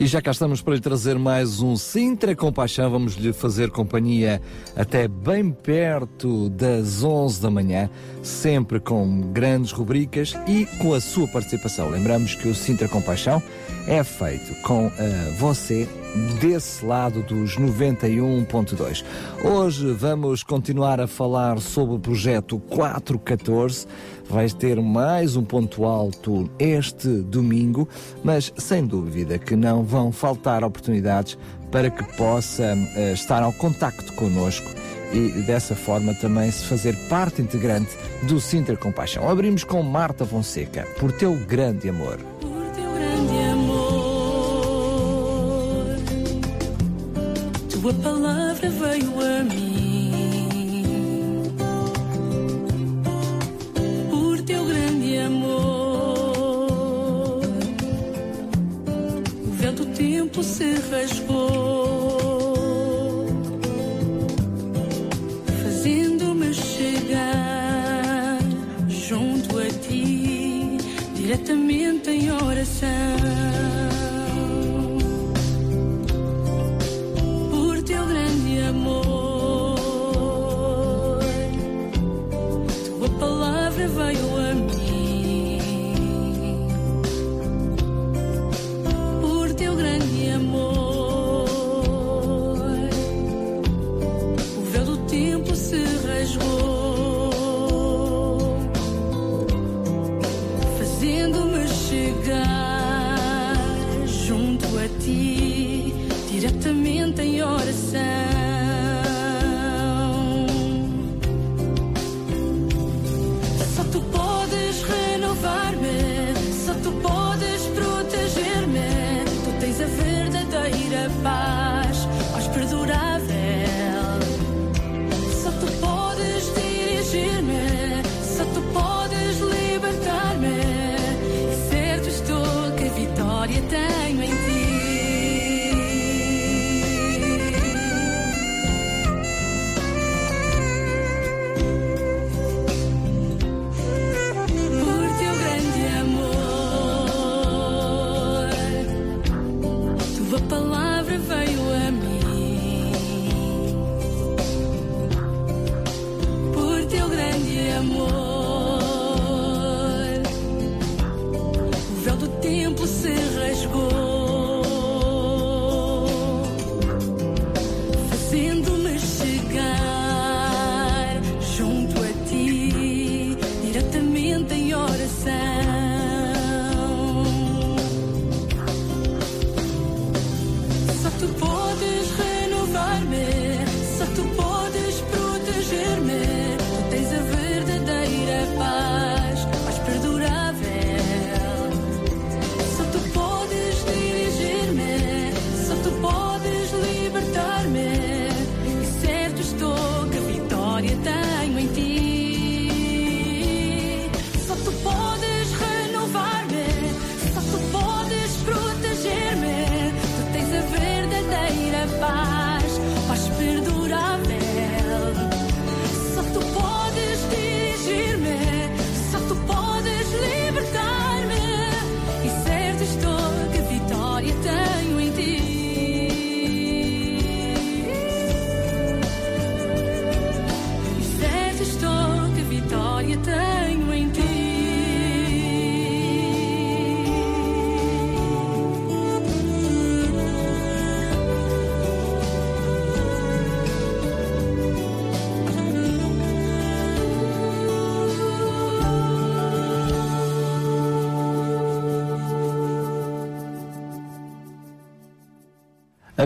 E já cá estamos para lhe trazer mais um Sintra Compaixão. Vamos lhe fazer companhia até bem perto das 11 da manhã, sempre com grandes rubricas e com a sua participação. Lembramos que o Sintra Compaixão é feito com eh, você desse lado dos 91.2. Hoje vamos continuar a falar sobre o projeto 414. Vais ter mais um ponto alto este domingo, mas sem dúvida que não vão faltar oportunidades para que possa eh, estar ao contacto connosco e dessa forma também se fazer parte integrante do Sinter Compaixão. Abrimos com Marta Fonseca, por teu grande amor. Por teu grande amor, tua palavra veio a mim. Amor, o do tempo se rasgou, fazendo-me chegar junto a ti, diretamente em oração. Veio a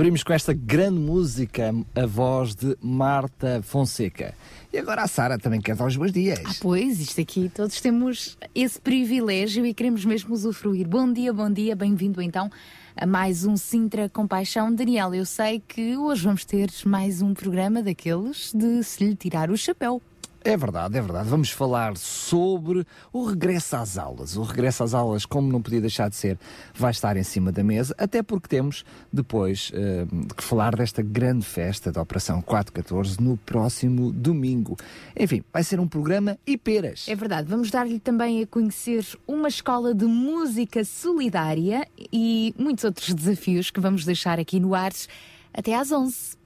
Abrimos com esta grande música, a voz de Marta Fonseca. E agora a Sara também quer dar os bons dias. Ah, pois, isto aqui, todos temos esse privilégio e queremos mesmo usufruir. Bom dia, bom dia, bem-vindo então a mais um Sintra com Paixão. Daniel, eu sei que hoje vamos ter mais um programa daqueles de se lhe tirar o chapéu. É verdade, é verdade. Vamos falar sobre o regresso às aulas. O regresso às aulas, como não podia deixar de ser, vai estar em cima da mesa, até porque temos depois uh, de falar desta grande festa da Operação 414 no próximo domingo. Enfim, vai ser um programa e peras. É verdade, vamos dar-lhe também a conhecer uma escola de música solidária e muitos outros desafios que vamos deixar aqui no Ares até às 11.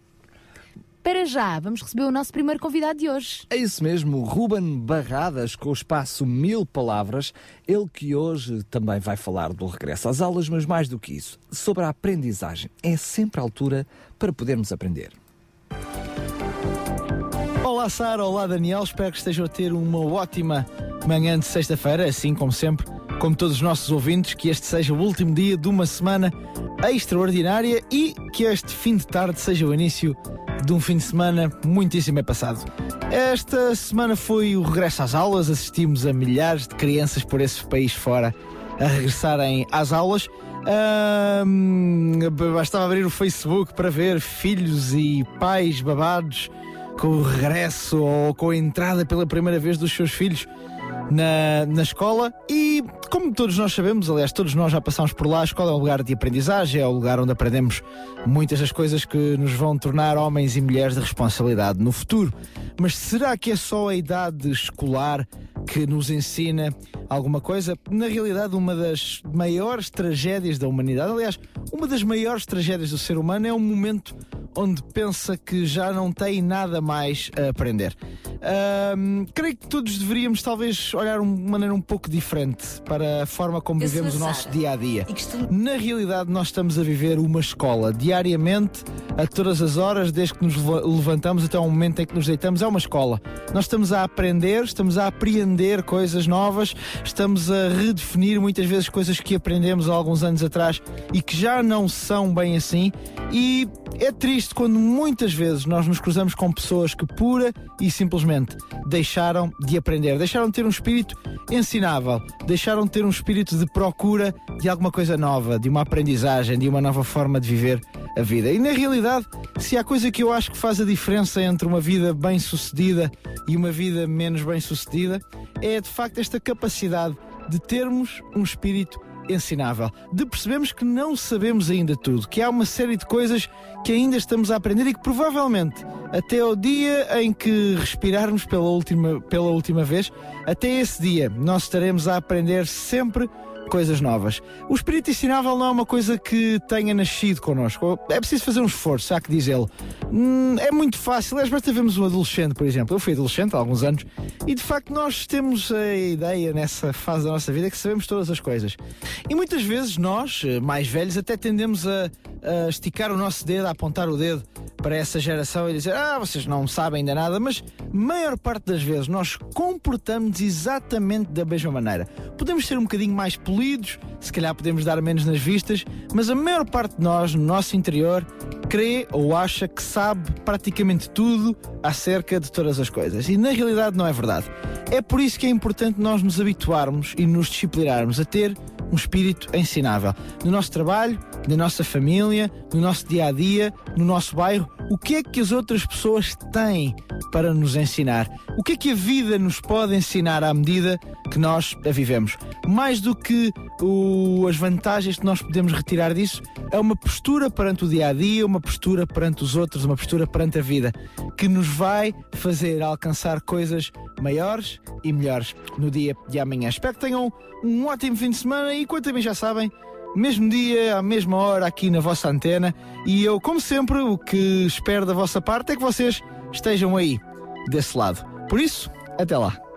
Para já, vamos receber o nosso primeiro convidado de hoje. É isso mesmo, Ruben Barradas, com o espaço Mil Palavras. Ele que hoje também vai falar do regresso às aulas, mas mais do que isso, sobre a aprendizagem. É sempre a altura para podermos aprender. Olá, Sara. Olá, Daniel. Espero que estejam a ter uma ótima manhã de sexta-feira, assim como sempre, como todos os nossos ouvintes, que este seja o último dia de uma semana extraordinária e que este fim de tarde seja o início de um fim de semana muitíssimo bem passado. Esta semana foi o regresso às aulas, assistimos a milhares de crianças por esse país fora a regressarem às aulas. Um, bastava abrir o Facebook para ver filhos e pais babados com o regresso ou com a entrada pela primeira vez dos seus filhos na, na escola e, como todos nós sabemos, aliás, todos nós já passamos por lá, a escola é um lugar de aprendizagem, é um lugar onde aprendemos muitas das coisas que nos vão tornar homens e mulheres de responsabilidade no futuro. Mas será que é só a idade escolar que nos ensina alguma coisa? Na realidade, uma das maiores tragédias da humanidade, aliás, uma das maiores tragédias do ser humano é um momento onde pensa que já não tem nada mais a aprender. Creio que todos deveríamos, talvez, olhar de uma maneira um pouco diferente para a forma como Eu vivemos o nosso dia a dia. Costumo- Na realidade, nós estamos a viver uma escola diariamente, a todas as horas, desde que nos leva- levantamos até ao momento em que nos deitamos. É uma escola. Nós estamos a aprender, estamos a apreender coisas novas, estamos a redefinir muitas vezes coisas que aprendemos há alguns anos atrás e que já não são bem assim. E é triste quando muitas vezes nós nos cruzamos com pessoas que pura e simplesmente deixaram de aprender, deixaram de ter um espírito ensinável, deixaram de ter um espírito de procura de alguma coisa nova, de uma aprendizagem, de uma nova forma de viver a vida. E na realidade, se há coisa que eu acho que faz a diferença entre uma vida bem sucedida e uma vida menos bem sucedida, é de facto esta capacidade de termos um espírito ensinável, de percebermos que não sabemos ainda tudo, que há uma série de coisas que ainda estamos a aprender e que provavelmente até ao dia em que respirarmos pela última, pela última vez, até esse dia nós estaremos a aprender sempre coisas novas. O espírito ensinável não é uma coisa que tenha nascido connosco. É preciso fazer um esforço, há que dizê-lo. Hum, é muito fácil. Aliás, basta vermos um adolescente, por exemplo. Eu fui adolescente há alguns anos e de facto nós temos a ideia nessa fase da nossa vida que sabemos todas as coisas. E muitas vezes nós, eh, mais velhos, até tendemos a, a esticar o nosso dedo, a apontar o dedo para essa geração e dizer: Ah, vocês não sabem ainda nada, mas maior parte das vezes nós comportamos exatamente da mesma maneira. Podemos ser um bocadinho mais polidos, se calhar podemos dar menos nas vistas, mas a maior parte de nós, no nosso interior, crê ou acha que sabe praticamente tudo acerca de todas as coisas. E na realidade não é verdade. É por isso que é importante nós nos habituarmos e nos disciplinarmos a ter um espírito ensinável. No nosso trabalho, na nossa família, no nosso dia a dia, no nosso bairro, o que é que as outras pessoas têm para nos ensinar? O que é que a vida nos pode ensinar à medida que nós a vivemos? Mais do que o- as vantagens que nós podemos retirar disso, é uma postura perante o dia a dia, uma postura perante os outros, uma postura perante a vida, que nos vai fazer alcançar coisas maiores e melhores no dia de amanhã. Espero que tenham um ótimo fim de semana e quanto a mim já sabem, mesmo dia, à mesma hora, aqui na vossa antena. E eu, como sempre, o que espero da vossa parte é que vocês estejam aí, desse lado. Por isso, até lá.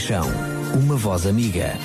Compaixão, uma voz amiga.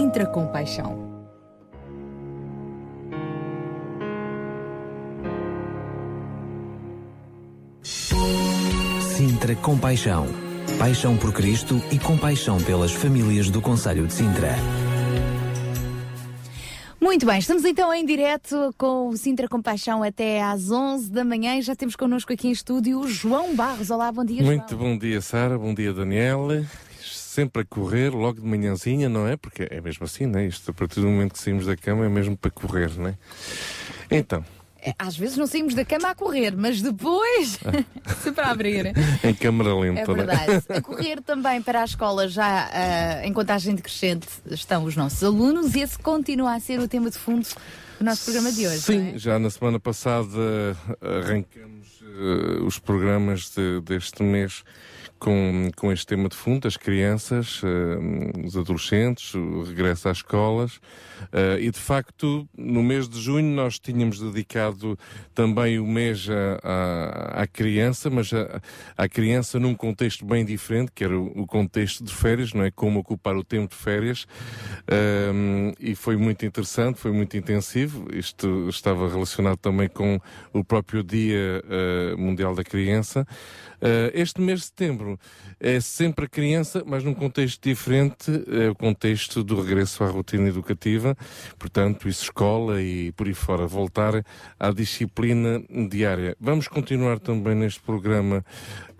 Sintra Compaixão. Sintra Compaixão. Paixão por Cristo e compaixão pelas famílias do Conselho de Sintra. Muito bem, estamos então em direto com o Sintra Compaixão até às 11 da manhã e já temos connosco aqui em estúdio o João Barros. Olá, bom dia, Muito João. bom dia, Sara. Bom dia, Daniela. Sempre a correr, logo de manhãzinha, não é? Porque é mesmo assim, não é? Isto, a partir do momento que saímos da cama, é mesmo para correr, não é? Então, É, Às vezes não saímos da cama a correr, mas depois sempre a abrir. em câmara lenta, É não verdade. A correr também para a escola, já ah, em contagem decrescente, estão os nossos alunos e esse continua a ser o tema de fundo do nosso programa de hoje. Sim, é? já na semana passada arrancamos eh, os programas de- deste mês com, com este tema de fundo, as crianças, eh, os adolescentes, o regresso às escolas. eh, e de facto, no mês de junho, nós tínhamos dedicado também o mês à, à criança, mas à, criança num contexto bem diferente, que era o, o contexto de férias, não é? Como ocupar o tempo de férias. Um, e foi muito interessante, foi muito intensivo. Isto estava relacionado também com o próprio Dia Mundial da Criança. Eh, este mês de setembro é sempre a criança, mas num contexto diferente, é o contexto do regresso à rotina educativa, portanto, isso escola e por aí fora, voltar à disciplina diária. Vamos continuar também neste programa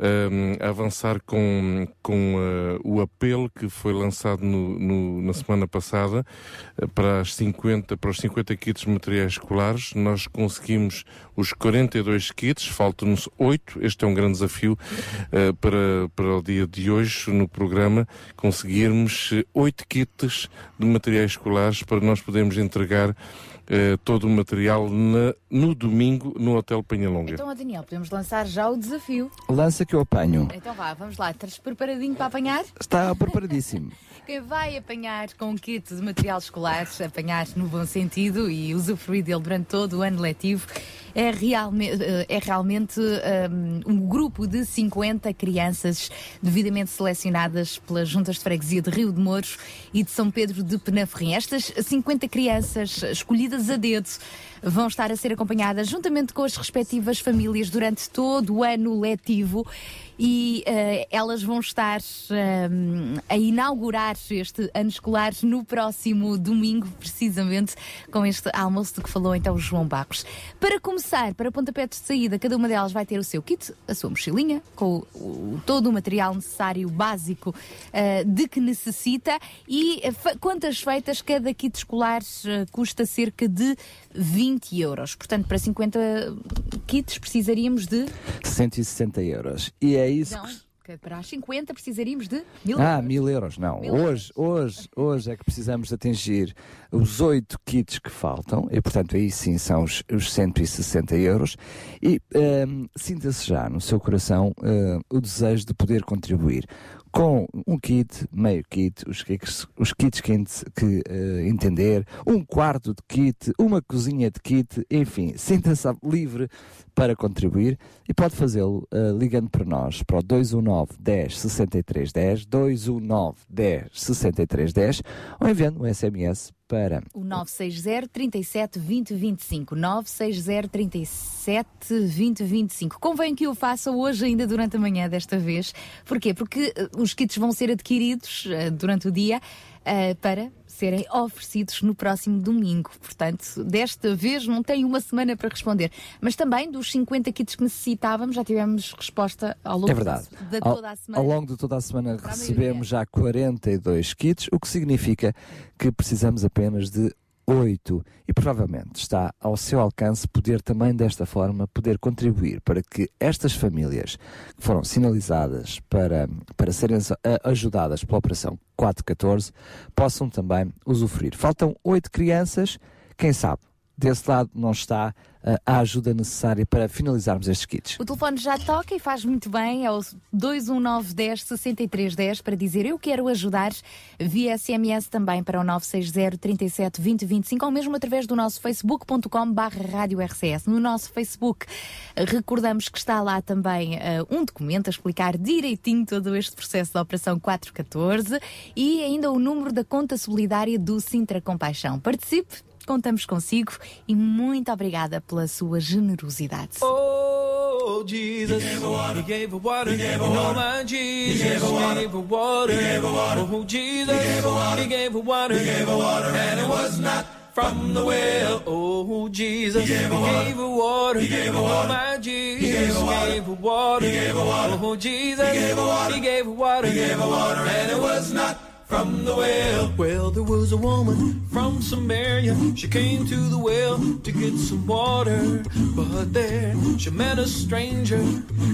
um, a avançar com, com uh, o apelo que foi lançado no, no, na semana passada uh, para, as 50, para os 50 kits de materiais escolares. Nós conseguimos os 42 kits, faltam-nos 8. Este é um grande desafio uh, para, para o dia de hoje no programa, conseguirmos 8 kits de materiais escolares para nós podermos entregar eh, todo o material na- no domingo no Hotel Penhalonga. Então, Daniel, podemos lançar já o desafio. Lança que eu apanho. Então vá, vamos lá. Estás preparadinho para apanhar? Está preparadíssimo. Quem vai apanhar com um kit de material escolar, apanhar no bom sentido e usufruir dele durante todo o ano letivo, é, realme é realmente um, um grupo de 50 crianças devidamente selecionadas pelas juntas de freguesia de Rio de Mouros e de São Pedro de Penaferrim. Estas 50 crianças escolhidas a dedo vão estar a ser acompanhadas juntamente com as respectivas famílias durante todo o ano letivo e eh, elas vão estar ehm, a inaugurar este ano escolar no próximo domingo, precisamente com este almoço de que falou então o João Barros. Para começar, para pontapé de saída, cada uma delas vai ter o seu kit, a sua mochilinha, com o- todo o material necessário, básico, eh, de que necessita e eh, quantas feitas, cada kit escolar eh, custa cerca de 20 euros. Portanto, para 50 kits precisaríamos de 160 euros. E é isso não, que. para as 50 precisaríamos de mil Ah, euros. mil euros, não. Mil hoje, hoje, hoje é que precisamos atingir os oito kits que faltam, e portanto aí sim são os, os 160 euros. E ehm, sinta-se já no seu coração eh, o desejo de poder contribuir com um kit, meio kit, os kits, os kits que, que, eh, entender, um quarto de kit, uma cozinha de kit, enfim, sinta-se livre para contribuir e pode fazê-lo eh, ligando para nós, para o 219 10 63 10, 219 10 63 10, ou enviando um SMS para O 960 37 20 25. 960 37 20 25. Convém que o faça hoje, ainda durante a manhã desta vez. Porquê? Porque eh, os kits vão ser adquiridos eh, durante o dia eh, para serem oferecidos no próximo domingo. Portanto, desta vez não tem uma semana para responder. Mas também dos 50 kits que necessitávamos, já tivemos resposta ao longo É verdade. de Ao, toda a semana. ao longo de toda a semana recebemos já 42 kits, o que significa que precisamos apenas de 8 e provavelmente está ao seu alcance poder também desta forma poder contribuir para que estas famílias que foram sinalizadas para, para serem ajudadas pela Operação 414 possam também usufruir. Faltam 8 crianças, quem sabe desse lado não está a ajuda necessária para finalizarmos estes kits. O telefone já toca e faz muito bem, é o 21910 6310 para dizer eu quero ajudar, via SMS também para o 960 37 20 25 ou mesmo através do nosso facebook.com barra rádio RCS. No nosso Facebook recordamos que está lá também eh, um documento a explicar direitinho todo este processo da Operação 414 e ainda o número da conta solidária do Sintra Compaixão. Participe! Contamos consigo e muito obrigada pela sua generosidade. Oh, Jesus. He gave water. He gave water. Oh, my Jesus. He gave water. He gave her water. Oh, Jesus. He gave water. He gave water. And it was not from the well. Oh, Jesus. He gave her water. He gave her water. Oh, my Jesus. He gave her water. He gave her water. Oh, Jesus. He gave water. He gave her water. He gave her water. And it was not from the well. Well, there was a woman from Samaria. She came to the well to get some water. But there she met a stranger,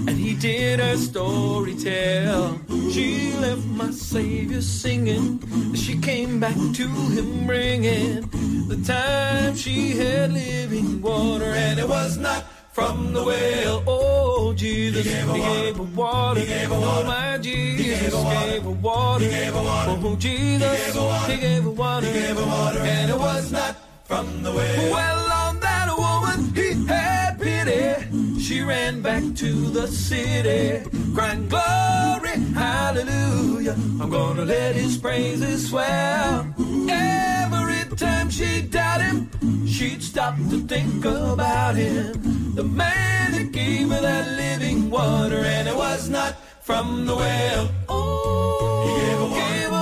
and he did her story tell. She left my Savior singing. She came back to him bringing the time she had living water, and it was not from the well. Oh, Jesus, he gave her water. He gave her oh, water. Oh, my Jesus, he gave her water. He gave her water. Oh, Jesus, he gave her water. He gave her water. And it was not from the well. Well, on that woman, he had pity. She ran back to the city, crying, Glory, hallelujah. I'm gonna let his praises swell. Every time she doubted him, she'd stop to think about him. The man that gave her that living water, and it was not from the well. Oh, he gave her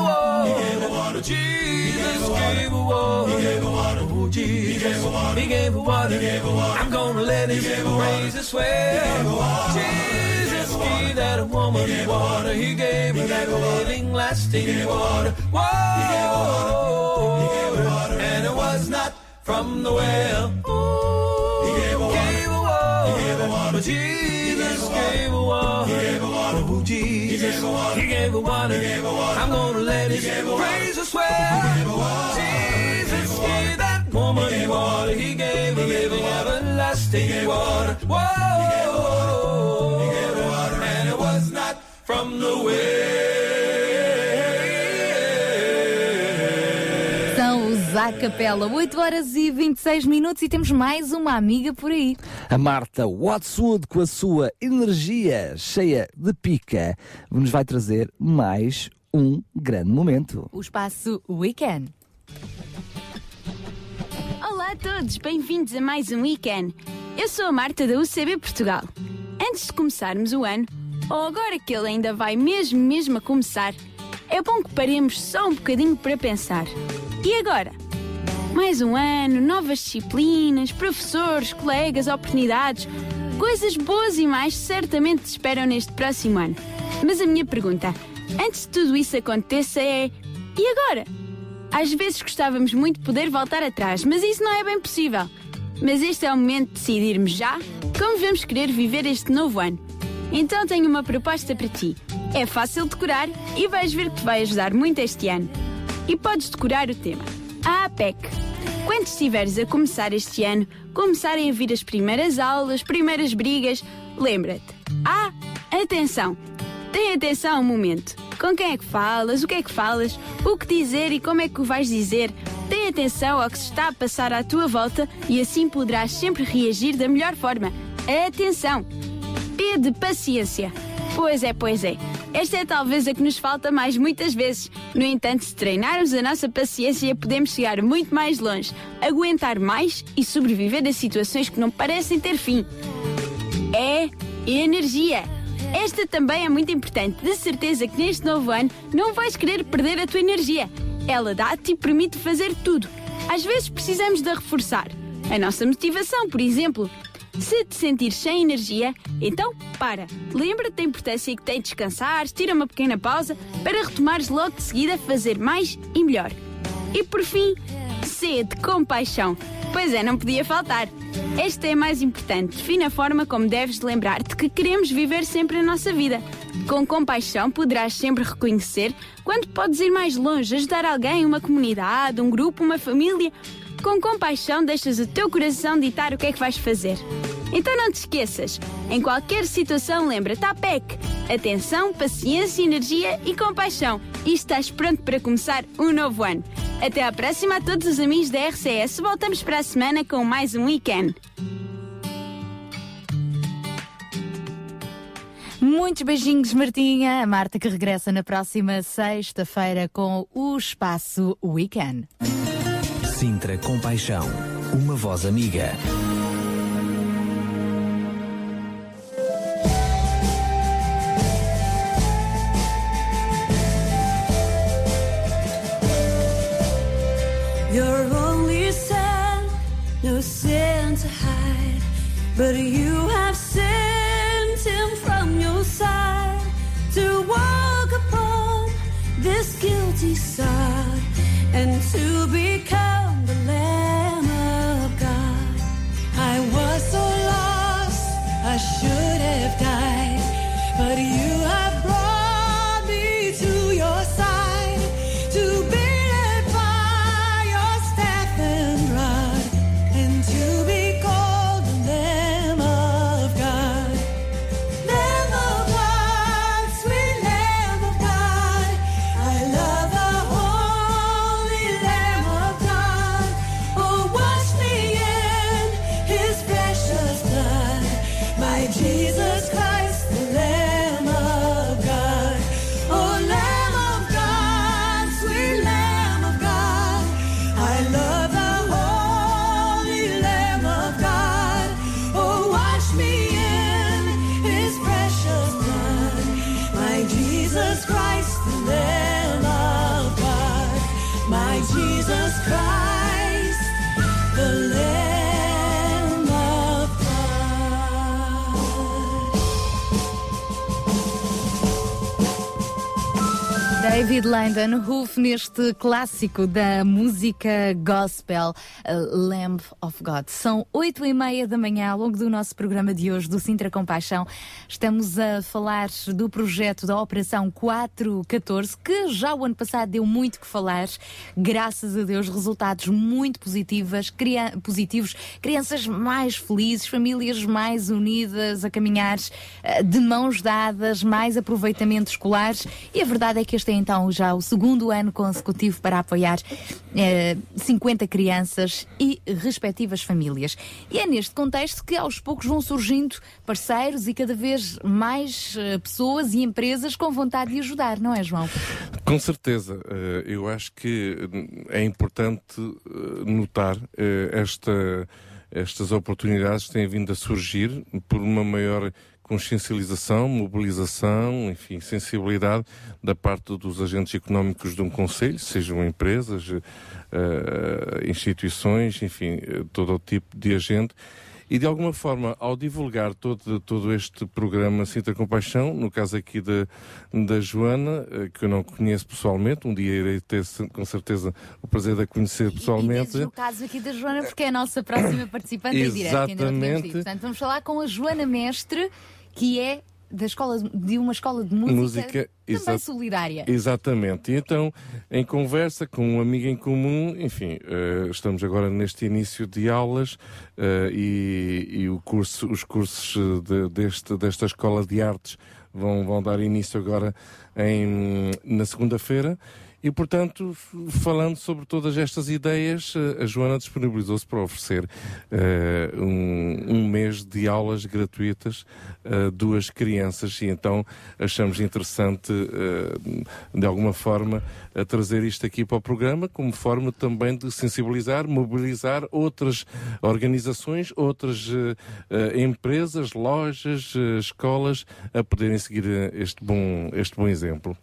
water. Jesus gave a water. He gave her water. Oh, Jesus. He gave her water. He gave her water. He gave her water. I'm gonna let him raise his swell. Jesus gave that woman water. He gave her that living, lasting water. Whoa. And it was not from the well. He gave her water. Gave her water. He gave her water. But Jesus gave her water. He gave her water. Oh, Jesus. He gave her water. He gave her water. He. I'm gonna let his praise us well. Jesus gave that woman water. He gave her living, everlasting water. Whoa. He gave her water. And it was not from the well. A Capela, 8 horas e 26 minutos e temos mais uma amiga por aí. A Marta Wattswood, com a sua energia cheia de pica, nos vai trazer mais um grande momento. O espaço Weekend. Olá a todos, bem-vindos a mais um Weekend. Eu sou a Marta da UCB Portugal. Antes de começarmos o ano, ou agora que ele ainda vai mesmo mesmo a começar, é bom que paremos só um bocadinho para pensar. E agora? Mais um ano, novas disciplinas, professores, colegas, oportunidades, coisas boas e mais certamente te esperam neste próximo ano. Mas a minha pergunta, antes de tudo isso aconteça, é: e agora? Às vezes gostávamos muito de poder voltar atrás, mas isso não é bem possível. Mas este é o momento de decidirmos já como vamos querer viver este novo ano. Então tenho uma proposta para ti. É fácil decorar e vais ver que te vai ajudar muito este ano. E podes decorar o tema. A APEC. Quando estiveres a começar este ano, começarem a vir as primeiras aulas, primeiras brigas, lembra-te. Ah, atenção! Tem atenção ao momento. Com quem é que falas, o que é que falas, o que dizer e como é que o vais dizer. Tem atenção ao que se está a passar à tua volta e assim poderás sempre reagir da melhor forma. Atenção! P de paciência. Pois é, pois é. Esta é talvez a que nos falta mais muitas vezes. No entanto, se treinarmos a nossa paciência, podemos chegar muito mais longe, aguentar mais e sobreviver a situações que não parecem ter fim. É energia. Esta também é muito importante. De certeza que neste novo ano não vais querer perder a tua energia. Ela dá-te e permite fazer tudo. Às vezes precisamos de reforçar. A nossa motivação, por exemplo. Se te sentires sem energia, então para. Lembra-te da importância que tem descansar, tira uma pequena pausa para retomares logo de seguida fazer mais e melhor. E por fim, C de compaixão. Pois é, não podia faltar. Esta é mais importante. Define a forma como deves lembrar-te que queremos viver sempre a nossa vida. Com compaixão poderás sempre reconhecer quando podes ir mais longe, ajudar alguém, uma comunidade, um grupo, uma família. Com compaixão deixas o teu coração ditar o que é que vais fazer. Então não te esqueças, em qualquer situação lembra-te a PEC. Atenção, paciência, energia e compaixão. E estás pronto para começar um novo ano. Até à próxima a todos os amigos da RCS. Voltamos para a semana com mais um weekend. Muitos beijinhos, Martinha. A Marta que regressa na próxima sexta-feira com o Espaço Weekend. Sintra Compaixão. Uma voz amiga. Your only son, no sin to hide, but you have sent him from your side to walk upon this guilty sod and to become the Lamb of God. I was so lost, I should have died, but you David Landon, Hoof, neste clássico da música gospel, uh, Lamb of God. São oito e meia da manhã, ao longo do nosso programa de hoje, do Sintra Compaixão. Estamos a falar do projeto da Operação 414, que já o ano passado deu muito que falar. Graças a Deus, resultados muito positivos, cria positivos crianças mais felizes, famílias mais unidas a caminhar uh, de mãos dadas, mais aproveitamento escolar. E a verdade é que este é então já o segundo ano consecutivo para apoiar eh, 50 crianças e respectivas famílias. E é neste contexto que aos poucos vão surgindo parceiros e cada vez mais eh, pessoas e empresas com vontade de ajudar, não é, João? Com certeza. Eh, Eu acho que é importante eh, notar eh, esta, estas oportunidades têm vindo a surgir por uma maior consciencialização, mobilização, enfim, sensibilidade da parte dos agentes económicos de um conselho, sejam empresas, eh, instituições, enfim, eh, todo o tipo de agente. E de alguma forma, ao divulgar todo, todo este programa Sinta Compaixão, no caso aqui da, da Joana, eh, que eu não conheço pessoalmente, um dia irei ter com certeza o prazer de a conhecer E pessoalmente. dizes o caso aqui da Joana, porque é a nossa próxima participante em direto, Exatamente. dito. Portanto, vamos falar com a Joana Mestre, que é da escola, de uma escola de música, Música, também solidária. Exatamente. E então, em conversa com um amigo em comum, enfim, eh, estamos agora neste início de aulas eh, e, e o curso, os cursos eh, de- deste, desta Escola de Artes vão, vão dar início agora em, na segunda-feira. E, portanto, falando sobre todas estas ideias, eh, a Joana disponibilizou-se para oferecer eh, um, um mês de aulas gratuitas a duas crianças e então achamos interessante, eh, de alguma forma, trazer isto aqui para o programa como forma também de sensibilizar, mobilizar outras organizações, outras eh, eh, empresas, lojas, eh, escolas a poderem seguir eh, este bom, este bom exemplo.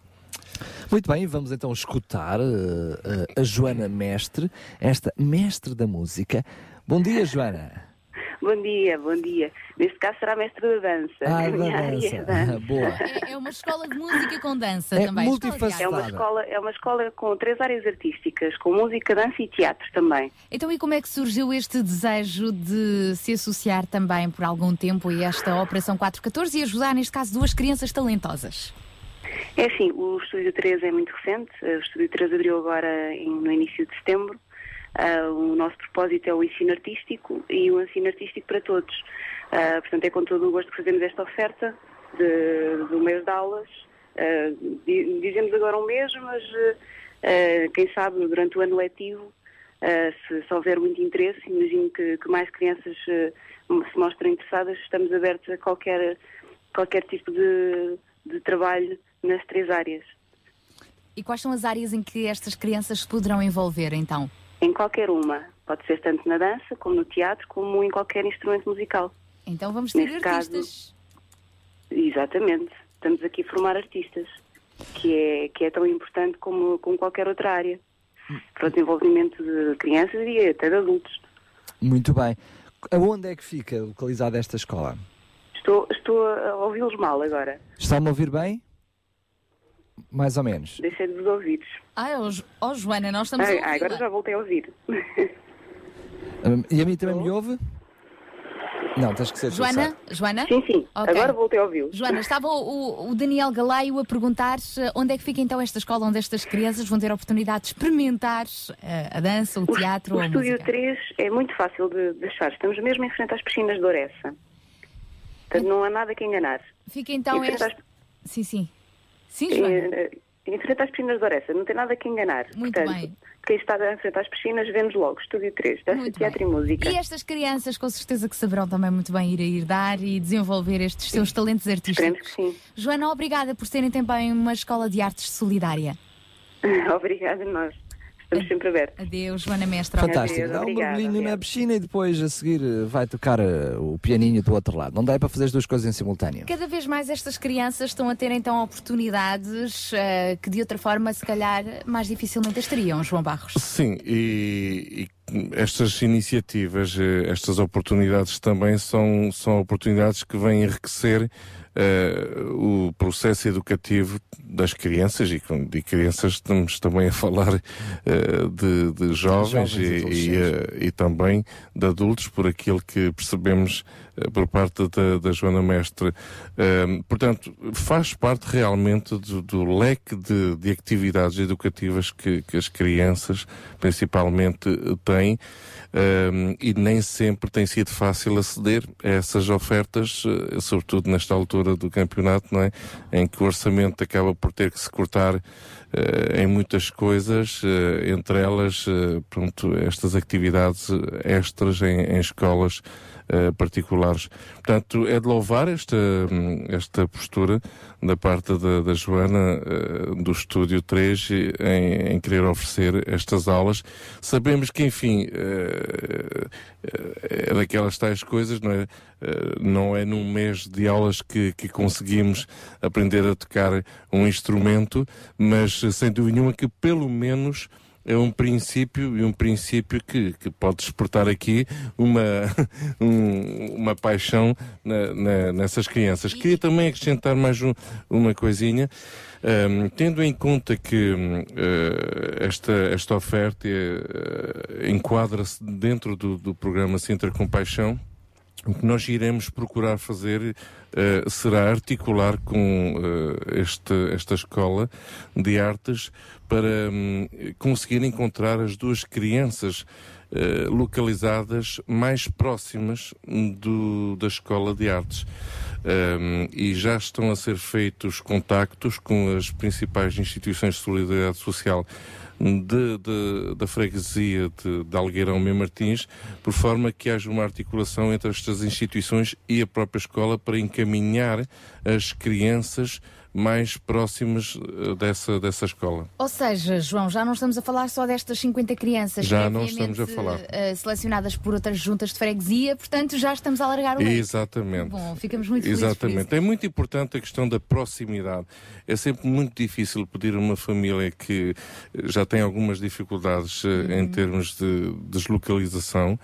Muito bem, vamos então escutar eh, eh, a Joana Mestre, esta mestre da música. Bom dia, Joana. Bom dia, bom dia. Neste caso será mestre da dança. Ah, da dança. é dança. Boa. É, é uma escola de música com dança É também. Multifacetada. É uma, escola, é uma escola com três áreas artísticas, com música, dança e teatro também. Então, e como é que surgiu este desejo de se associar também por algum tempo a esta Operação 414 e ajudar, neste caso, duas crianças talentosas? É assim, o Estúdio 3 é muito recente. O Estúdio 3 abriu agora em- no início de setembro. Ah, o nosso propósito é o ensino artístico e o ensino artístico para todos. Ah, portanto, é com todo o gosto que fazemos esta oferta de, do mês de aulas. Di- dizemos agora um mês, mas quem sabe durante o ano letivo, se, se houver muito interesse, imagino que, que mais crianças se mostrem interessadas, estamos abertos a qualquer, qualquer tipo de, de trabalho nas três áreas. E quais são as áreas em que estas crianças se poderão envolver, então? Em qualquer uma. Pode ser tanto na dança, como no teatro, como em qualquer instrumento musical. Então vamos ter Neste caso- artistas. Exatamente. Estamos aqui a formar artistas, que é, que é tão importante como, como qualquer outra área. Para o desenvolvimento de crianças e até de adultos. Muito bem. Aonde é que fica localizada esta escola? Estou, estou a ouvi-los mal agora. Está-me a ouvir bem? Mais ou menos. Deixei de vos ouvir. Ah, oh, Jo- oh, Joana, nós estamos Ah, a ah, ouvi-la. agora já voltei a ouvir. Hum, E a mim também me ouve? Não, tens que ser Joana? Joana? Sim, sim. Ok. Agora voltei a ouvi-los. Joana, estava o, o Daniel Galaio a perguntar eh, onde é que fica então esta escola, onde estas crianças vão ter a oportunidade de experimentar eh, a dança, o teatro o ou a Estúdio música. 3 é muito fácil de, de achar. Estamos mesmo em frente às piscinas de Oressa. Portanto, não há nada que enganar. Fica então este... às, Sim, sim. Sim, Joana. eh, em frente às piscinas de Oressa. Não tem nada que enganar. Muito Portanto, bem. quem está em frente às piscinas, vemos logo. Estúdio 3, dança, Muito teatro bem. e música. E estas crianças com certeza que saberão também muito bem ir a ir dar e desenvolver estes seus talentos Esperemos artísticos. que sim. Joana, obrigada por serem também uma escola de artes solidária. Obrigada a nós. Estamos sempre abertos. Adeus, Joana Mestra. Fantástico. Adeus, Dá um mergulhinho na piscina e depois a seguir vai tocar eh, o pianinho do outro lado. Não dá para fazer as duas coisas em simultâneo. Cada vez mais estas crianças estão a ter então oportunidades eh, que de outra forma se calhar mais dificilmente as teriam, João Barros. Sim, e, e estas iniciativas, eh, estas oportunidades também são, são oportunidades que vêm enriquecer eh, o processo educativo das crianças e de crianças estamos também a falar eh, de, de jovens, Jovens e e, e, eh, e também de adultos por aquilo que percebemos por parte da, da Joana Mestre. Eh, portanto, faz parte realmente do, do leque de, de atividades educativas que, que as crianças principalmente eh, têm um, e nem sempre tem sido fácil aceder a essas ofertas, eh, sobretudo nesta altura do campeonato, não é? Em que o orçamento acaba por ter que se cortar eh, em muitas coisas, eh, entre elas, eh, pronto, estas atividades extras em, em escolas eh, particulares. Portanto, é de louvar esta, hum, esta postura da parte da, da Joana eh, do Estúdio 3 e- em, em querer oferecer estas aulas. Sabemos que, enfim, eh, é daquelas tais coisas, não é? Não é num mês de aulas que, que conseguimos aprender a tocar um instrumento, mas sem dúvida nenhuma que pelo menos é um princípio e um princípio que, que pode despertar aqui uma, um- uma paixão na- na- nessas crianças. Queria também acrescentar mais um- uma coisinha. Ahm, tendo em conta que eh, esta, esta oferta eh, enquadra-se dentro do, do programa Sintra Compaixão, o que nós iremos procurar fazer eh, será articular com eh, esta, esta escola de artes para hum, conseguir encontrar as duas crianças eh, localizadas mais próximas do, da escola de artes. Um, e já estão a ser feitos contactos com as principais instituições de solidariedade social de, de- da freguesia de, de Algueirão Mem Martins, por forma que haja uma articulação entre estas instituições e a própria escola para encaminhar as crianças mais próximas eh, dessa, dessa escola. Ou seja, João, já não estamos a falar só destas 50 crianças Já que, não estamos a falar. eh, selecionadas por outras juntas de freguesia, portanto já estamos a alargar o leque. Exatamente. Bom, ficamos muito Exatamente. É muito importante a questão da proximidade. É sempre muito difícil pedir a uma família que eh, já tem algumas dificuldades eh, em termos de deslocalização,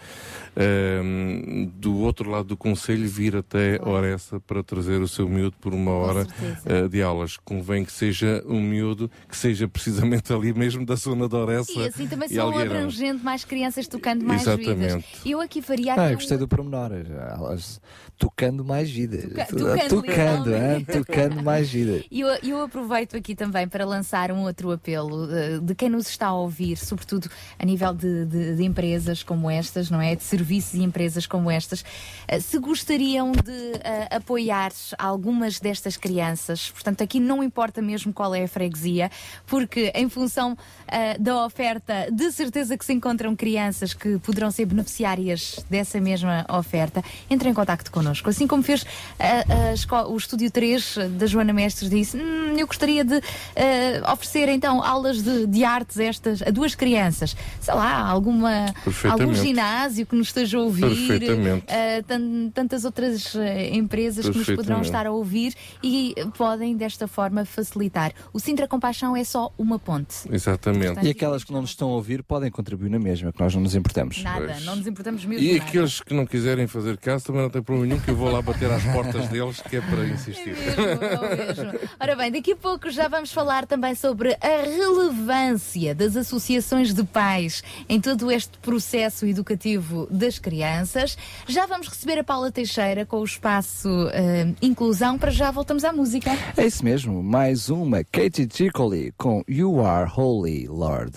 ehm, do outro lado do Conselho vir até Oressa para trazer o seu miúdo por uma hora certeza. eh, de aulas. Convém que seja um miúdo que seja precisamente ali mesmo da zona de Oressa E assim também e são Algueirão. abrangendo mais crianças tocando mais Exatamente. vidas. Eu aqui faria Ah, eu gostei um- do pormenor. Elas tocando mais vida. Toca- tocando, tocando, hein? literalmente. tocando mais vida. E eu, eu aproveito aqui também para lançar um outro apelo eh, de quem nos está a ouvir, sobretudo a nível de, de- de empresas como estas, não é? De serviços e empresas como estas. Eh, se gostariam de eh, apoiar algumas destas crianças, portanto, aqui não importa mesmo qual é a freguesia, porque em função da oferta, de certeza que se encontram crianças que poderão ser beneficiárias dessa mesma oferta, entre em contacto connosco. Assim como fez a- a esco- o Estúdio 3 da Joana Mestres, disse: "Hum, Eu gostaria de eh, oferecer então aulas de, de artes estas a duas crianças. Sei lá, alguma, algum ginásio que nos esteja a ouvir, Perfeitamente. eh, tan- tantas outras eh, empresas que nos poderão estar a ouvir e podem desta forma facilitar. O Sintra Compaixão é só uma ponte. Exatamente. E aquelas que não nos estão a ouvir podem contribuir na mesma, que nós não nos importamos. Nada, Pois. não nos importamos mesmo. E nada. aqueles que não quiserem fazer caso também não tem problema nenhum que eu vou lá bater às portas deles que é para insistir. mesmo, é mesmo. Ora bem, daqui a pouco já vamos falar também sobre a relevância das associações de pais em todo este processo educativo das crianças. Já vamos receber a Paula Teixeira com o espaço eh, Inclusão. Para já voltamos à música. É isso mesmo, mais uma Katie Chicoli com You Are Holy Lord.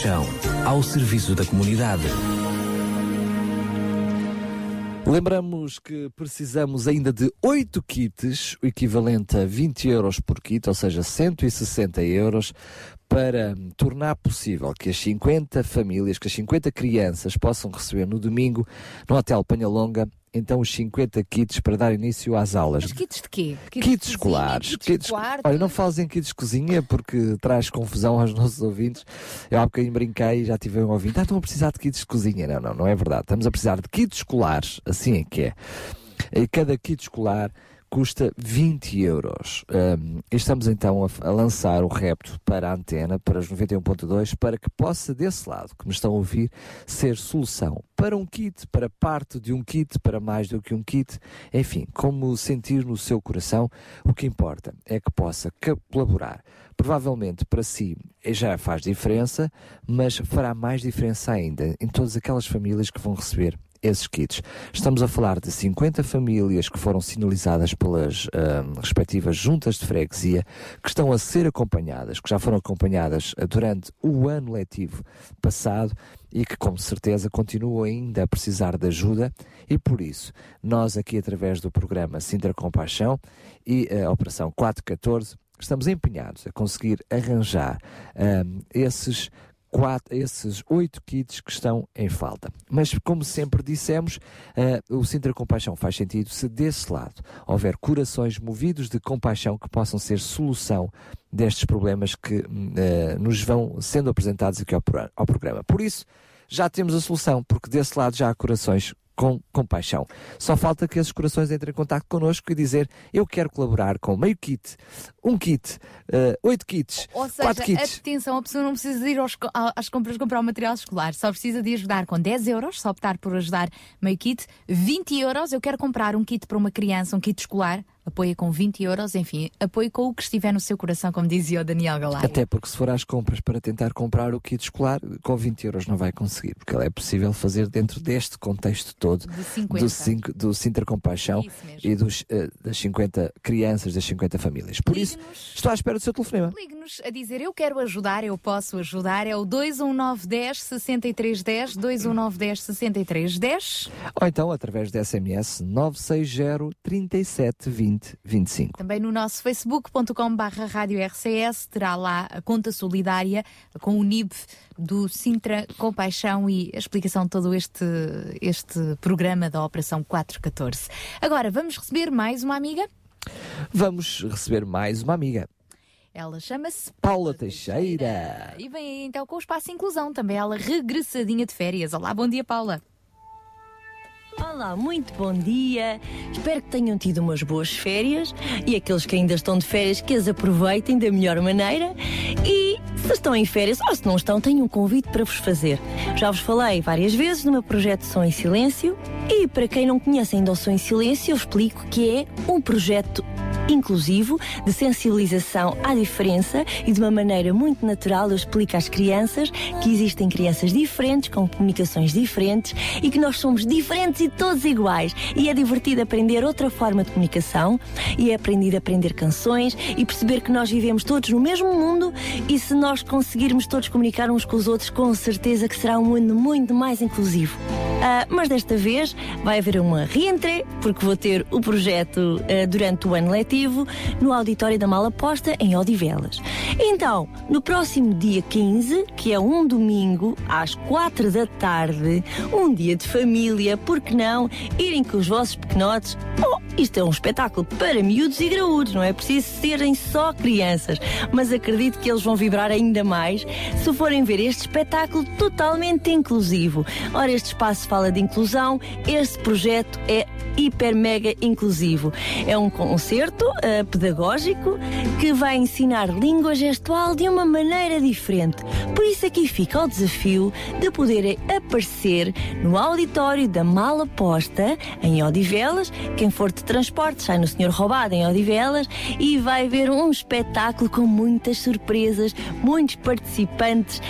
Compaixão, ao serviço da comunidade. Lembramos que precisamos ainda de 8 kits, o equivalente a 20 euros por kit, ou seja, 160 euros, para tornar possível que as 50 famílias, que as 50 crianças possam receber no domingo, no Hotel Panhalonga, então os 50 kits para dar início às aulas. Mas kits de quê? Kits, de cozinha, escolares. Kits, kits- de quarto? Olha, não fazem kits de cozinha porque traz confusão aos nossos ouvintes. Eu há bocadinho brinquei e já tive um ouvinte. Ah, estão a precisar de kits de cozinha. Não, não, não é verdade. Estamos a precisar de kits escolares. Assim é que é. E cada kit escolar custa 20 euros. E estamos então a, a lançar o repto para a antena, para os 91.2, para que possa, desse lado que me estão a ouvir, ser solução para um kit, para parte de um kit, para mais do que um kit, enfim, como sentir no seu coração, o que importa é que possa colaborar. Provavelmente para si já faz diferença, mas fará mais diferença ainda em todas aquelas famílias que vão receber esses kits. Estamos a falar de 50 famílias que foram sinalizadas pelas ahm, respectivas juntas de freguesia, que estão a ser acompanhadas, que já foram acompanhadas ah, durante o ano letivo passado e que com certeza continuam ainda a precisar de ajuda e por isso nós aqui através do programa Sintra Compaixão e a Operação 414 estamos empenhados a conseguir arranjar ahm, esses quatro, esses oito kits que estão em falta. Mas, como sempre dissemos, eh, o Sintra Compaixão faz sentido se desse lado houver corações movidos de compaixão que possam ser solução destes problemas que eh, nos vão sendo apresentados aqui ao, ao programa. Por isso, já temos a solução, porque desse lado já há corações com compaixão. Só falta que esses corações entrem em contato connosco e dizer eu quero colaborar com meio kit, um kit, eh, oito kits, Ou quatro seja, kits. atenção, a pessoa não precisa ir aos às compras comprar o material escolar, só precisa de ajudar com 10 euros, só optar por ajudar meio kit, 20 euros, eu quero comprar um kit para uma criança, um kit escolar, apoia com 20 euros, enfim, apoie com o que estiver no seu coração, como dizia o Daniel Galaio. Até porque se for às compras para tentar comprar o kit escolar, com 20 euros não vai conseguir, porque é possível fazer dentro deste contexto todo De 50. do, cinco, do Sintra Compaixão e dos, eh, das 50 crianças, das 50 famílias. Por isso, estou à espera do seu telefonema. Ligue-nos a dizer eu quero ajudar, eu posso ajudar. É o 21910 6310, 21910 6310. Ou então através da SMS 960 37 20 2025. Também no nosso facebook.com barra rádio RCS terá lá a conta solidária com o NIB do Sintra Compaixão e a explicação de todo este, este programa da Operação 414. Agora, vamos receber mais uma amiga? Vamos receber mais uma amiga. Ela chama-se Paula Teixeira. e vem aí então com o Espaço Inclusão, também ela regressadinha de férias. Olá, bom dia Paula. Olá, muito bom dia. Espero que tenham tido umas boas férias e aqueles que ainda estão de férias que as aproveitem da melhor maneira. E se estão em férias ou se não estão, tenho um convite para vos fazer. Já vos falei várias vezes no meu projeto Som em Silêncio e para quem não conhece ainda o Som em Silêncio, eu explico que é um projeto inclusivo, de sensibilização à diferença e de uma maneira muito natural eu explico às crianças que existem crianças diferentes, com comunicações diferentes e que nós somos diferentes e todos iguais. E é divertido aprender outra forma de comunicação e é aprendido aprender canções e perceber que nós vivemos todos no mesmo mundo e se nós conseguirmos todos comunicar uns com os outros, com certeza que será um mundo muito mais inclusivo. Ah, mas desta vez vai haver uma reentrée, porque vou ter o projeto ah, durante o ano letivo no auditório da Mala Posta em Odivelas. Então, no próximo dia 15, que é um domingo, às 4 da tarde, um dia de família, por que não irem com os vossos pequenotes? Oh, isto é um espetáculo para miúdos e graúdos, não é preciso serem só crianças, mas acredito que eles vão vibrar ainda mais se forem ver este espetáculo totalmente inclusivo. Ora, este espaço fala de inclusão, este projeto é hiper mega inclusivo. É um concerto uh, pedagógico que vai ensinar língua gestual de uma maneira diferente. Por isso aqui fica o desafio de poderem aparecer no auditório da Mala Posta em Odivelas. Quem for de transporte sai no Senhor Roubado em Odivelas e vai ver um espetáculo com muitas surpresas, muitos participantes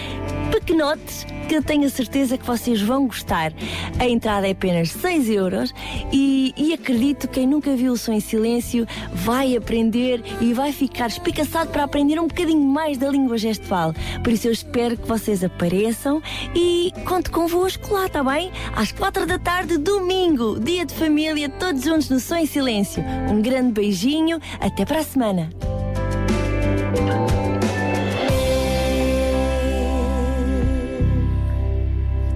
pequenotes que eu tenho a certeza que vocês vão gostar. A entrada é apenas 6 euros e, e acredito que quem nunca viu o som em silêncio vai aprender e vai ficar espicaçado para aprender um bocadinho mais da língua gestual. Por isso eu espero que vocês apareçam e conto convosco lá, tá bem? Às 4 da tarde, domingo, dia de família, todos juntos no som em silêncio. Um grande beijinho, até para a semana.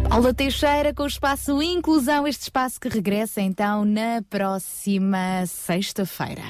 Paula Teixeira com o espaço Inclusão, este espaço que regressa então na próxima sexta-feira.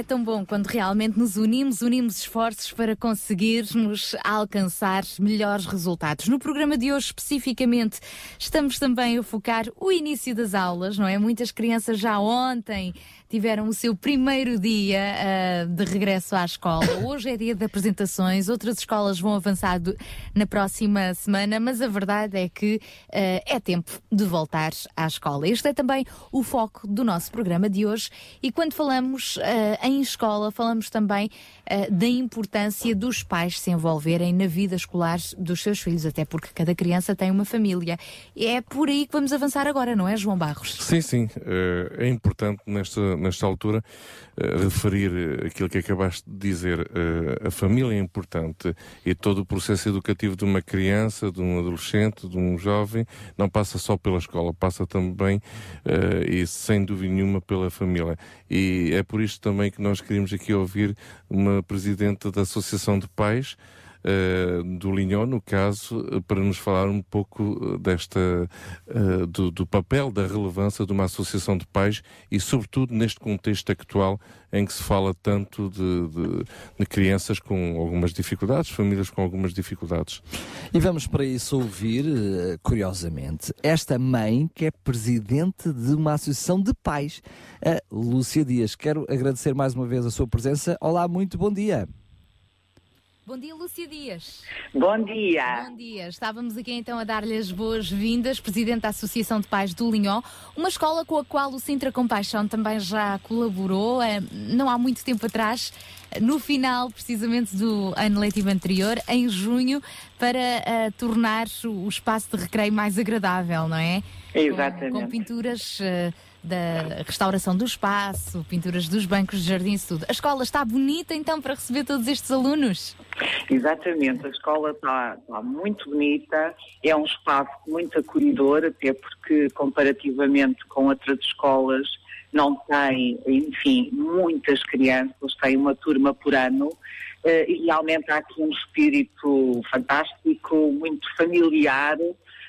É tão bom quando realmente nos unimos, unimos esforços para conseguirmos alcançar melhores resultados. No programa de hoje, especificamente, estamos também a focar o início das aulas, não é? Muitas crianças já ontem tiveram o seu primeiro dia ah, de regresso à escola. Hoje é dia de apresentações, outras escolas vão avançar do- na próxima semana, mas a verdade é que ah, é tempo de voltar à escola. Este é também o foco do nosso programa de hoje e quando falamos ah, em escola, falamos também ah, da importância dos pais se envolverem na vida escolar dos seus filhos, até porque cada criança tem uma família. É por aí que vamos avançar agora, não é, João Barros? Sim, sim. eh, é importante nesta, nesta altura eh, referir aquilo que acabaste de dizer. A família é importante e todo o processo educativo de uma criança, de um adolescente, de um jovem, não passa só pela escola, passa também e sem dúvida nenhuma pela família. E é por isto também que nós queríamos aqui ouvir uma presidente da Associação de Pais. Eh, do Linhó, no caso, eh, para nos falar um pouco eh, desta eh, do, do papel, da relevância de uma associação de pais e, sobretudo, neste contexto actual em que se fala tanto de, de- de crianças com algumas dificuldades, famílias com algumas dificuldades. E vamos para isso ouvir, curiosamente, esta mãe que é presidente de uma associação de pais, a Lúcia Dias. Quero agradecer mais uma vez a sua presença. Olá, muito bom dia. Bom dia, Lúcia Dias. Bom dia. Bom dia. Estávamos aqui então a dar-lhe as boas-vindas, Presidente da Associação de Pais do Linhó, uma escola com a qual o Sintra Compaixão também já colaborou, eh, não há muito tempo atrás, no final precisamente do ano letivo anterior, em junho, para eh, tornar o espaço de recreio mais agradável, não é? Exatamente. Com, com pinturas eh, da restauração do espaço, pinturas dos bancos de jardim, isso tudo. A escola está bonita então para receber todos estes alunos? Exatamente, a escola está, está muito bonita, é um espaço muito acolhedor, até porque comparativamente com outras escolas não tem, enfim, muitas crianças, tem uma turma por ano eh, e realmente há aqui um espírito fantástico, muito familiar,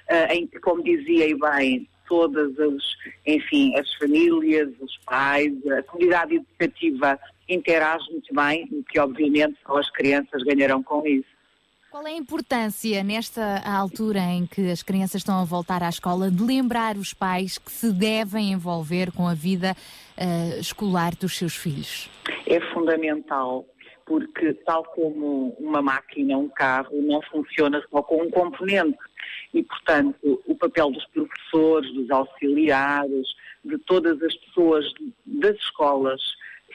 eh, em que, como dizia e bem, todas as, enfim, as famílias, os pais, a comunidade educativa interage muito bem, o que obviamente só as crianças ganharão com isso. Qual é a importância, nesta altura em que as crianças estão a voltar à escola, de lembrar os pais que se devem envolver com a vida eh, escolar dos seus filhos? É fundamental, porque tal como uma máquina, um carro, não funciona só com um componente. E, portanto, o papel dos professores, dos auxiliares, de todas as pessoas das escolas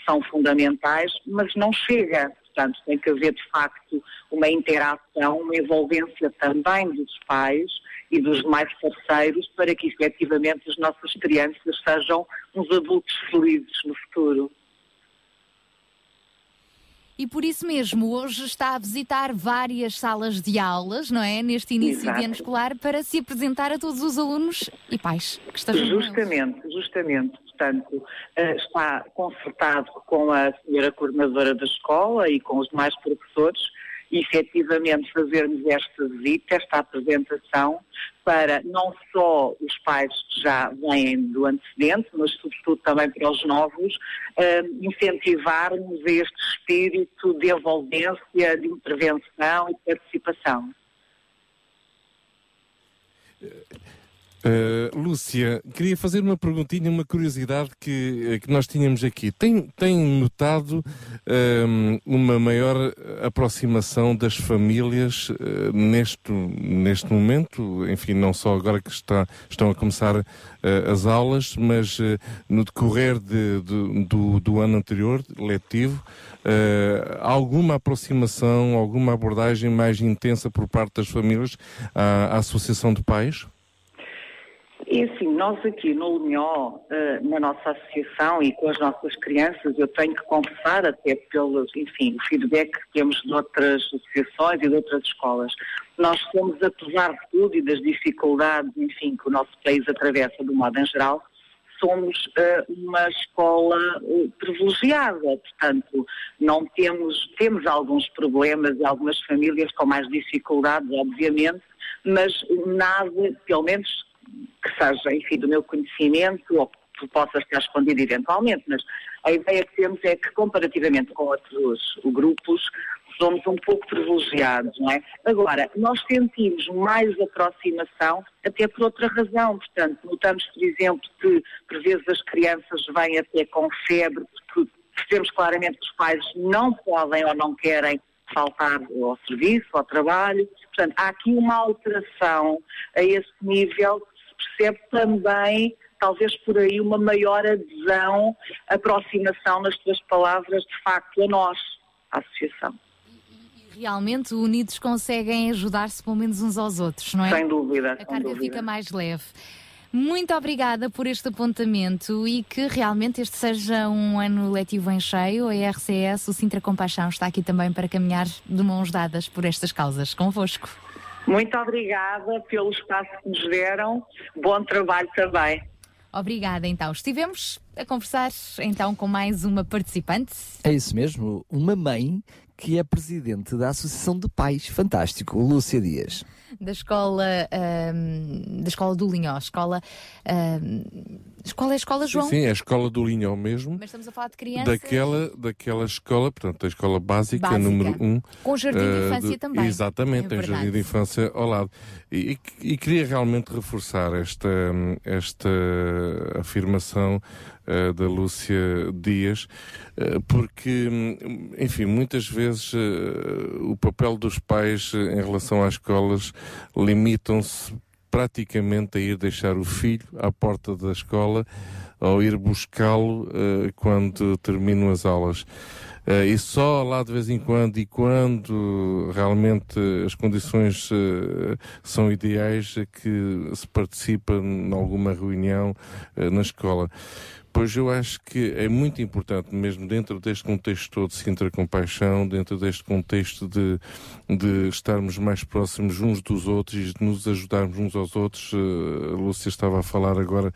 são fundamentais, mas não chega. Portanto, tem que haver, de facto, uma interação, uma envolvência também dos pais e dos demais parceiros para que, efetivamente, as nossas crianças sejam uns adultos felizes no futuro. E por isso mesmo, hoje está a visitar várias salas de aulas, não é? Neste início Exato. de ano escolar, para se apresentar a todos os alunos e pais que estejam. Justamente, justamente. Portanto, eh, está concertado com a senhora coordenadora da escola e com os demais professores, efetivamente fazermos esta visita, esta apresentação, para não só os pais que já vêm do antecedente, mas sobretudo também para os novos, eh, incentivarmos este espírito de envolvência, de intervenção e de participação. Uh, Lúcia, queria fazer uma perguntinha, uma curiosidade que, eh, que nós tínhamos aqui. Tem, tem notado um, uma maior aproximação das famílias uh, neste, neste momento? Enfim, não só agora que está, estão a começar as aulas, mas no decorrer de, de- do, do ano anterior, letivo, alguma aproximação, alguma abordagem mais intensa por parte das famílias à, à Associação de Pais? É assim, nós aqui no Linhó, eh, na nossa associação e com as nossas crianças, eu tenho que confessar, até pelos, enfim, feedback que temos de outras associações e de outras escolas, nós somos, apesar de tudo e das dificuldades, enfim, que o nosso país atravessa do modo em geral, somos eh, uma escola eh, privilegiada, portanto, não temos, temos alguns problemas e algumas famílias com mais dificuldades, obviamente, mas nada, pelo menos que seja, enfim, do meu conhecimento ou que possa estar escondido eventualmente, mas A ideia que temos é que, comparativamente com outros grupos, somos um pouco privilegiados, não é? Agora, nós sentimos mais aproximação até por outra razão. Portanto, notamos, por exemplo, que por vezes as crianças vêm até com febre, porque percebemos claramente que os pais não podem ou não querem faltar ao serviço, ao trabalho. Portanto, há aqui uma alteração a esse nível percebe também, talvez por aí, uma maior adesão, aproximação nas tuas palavras, de facto, a nós, a associação. Realmente unidos conseguem ajudar-se pelo menos uns aos outros, não é? Sem dúvida. A sem carga dúvida. fica mais leve. Muito obrigada por este apontamento e que realmente este seja um ano letivo em cheio. A RCS, o Sintra Compaixão, está aqui também para caminhar de mãos dadas por estas causas convosco. Muito obrigada pelo espaço que nos deram. Bom trabalho também. Obrigada, então. Estivemos a conversar então com mais uma participante. É isso mesmo, uma mãe que é presidente da Associação de Pais, fantástico, Lúcia Dias. da escola ahm, da escola do Linhó, escola ahm, qual é a escola, João? Sim, sim, é a escola do Linhó mesmo. Mas estamos a falar de crianças Daquela, daquela escola, portanto, a escola básica, Básica. número 1. Um, Com jardim de eh, infância do- também. Exatamente, É tem jardim de infância ao lado. E, e- e queria realmente reforçar esta, esta afirmação eh, da Lúcia Dias, eh, porque, enfim, muitas vezes o papel dos pais em relação às escolas limitam-se praticamente a ir deixar o filho à porta da escola ou ir buscá-lo eh, quando terminam as aulas. Eh, e só lá de vez em quando, e quando realmente as condições eh, são ideais, é que se participa em alguma reunião na escola. Pois eu acho que é muito importante, mesmo dentro deste contexto todo de Sintra Compaixão, dentro deste contexto de, de estarmos mais próximos uns dos outros e de nos ajudarmos uns aos outros. Eh, A Lúcia estava a falar agora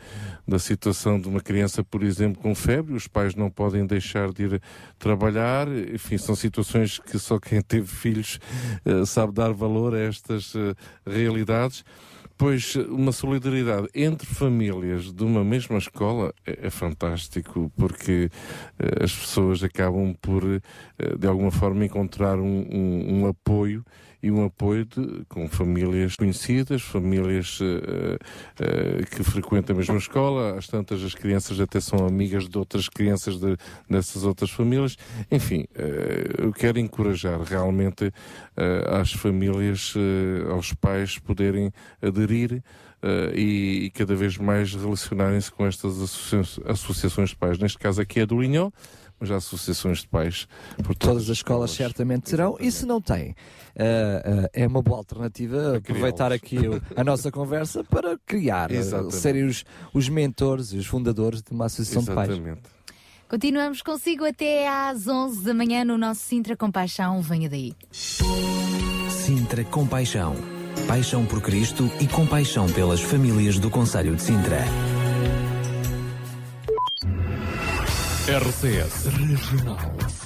da situação de uma criança, por exemplo, com febre, os pais não podem deixar de ir trabalhar, enfim, são situações que só quem teve filhos eh, sabe dar valor a estas eh, realidades. Pois uma solidariedade entre famílias de uma mesma escola é, é fantástico, porque eh, as pessoas acabam por, eh, de alguma forma, encontrar um, um- um apoio e um apoio de- com famílias conhecidas, famílias eh, eh, que frequentam a mesma escola, às tantas as crianças até são amigas de outras crianças de- dessas outras famílias. Enfim, eh, eu quero encorajar realmente às famílias, aos pais poderem aderir eh, e, e cada vez mais relacionarem-se com estas associa- associações de pais. Neste caso aqui é do Linhó, mas há associações de pais por Todas as escolas certamente terão, e se não têm, eh, eh, é uma boa alternativa aproveitar aqui o- a nossa conversa para criar, Exatamente. serem os, os mentores e os fundadores de uma associação de pais. Exatamente. Continuamos consigo até às 11 da manhã no nosso Sintra Compaixão. Venha daí. Sintra Compaixão. Paixão por Cristo e compaixão pelas famílias do Conselho de Sintra. RCS Regional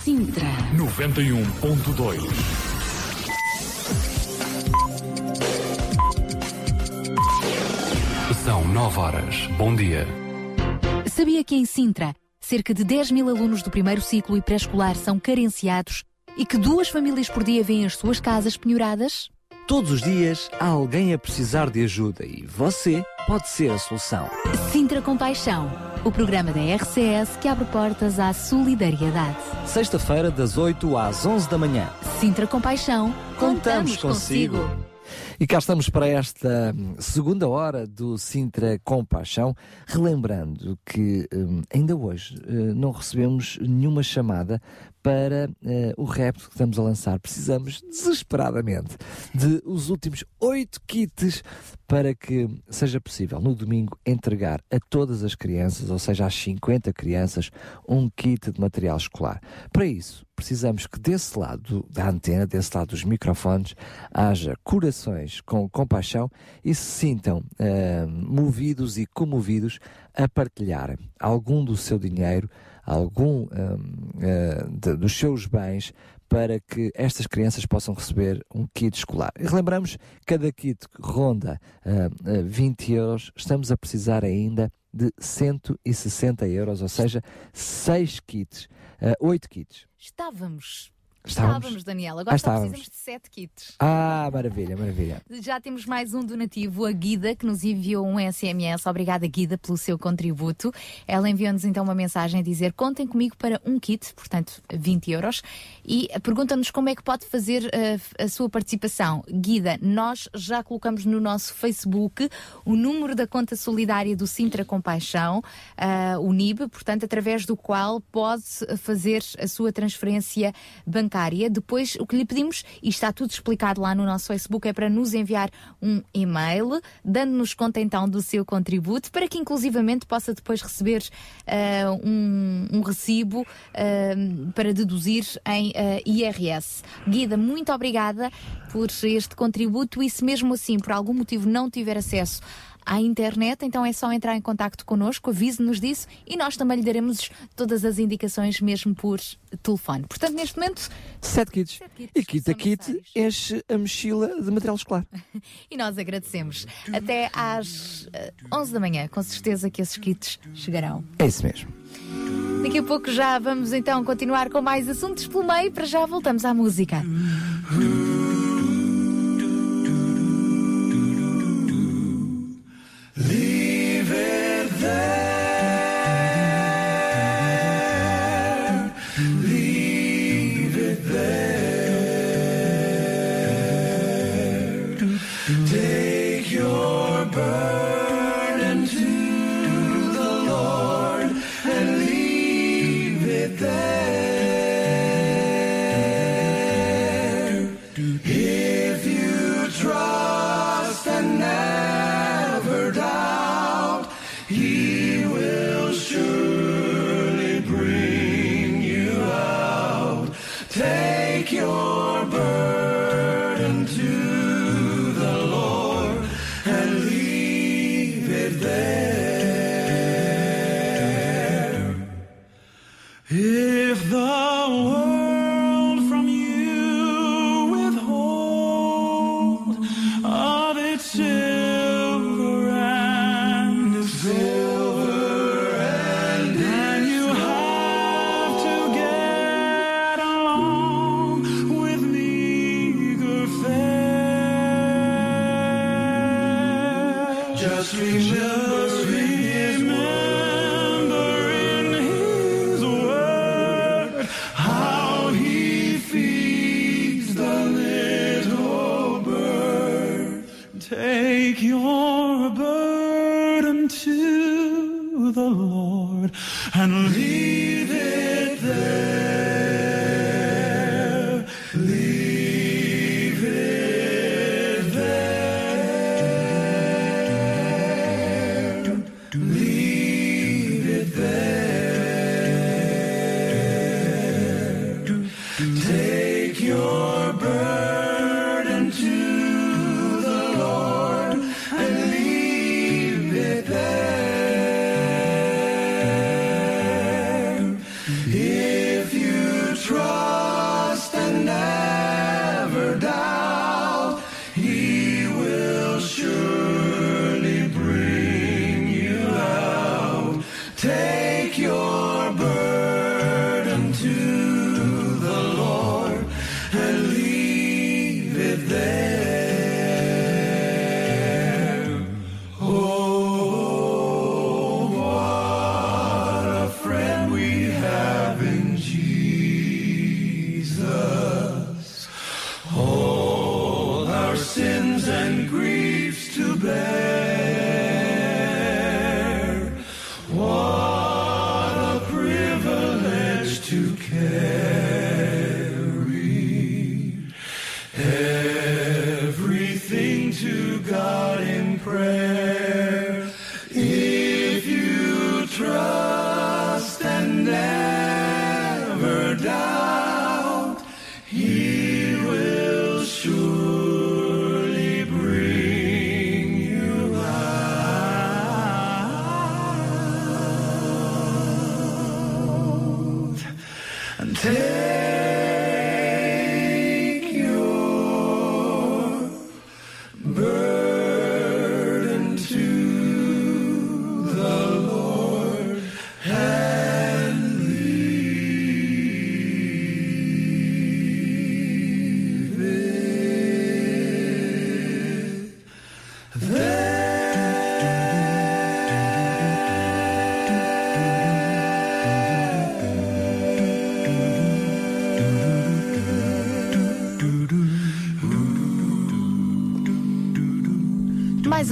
Sintra. 91.2 São 9 horas. Bom dia. Sabia que em Sintra, cerca de 10 mil alunos do primeiro ciclo e pré-escolar são carenciados e que duas famílias por dia vêm as suas casas penhoradas? Todos os dias há alguém a precisar de ajuda e você pode ser a solução. Sintra Compaixão, o programa da RCS que abre portas à solidariedade. Sexta-feira, das 8 às 11 da manhã. Sintra Compaixão, contamos, consigo. E cá estamos para esta hum, segunda hora do Sintra Compaixão, relembrando que hum, ainda hoje eh, não recebemos nenhuma chamada para eh, o repto que estamos a lançar. Precisamos desesperadamente de os últimos oito kits para que seja possível no domingo entregar a todas as crianças, ou seja, às 50 crianças, um kit de material escolar. Para isso, precisamos que desse lado da antena, desse lado dos microfones, haja corações com compaixão e se sintam ah, movidos e comovidos a partilharem algum do seu dinheiro, algum ah, ah, de- dos seus bens para que estas crianças possam receber um kit escolar. E relembramos, cada kit ronda ah, ah, 20 euros, estamos a precisar ainda de 160 euros, ou seja, 6 kits, 8 kits. Estávamos. Estávamos. Daniela. Ah, Agora só estávamos. precisamos de sete kits. Ah, maravilha, maravilha. Já temos mais um donativo, a Guida, que nos enviou um SMS. Obrigada, Guida, pelo seu contributo. Ela enviou-nos então uma mensagem a dizer: Contem comigo para um kit, portanto 20 euros, e pergunta-nos como é que pode fazer uh, a sua participação. Guida, nós já colocamos no nosso Facebook o número da conta solidária do Sintra Compaixão, uh, o NIB, portanto, através do qual pode fazer a sua transferência bancária. Depois, o que lhe pedimos, e está tudo explicado lá no nosso Facebook, é para nos enviar um e-mail, dando-nos conta então do seu contributo, para que inclusivamente possa depois receber uh, um, um, recibo uh, para deduzir em uh, IRS. Guida, muito obrigada por este contributo e se mesmo assim, por algum motivo, não tiver acesso à internet, então é só entrar em contato connosco, avise-nos disso e nós também lhe daremos todas as indicações mesmo por telefone. Portanto, neste momento, 7 kits. kits E kit a kit enche a mochila de material escolar. e nós agradecemos. Até às eh, 11 da manhã, com certeza que esses kits chegarão. É isso mesmo. Daqui a pouco já vamos então continuar com mais assuntos pelo meio, para já voltamos à música. Leave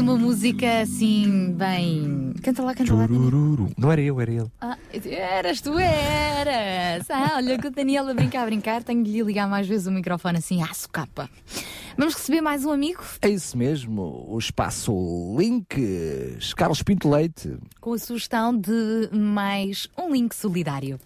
uma música assim, bem. Canta lá, canta lá. Não era eu, era ele. Ah, eras, tu eras! Ah, olha que o Daniel a brincar, a brincar, tenho de lhe ligar mais vezes o microfone assim, à socapa. Vamos receber mais um amigo É isso mesmo, o espaço Links, Carlos Pinto Leite. com a sugestão de mais um link solidário.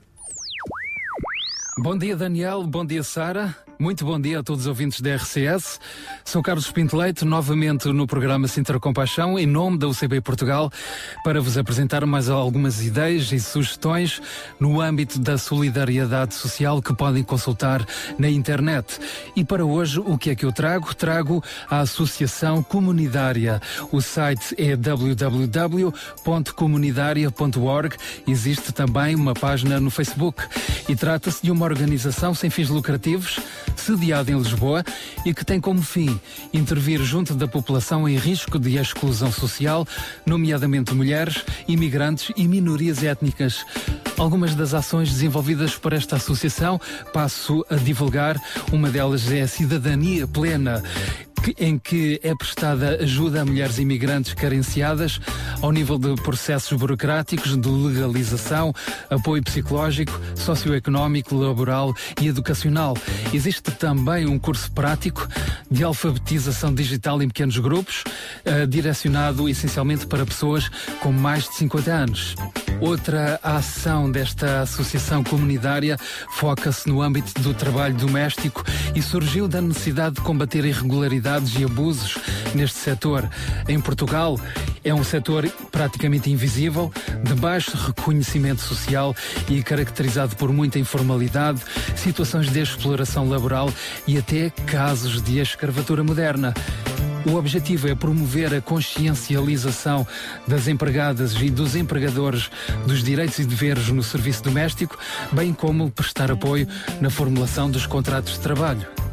Bom dia, Daniel. Bom dia, Sara. Muito bom dia a todos os ouvintes da RCS. Sou Carlos Pinto Leite, novamente no programa Sintra Compaixão, em nome da UCB Portugal, para vos apresentar mais algumas ideias e sugestões no âmbito da solidariedade social que podem consultar na internet. E para hoje, o que é que eu trago? Trago a Associação Comunidária. O site é www.comunidaria.org. Existe também uma página no Facebook e trata-se de uma organização sem fins lucrativos, sediada em Lisboa e que tem como fim intervir junto da população em risco de exclusão social, nomeadamente mulheres, imigrantes e minorias étnicas. Algumas das ações desenvolvidas por esta associação passo a divulgar. Uma delas é a Cidadania Plena, em que é prestada ajuda a mulheres imigrantes carenciadas ao nível de processos burocráticos, de legalização, apoio psicológico, socioeconómico, laboral e educacional. Existe também um curso prático de alfabetização digital em pequenos grupos, eh, direcionado essencialmente para pessoas com mais de 50 anos. Outra ação desta associação comunitária foca-se no âmbito do trabalho doméstico e surgiu da necessidade de combater irregularidades e abusos neste setor. Em Portugal, é um setor praticamente invisível, de baixo reconhecimento social e caracterizado por muita informalidade, situações de exploração laboral e até casos de escravatura moderna. O objetivo é promover a consciencialização das empregadas e dos empregadores dos direitos e deveres no serviço doméstico, bem como prestar apoio na formulação dos contratos de trabalho.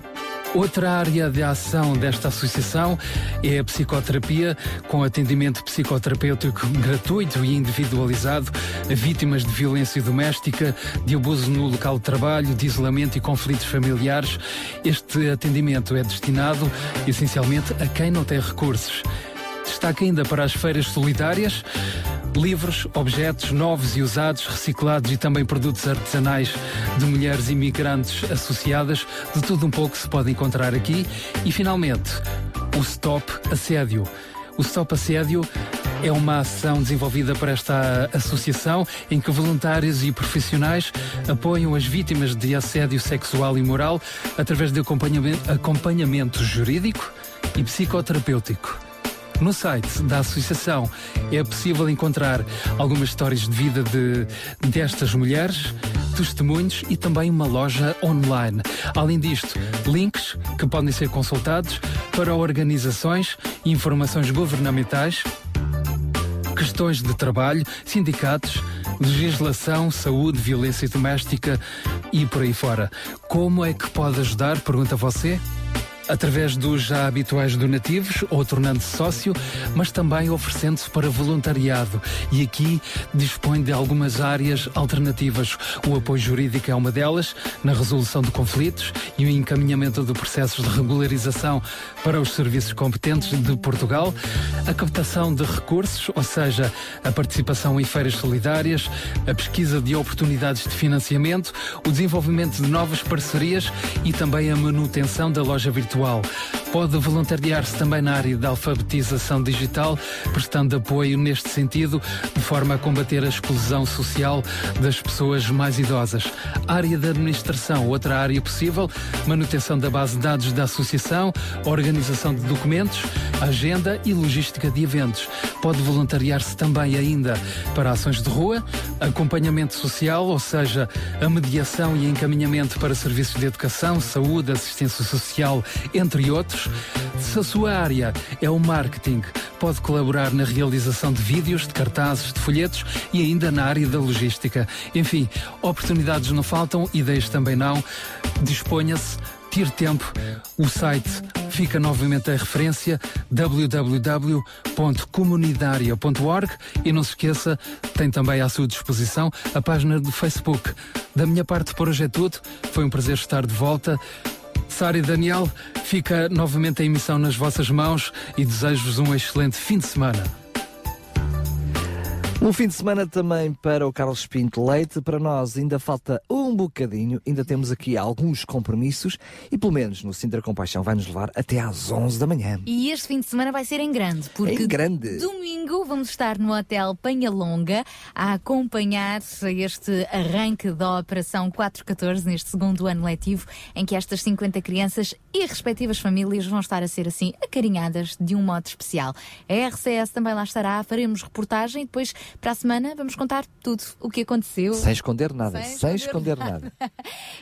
Outra área de ação desta associação é a psicoterapia, com atendimento psicoterapêutico gratuito e individualizado a vítimas de violência doméstica, de abuso no local de trabalho, de isolamento e conflitos familiares. Este atendimento é destinado essencialmente a quem não tem recursos. Destaque ainda para as feiras solidárias. Livros, objetos novos e usados, reciclados e também produtos artesanais de mulheres imigrantes associadas, de tudo um pouco se pode encontrar aqui. E finalmente, o Stop Assédio. O Stop Assédio é uma ação desenvolvida por esta associação em que voluntários e profissionais apoiam as vítimas de assédio sexual e moral através de acompanhamento, acompanhamento jurídico e psicoterapêutico. No site da associação é possível encontrar algumas histórias de vida de, destas mulheres, testemunhos e também uma loja online. Além disto, links que podem ser consultados para organizações e informações governamentais questões de trabalho, sindicatos, legislação, saúde, violência doméstica e por aí fora. Como é que pode ajudar? Pergunta você. Através dos já habituais donativos ou tornando-se sócio, mas também oferecendo-se para voluntariado. E aqui dispõe de algumas áreas alternativas. O apoio jurídico é uma delas, na resolução de conflitos e o encaminhamento de processos de regularização para os serviços competentes de Portugal, a captação de recursos, ou seja, a participação em feiras solidárias, a pesquisa de oportunidades de financiamento, o desenvolvimento de novas parcerias e também a manutenção da loja virtual. Pode voluntariar-se também na área da alfabetização digital, prestando apoio neste sentido, de forma a combater a exclusão social das pessoas mais idosas. Área da administração, outra área possível, manutenção da base de dados da associação, organização de documentos, agenda e logística de eventos. Pode voluntariar-se também ainda para ações de rua, acompanhamento social, ou seja, a mediação e encaminhamento para serviços de educação, saúde, assistência social, entre outros. Se a sua área é o marketing, pode colaborar na realização de vídeos, de cartazes, de folhetos e ainda na área da logística. Enfim, oportunidades não faltam, ideias também não. Disponha-se, tire tempo. O site fica novamente a referência www.comunidaria.org e não se esqueça, tem também à sua disposição a página do Facebook. Da minha parte por hoje é tudo. Foi um prazer estar de volta. Sara e Daniel, fica novamente a emissão nas vossas mãos e desejo-vos um excelente fim de semana. Um fim de semana também para o Carlos Pinto Leite. Para nós ainda falta um bocadinho, ainda temos aqui alguns compromissos e pelo menos no Sintra Compaixão vai nos levar até às 11 da manhã. E este fim de semana vai ser em grande, porque Em grande. domingo vamos estar no Hotel Penhalonga a acompanhar este arranque da Operação 414 neste segundo ano letivo, em que estas 50 crianças e respectivas famílias vão estar a ser assim acarinhadas de um modo especial. A RCS também lá estará, faremos reportagem e depois para a semana vamos contar tudo o que aconteceu. Sem esconder nada, Sem sem, esconder esconder nada.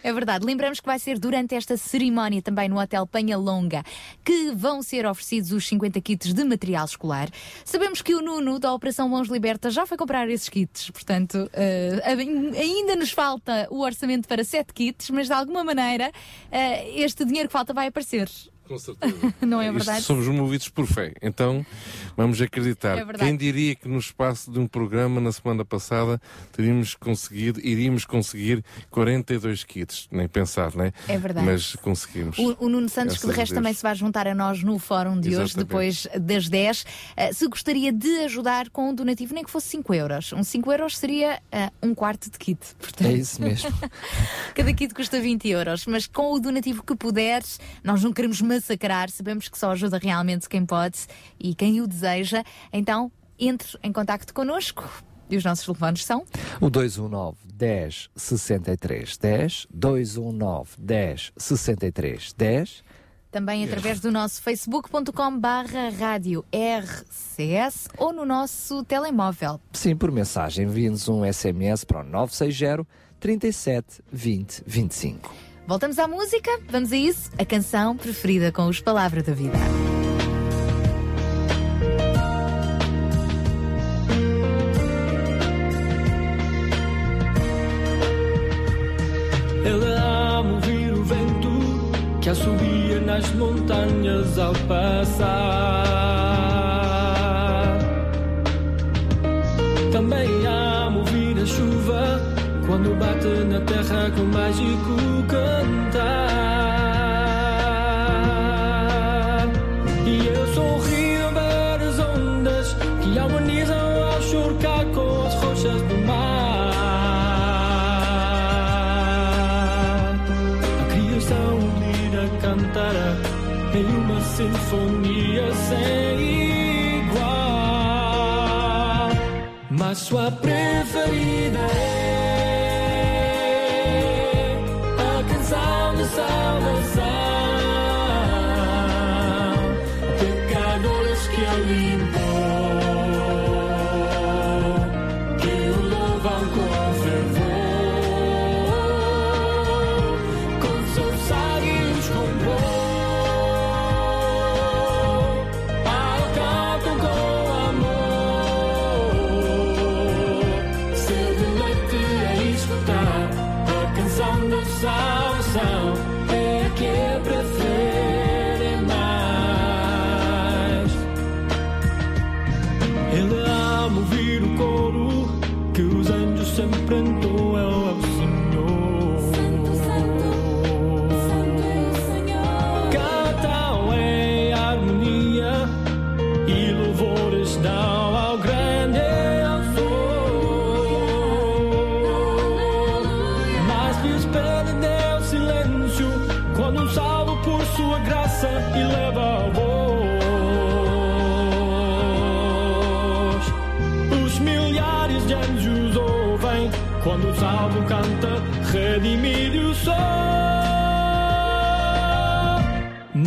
É verdade. Lembramos que vai ser durante esta cerimónia também no Hotel Penha Longa que vão ser oferecidos os 50 kits de material escolar. Sabemos que o Nuno da Operação Mãos Libertas já foi comprar esses kits, portanto, eh, ainda nos falta o orçamento para 7 kits, mas de alguma maneira eh, este dinheiro que falta vai aparecer. Com certeza. Não é Isto verdade? somos movidos por fé. Então, vamos acreditar. É. Quem diria que no espaço de um programa na semana passada teríamos conseguido, iríamos conseguir 42 kits? Nem pensar, né? É verdade. Mas conseguimos. O, o Nuno Santos, que de Graças resto também se vai juntar a nós no fórum de hoje, Exatamente. depois das 10, eh, se gostaria de ajudar com um donativo, nem que fosse 5 euros. Um 5 euros seria eh, um quarto de kit. Portanto, É isso mesmo. Cada kit custa 20 euros, mas com o donativo que puderes, nós não queremos massacrar, sabemos que só ajuda realmente quem pode e quem o deseja. Então, entre em contacto connosco. E os nossos telefones são O 219 10 63 10, 219 10 63 10. também através do nosso facebook.com barra rádio RCS ou no nosso telemóvel. Sim, por mensagem, envie-nos um SMS para o 960 37 20 25. Voltamos à música, vamos a isso? A canção preferida com os Palavra da Vida. Ele ama ouvir o vento que assobia nas montanhas ao passar. Também ama ouvir a chuva quando bate na terra com mágico sua preferida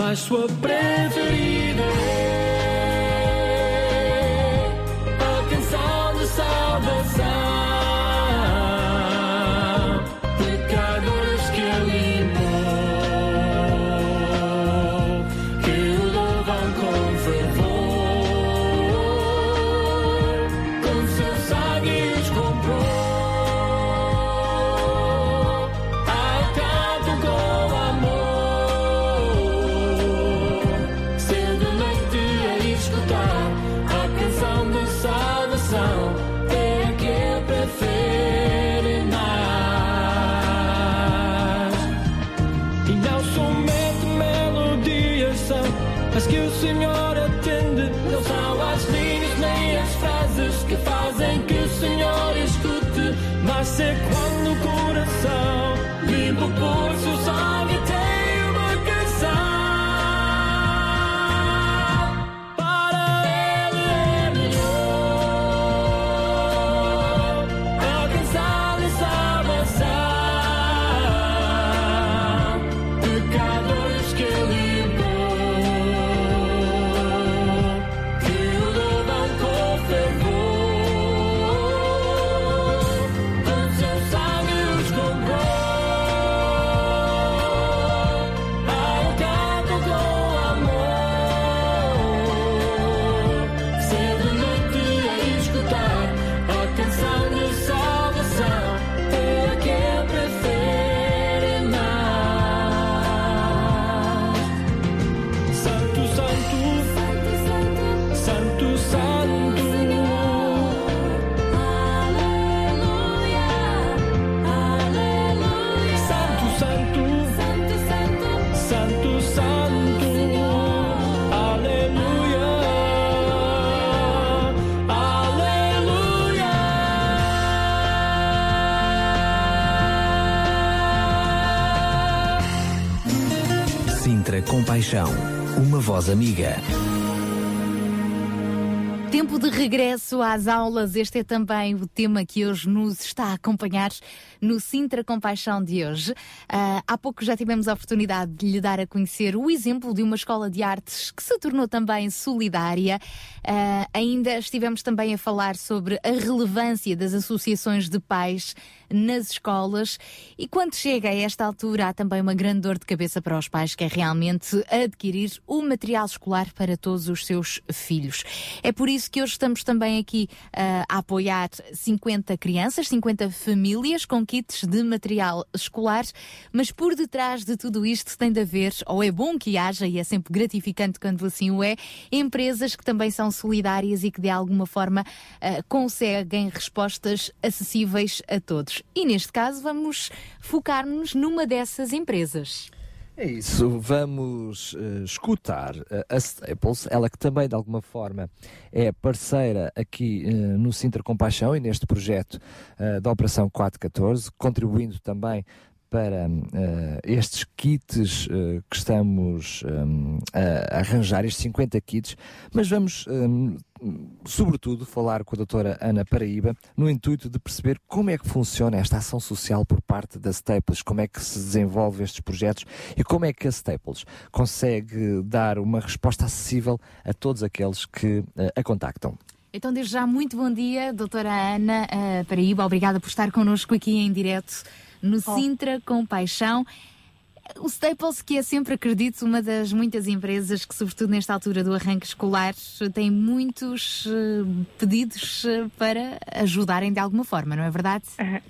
Mas sua preferida é Compaixão, uma voz amiga. Tempo de regresso às aulas. Este é também o tema que hoje nos está a acompanhar no Sintra Compaixão de hoje. Ah, há pouco já tivemos a oportunidade de lhe dar a conhecer o exemplo de uma escola de artes que se tornou também solidária. Ah, ainda estivemos também a falar sobre a relevância das associações de pais nas escolas e quando chega a esta altura há também uma grande dor de cabeça para os pais que é realmente adquirir o material escolar para todos os seus filhos. É por isso que hoje estamos também aqui ah, a apoiar 50 crianças, 50 famílias com kits de material escolar, mas por detrás de tudo isto tem de haver, ou é bom que haja, e é sempre gratificante quando assim o é, empresas que também são solidárias e que de alguma forma ah, conseguem respostas acessíveis a todos. E neste caso vamos focar-nos numa dessas empresas. É isso, vamos eh, escutar eh, a Staples, ela que também de alguma forma é parceira aqui eh, no Sintra Compaixão e neste projeto eh, da Operação 414, contribuindo também para eh, estes kits eh, que estamos eh, a arranjar, estes 50 kits, mas vamos eh, sobretudo falar com a doutora Ana Paraíba no intuito de perceber como é que funciona esta ação social por parte da Staples, como é que se desenvolve estes projetos e como é que a Staples consegue dar uma resposta acessível a todos aqueles que eh, a contactam. Então, desde já, muito bom dia, doutora Ana Paraíba. Obrigada por estar connosco aqui em direto no Sintra com Paixão. O Staples, que é sempre, acredito, uma das muitas empresas que, sobretudo nesta altura do arranque escolar, tem muitos eh, pedidos eh, para ajudarem de alguma forma, não é verdade?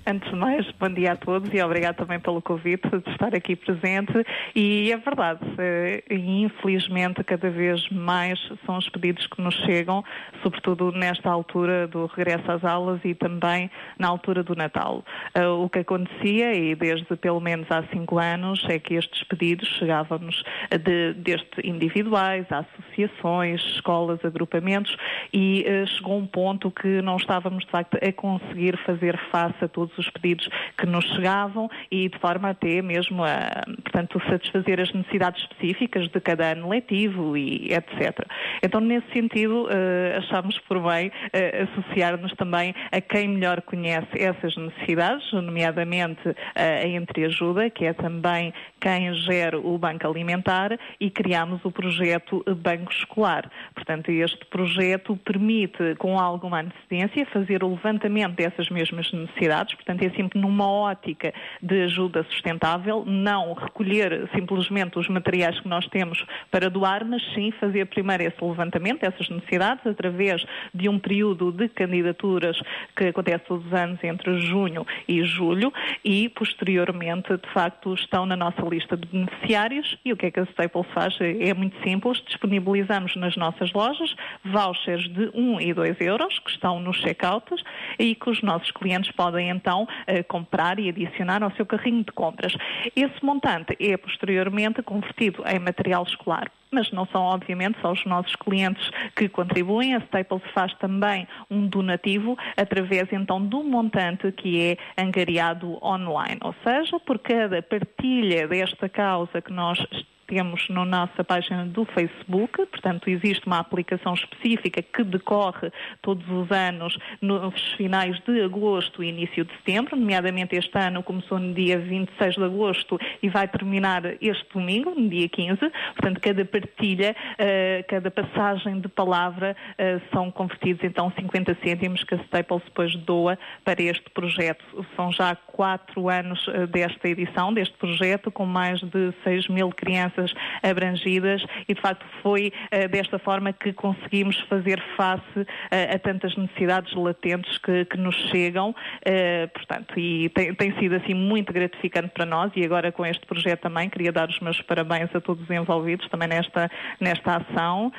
Antes de mais, bom dia a todos e obrigado também pelo convite de estar aqui presente. E é verdade, eh, infelizmente cada vez mais são os pedidos que nos chegam, sobretudo nesta altura do regresso às aulas e também na altura do Natal. Eh, O que acontecia, e desde pelo menos há cinco anos, é que estes pedidos chegavam-nos de, desde individuais, associações, escolas, agrupamentos, e eh, chegou um ponto que não estávamos de facto a conseguir fazer face a todos os pedidos que nos chegavam e de forma até mesmo a, portanto, satisfazer as necessidades específicas de cada ano letivo e etc. Então, nesse sentido, eh, achamos por bem eh, associar-nos também a quem melhor conhece essas necessidades, nomeadamente a Entreajuda, que é também quem gera o Banco Alimentar, e criamos o projeto Banco Escolar. Portanto, este projeto permite, com alguma antecedência, fazer o levantamento dessas mesmas necessidades, portanto, é sempre numa ótica de ajuda sustentável, não recolher simplesmente os materiais que nós temos para doar, mas sim fazer primeiro esse levantamento dessas necessidades através de um período de candidaturas que acontece todos os anos entre junho e julho e, posteriormente, de facto, estão na nossa lista de beneficiários e o que é que a Staples faz? É muito simples, disponibilizamos nas nossas lojas vouchers de 1 e 2 euros que estão nos checkouts e que os nossos clientes podem então eh, comprar e adicionar ao seu carrinho de compras. Esse montante é posteriormente convertido em material escolar mas não são, obviamente, só os nossos clientes que contribuem. A Staples faz também um donativo através, então, do montante que é angariado online. Ou seja, por cada partilha desta causa que nós temos na nossa página do Facebook, portanto existe uma aplicação específica que decorre todos os anos nos finais de agosto e início de setembro, nomeadamente este ano começou no dia 26 de agosto e vai terminar este domingo, no dia 15, portanto cada partilha, eh, cada passagem de palavra eh, são convertidos então 50 cêntimos que a Staples depois doa para este projeto. São já quatro anos eh, desta edição, deste projeto, com mais de 6 mil crianças abrangidas e, de facto, foi eh, desta forma que conseguimos fazer face eh, a tantas necessidades latentes que, que nos chegam, eh, portanto, e tem, tem sido assim muito gratificante para nós e agora com este projeto também queria dar os meus parabéns a todos os envolvidos também nesta, nesta ação,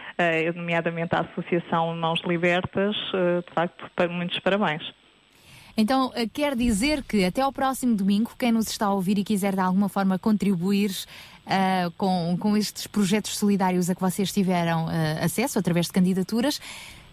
nomeadamente à Associação Mãos Libertas, de facto, muitos parabéns. Então, quer dizer que até ao próximo domingo, quem nos está a ouvir e quiser de alguma forma contribuir ah, com, com estes projetos solidários a que vocês tiveram ah, acesso através de candidaturas,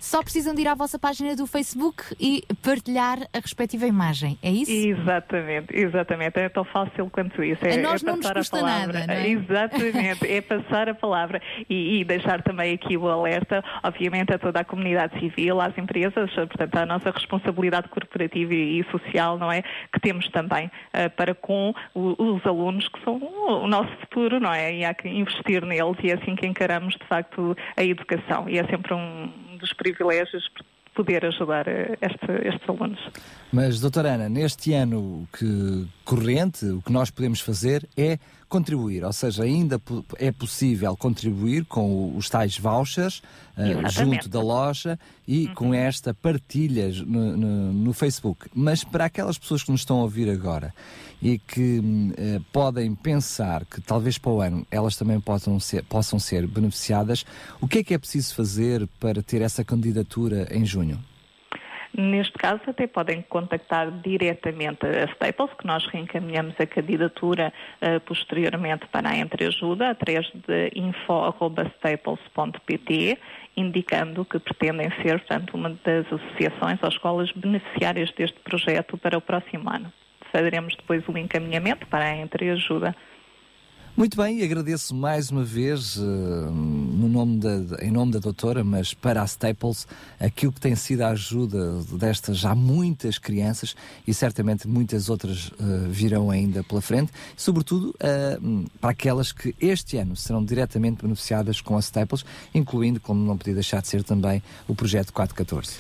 Só precisam de ir à vossa página do Facebook e partilhar a respectiva imagem, é isso? Exatamente, exatamente. É tão fácil quanto isso. É, A nós é não nos passar custa a palavra. nada, não é? Exatamente, é passar a palavra e, e deixar também aqui o alerta, obviamente, a toda a comunidade civil, às empresas, portanto, a nossa responsabilidade corporativa e, social, não é? Que temos também eh, para com o- os alunos que são o nosso futuro, não é? E há que investir neles e é assim que encaramos, de facto, a educação. E é sempre um dos privilégios poder ajudar eh, este- estes alunos. Mas, doutora Ana, neste ano que corrente, o que nós podemos fazer é contribuir, ou seja, ainda é possível contribuir com os tais vouchers Exatamente. junto da loja e com esta partilha no, no- no Facebook. Mas para aquelas pessoas que nos estão a ouvir agora e que eh, podem pensar que talvez para o ano elas também possam ser, possam ser beneficiadas, o que é que é preciso fazer para ter essa candidatura em junho? Neste caso, até podem contactar diretamente a Staples, que nós reencaminhamos a candidatura eh, posteriormente para a entreajuda, através de info.staples.pt, indicando que pretendem ser, portanto, uma das associações ou escolas beneficiárias deste projeto para o próximo ano. Faremos depois o encaminhamento para a entreajuda. Muito bem, agradeço mais uma vez, eh, no nome da- em nome da doutora, mas para a Staples, aquilo que tem sido a ajuda destas já muitas crianças e certamente muitas outras eh, virão ainda pela frente, sobretudo eh, para aquelas que este ano serão diretamente beneficiadas com a Staples, incluindo, como não podia deixar de ser também, o projeto 414.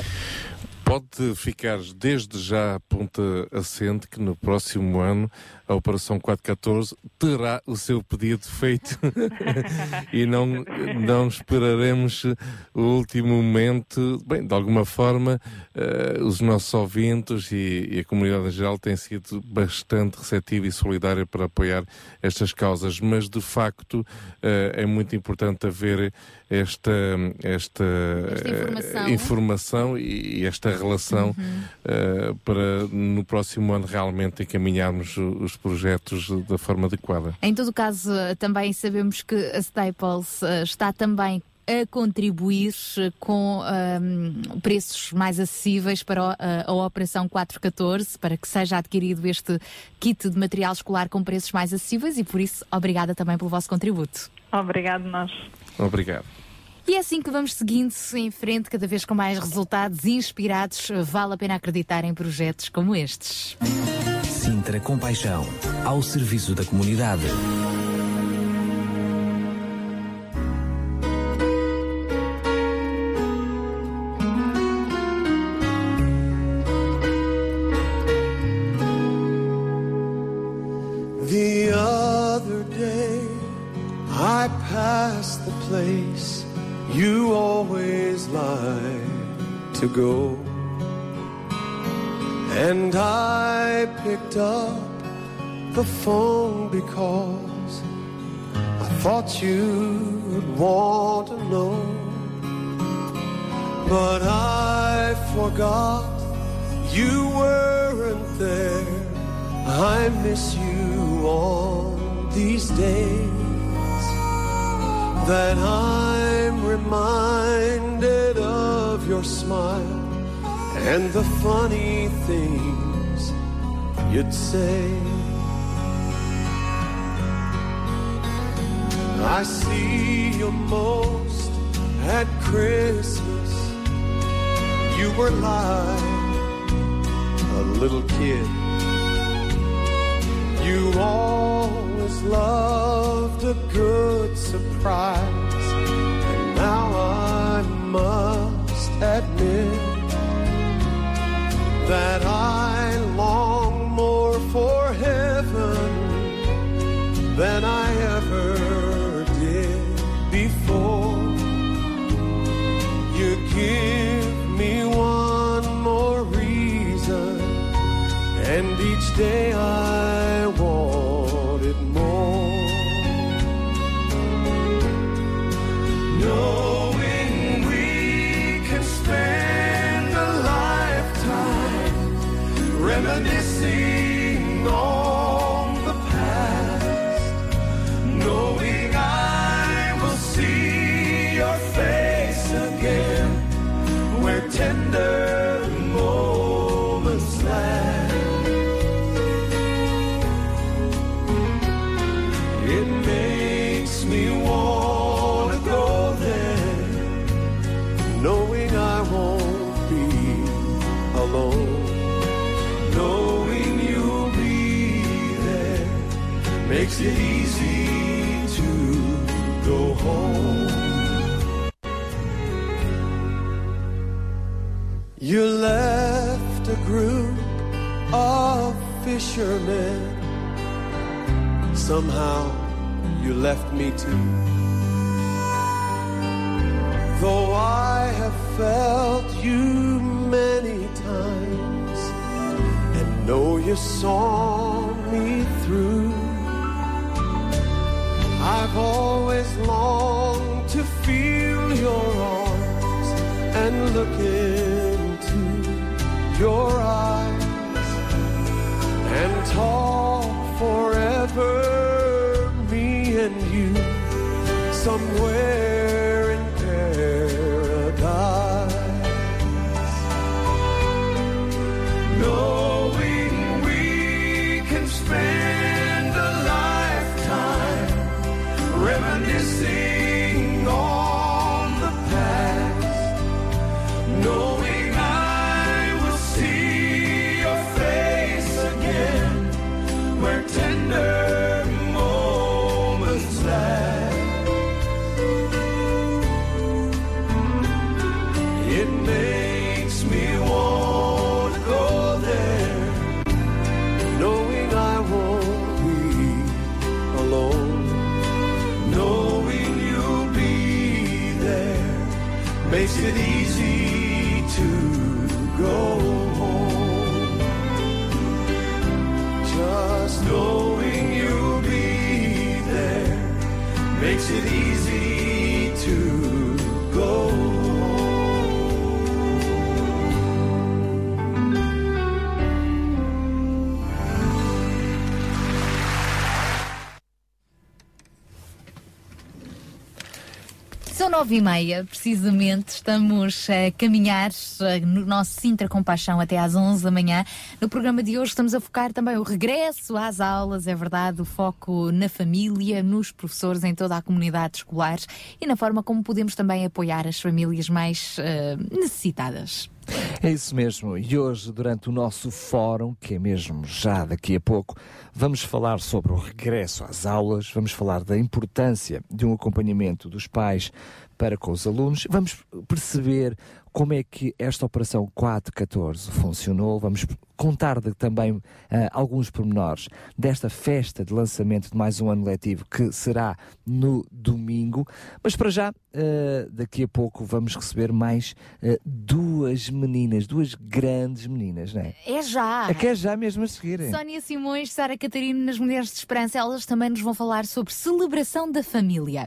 Pode ficar desde já a ponta assente que no próximo ano a Operação 414 terá o seu pedido feito e não, não esperaremos o último momento. Bem, de alguma forma, eh, os nossos ouvintes e, e a comunidade em geral têm sido bastante receptiva e solidária para apoiar estas causas, mas de facto eh, é muito importante haver esta, esta, Esta informação. eh, informação e, e esta relação eh, para no próximo ano realmente encaminharmos os projetos da forma adequada. Em todo o caso, eh, também sabemos que a Staples eh, está também a contribuir eh, com ahm, preços mais acessíveis para a, a Operação 414, para que seja adquirido este kit de material escolar com preços mais acessíveis e por isso, obrigada também pelo vosso contributo. Obrigado, nós. Obrigado. E é assim que vamos seguindo em frente, cada vez com mais resultados inspirados. Vale a pena acreditar em projetos como estes. Sintra Compaixão, ao serviço da comunidade. The other day, I passed the place you always like to go. And I picked up the phone because I thought you'd want to know. But I forgot you weren't there. I miss you all these days that I'm reminded of your smile and the funny things you'd say. I see you most at Christmas. You were like a little kid. You always loved a good surprise. And now I must admit that I long more for heaven than I ever did before. You give me one more reason, and each day I You left a group of fishermen. Somehow you left me too. Though I have felt you many times and know you saw me through, I've always longed to feel your arms and look into your eyes and talk forever, me and you, somewhere nove e meia, precisamente. Estamos a caminhar no nosso Sintra Compaixão até às onze da manhã. No programa de hoje estamos a focar também o regresso às aulas, é verdade, o foco na família, nos professores, em toda a comunidade escolar e na forma como podemos também apoiar as famílias mais eh, necessitadas. É isso mesmo. E hoje, durante o nosso fórum, que é mesmo já daqui a pouco, vamos falar sobre o regresso às aulas, vamos falar da importância de um acompanhamento dos pais para com os alunos, vamos perceber como é que esta operação 414 funcionou, vamos contar de, também ah, alguns pormenores desta festa de lançamento de mais um ano letivo que será no domingo, mas para já, ah, daqui a pouco vamos receber mais ah, duas meninas, duas grandes meninas, não é? É já! É que é já mesmo a seguir. Sónia Simões, Sara Catarina nas Mulheres de Esperança, elas também nos vão falar sobre celebração da família.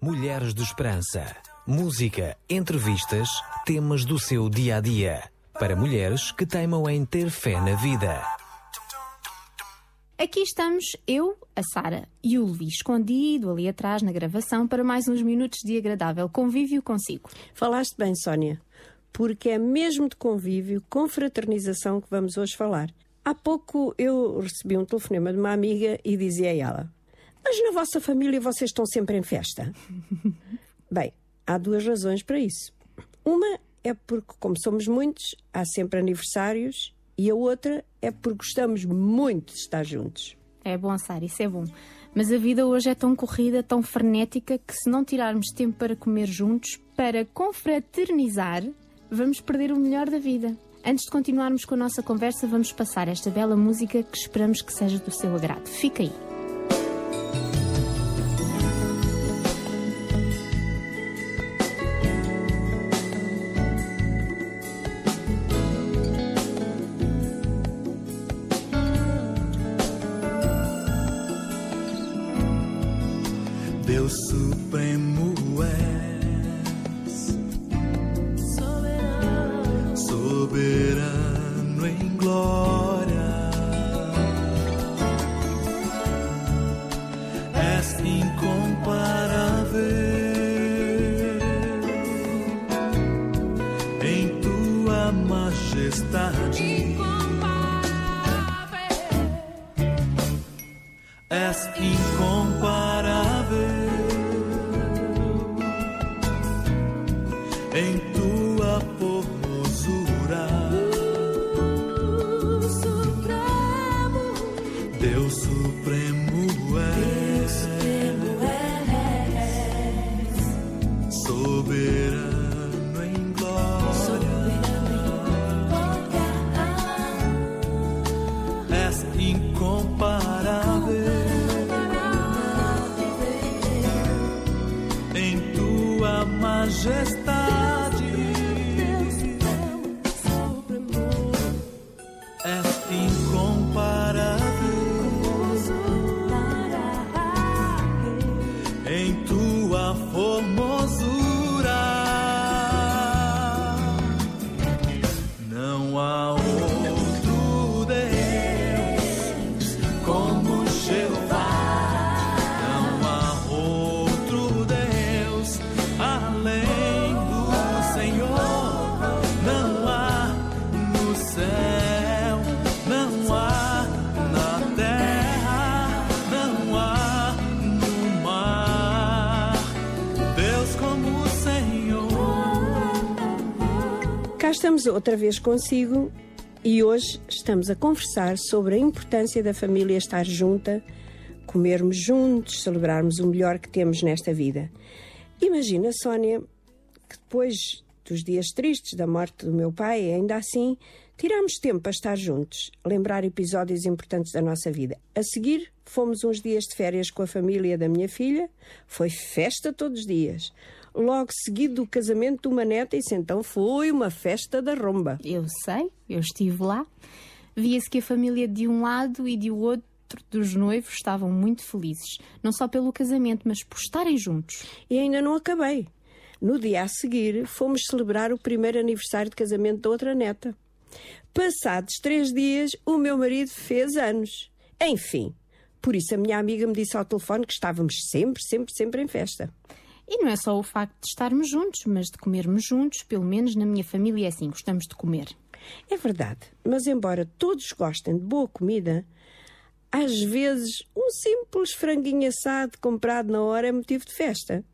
Mulheres de Esperança. Música, entrevistas, temas do seu dia a dia. Para mulheres que teimam em ter fé na vida. Aqui estamos eu, a Sara e o Luís escondido ali atrás na gravação para mais uns minutos de agradável convívio consigo. Falaste bem, Sónia, porque é mesmo de convívio, confraternização que vamos hoje falar. Há pouco eu recebi um telefonema de uma amiga e dizia a ela: Mas na vossa família vocês estão sempre em festa? bem, há duas razões para isso. Uma é porque, como somos muitos, há sempre aniversários, e a outra é porque gostamos muito de estar juntos. É bom, Sara, isso é bom. Mas a vida hoje é tão corrida, tão frenética, que se não tirarmos tempo para comer juntos, para confraternizar, vamos perder o melhor da vida. Antes de continuarmos com a nossa conversa, vamos passar esta bela música que esperamos que seja do seu agrado. Fica aí. Estamos outra vez consigo e hoje estamos a conversar sobre a importância da família estar junta, comermos juntos, celebrarmos o melhor que temos nesta vida. Imagina, Sónia, que depois dos dias tristes da morte do meu pai, ainda assim, tirámos tempo para estar juntos, lembrar episódios importantes da nossa vida. A seguir, fomos uns dias de férias com a família da minha filha, foi festa todos os dias. Logo seguido do casamento de uma neta, isso então foi uma festa da romba. Eu sei, eu estive lá. Via-se que a família de um lado e de outro dos noivos estavam muito felizes, não só pelo casamento, mas por estarem juntos. E ainda não acabei. No dia a seguir, fomos celebrar o primeiro aniversário de casamento da outra neta. Passados três dias, o meu marido fez anos. Enfim, por isso a minha amiga me disse ao telefone que estávamos sempre, sempre, sempre em festa. E não é só o facto de estarmos juntos, mas de comermos juntos, pelo menos na minha família é assim, gostamos de comer. É verdade, mas embora todos gostem de boa comida, às vezes um simples franguinho assado comprado na hora é motivo de festa.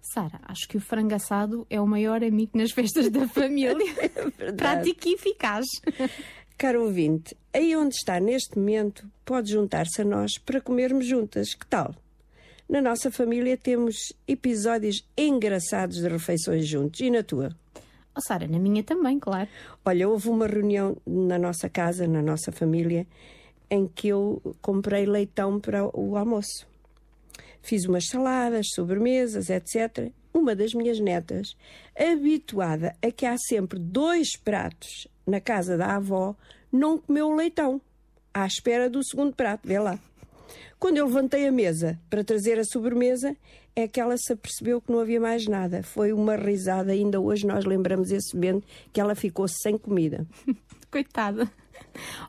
Sara, acho que o frango assado é o maior amigo nas festas da família. Prático e eficaz. Caro ouvinte, aí onde está neste momento, pode juntar-se a nós para comermos juntas. Que tal? Na nossa família temos episódios engraçados de refeições juntos. E na tua? Oh, Sara, na minha também, claro. Olha, houve uma reunião na nossa casa, na nossa família, em que eu comprei leitão para o almoço. Fiz umas saladas, sobremesas, etc. Uma das minhas netas, habituada a que há sempre dois pratos na casa da avó, não comeu o leitão, à espera do segundo prato, vê lá. Quando eu levantei a mesa para trazer a sobremesa, é que ela se apercebeu que não havia mais nada. Foi uma risada, ainda hoje nós lembramos esse momento que ela ficou sem comida. Coitada.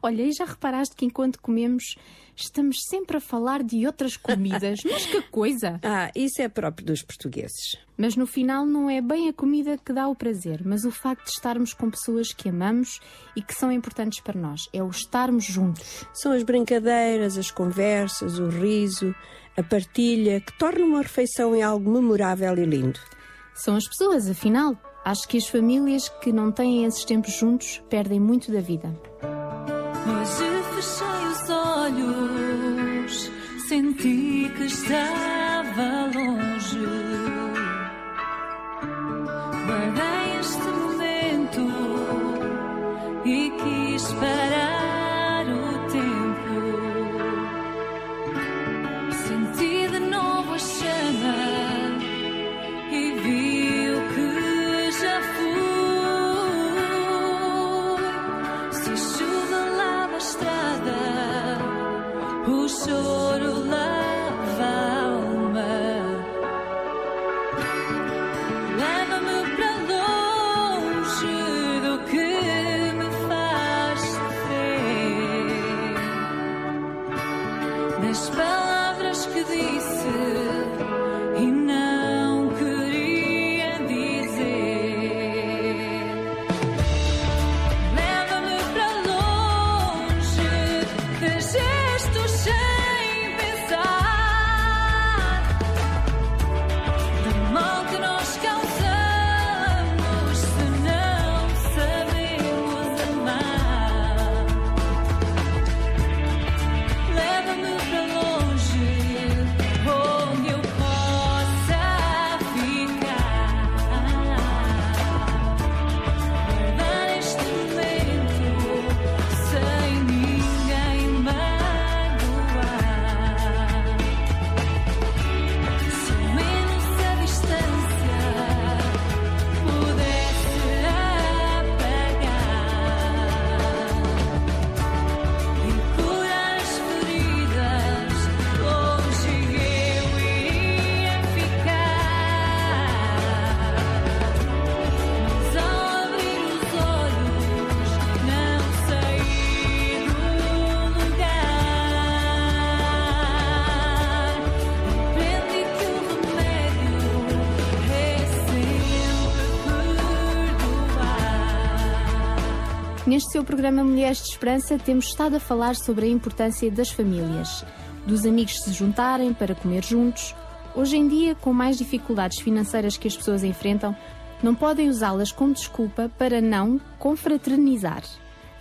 Olha, e já reparaste que enquanto comemos estamos sempre a falar de outras comidas? Mas que coisa! Ah, isso é próprio dos portugueses. Mas no final não é bem a comida que dá o prazer, mas o facto de estarmos com pessoas que amamos e que são importantes para nós. É o estarmos juntos. São as brincadeiras, as conversas, o riso, a partilha, que tornam uma refeição em algo memorável e lindo. São as pessoas, afinal. Acho que as famílias que não têm esses tempos juntos perdem muito da vida. Hoje fechei os olhos, senti que estava longe. Guardei este momento e quis parar Seu programa Mulheres de Esperança, temos estado a falar sobre a importância das famílias, dos amigos se juntarem para comer juntos. Hoje em dia, com mais dificuldades financeiras que as pessoas enfrentam, não podem usá-las como desculpa para não confraternizar.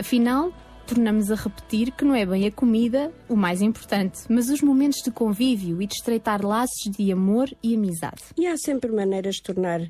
Afinal, tornamos a repetir que não é bem a comida o mais importante, mas os momentos de convívio e de estreitar laços de amor e amizade. E há sempre maneiras de tornar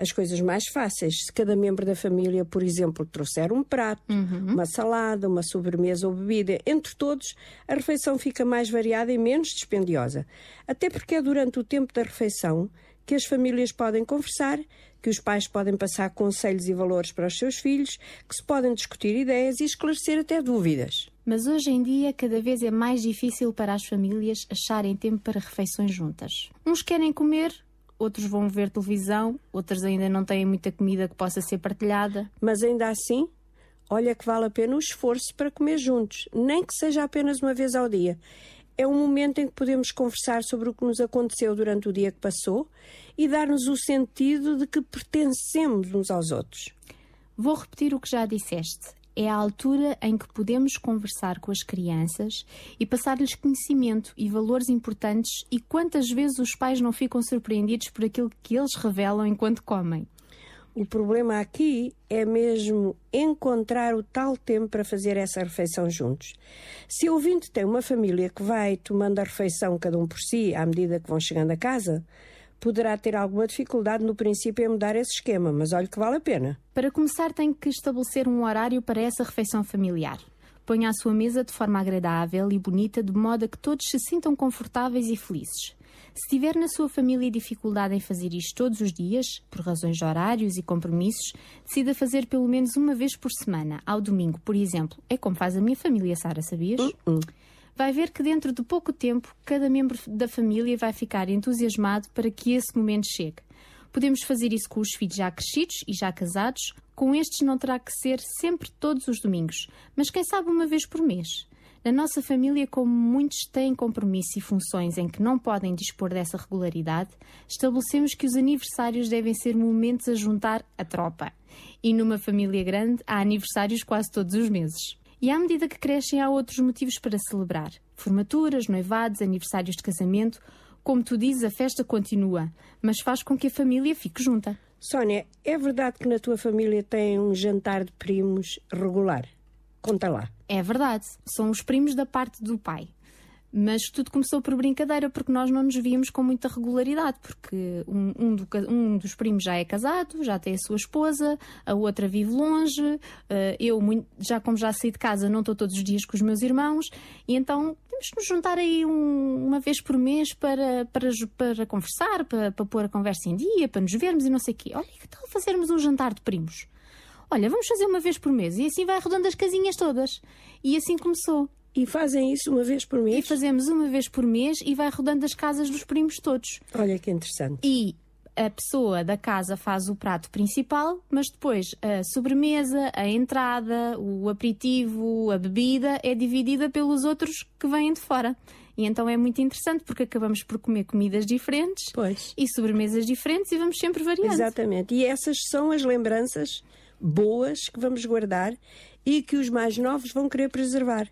as coisas mais fáceis. Se cada membro da família, por exemplo, trouxer um prato, uma salada, uma sobremesa ou bebida, entre todos, a refeição fica mais variada e menos dispendiosa. Até porque é durante o tempo da refeição que as famílias podem conversar, que os pais podem passar conselhos e valores para os seus filhos, que se podem discutir ideias e esclarecer até dúvidas. Mas hoje em dia, cada vez é mais difícil para as famílias acharem tempo para refeições juntas. Uns querem comer, outros vão ver televisão, outros ainda não têm muita comida que possa ser partilhada. Mas ainda assim, olha que vale a pena o esforço para comer juntos, nem que seja apenas uma vez ao dia. É um momento em que podemos conversar sobre o que nos aconteceu durante o dia que passou e dar-nos o sentido de que pertencemos uns aos outros. Vou repetir o que já disseste. É a altura em que podemos conversar com as crianças e passar-lhes conhecimento e valores importantes e quantas vezes os pais não ficam surpreendidos por aquilo que eles revelam enquanto comem. O problema aqui é mesmo encontrar o tal tempo para fazer essa refeição juntos. Se o ouvinte tem uma família que vai tomando a refeição cada um por si à medida que vão chegando a casa, poderá ter alguma dificuldade no princípio em mudar esse esquema, mas olha que vale a pena. Para começar, tem que estabelecer um horário para essa refeição familiar. Ponha a sua mesa de forma agradável e bonita, de modo a que todos se sintam confortáveis e felizes. Se tiver na sua família dificuldade em fazer isto todos os dias, por razões de horários e compromissos, decida fazer pelo menos uma vez por semana, ao domingo, por exemplo. É como faz a minha família, Sara, sabias? Vai ver que dentro de pouco tempo, cada membro da família vai ficar entusiasmado para que esse momento chegue. Podemos fazer isso com os filhos já crescidos e já casados. Com estes não terá que ser sempre todos os domingos, mas quem sabe uma vez por mês. Na nossa família, como muitos têm compromissos e funções em que não podem dispor dessa regularidade, estabelecemos que os aniversários devem ser momentos a juntar a tropa. E numa família grande, há aniversários quase todos os meses. E à medida que crescem, há outros motivos para celebrar: formaturas, noivados, aniversários de casamento. Como tu dizes, a festa continua, mas faz com que a família fique junta. Sónia, é verdade que na tua família tem um jantar de primos regular? Conta lá. É verdade, são os primos da parte do pai. Mas tudo começou por brincadeira, porque nós não nos víamos com muita regularidade, porque um, um, do um dos primos já é casado, já tem a sua esposa, a outra vive longe, eh, eu, mui- já como já saí de casa, não estou todos os dias com os meus irmãos, e então temos que nos juntar aí um- uma vez por mês para, para, para conversar, para, para pôr a conversa em dia, para nos vermos e não sei o quê. Olha, que tal fazermos um jantar de primos? Olha, vamos fazer uma vez por mês e assim vai arredondando as casinhas todas. E assim começou. E fazem isso uma vez por mês? E fazemos uma vez por mês e vai rodando as casas dos primos todos. Olha que interessante. E a pessoa da casa faz o prato principal, mas depois a sobremesa, a entrada, o aperitivo, a bebida é dividida pelos outros que vêm de fora. E então é muito interessante porque acabamos por comer comidas diferentes e sobremesas diferentes e vamos sempre variando. Exatamente. E essas são as lembranças boas que vamos guardar e que os mais novos vão querer preservar.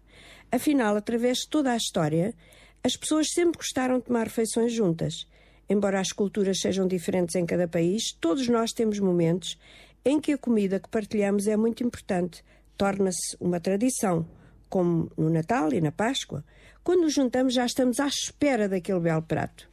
Afinal, através de toda a história, as pessoas sempre gostaram de tomar refeições juntas. Embora as culturas sejam diferentes em cada país, todos nós temos momentos em que a comida que partilhamos é muito importante, torna-se uma tradição, como no Natal e na Páscoa. Quando nos juntamos, já estamos à espera daquele belo prato.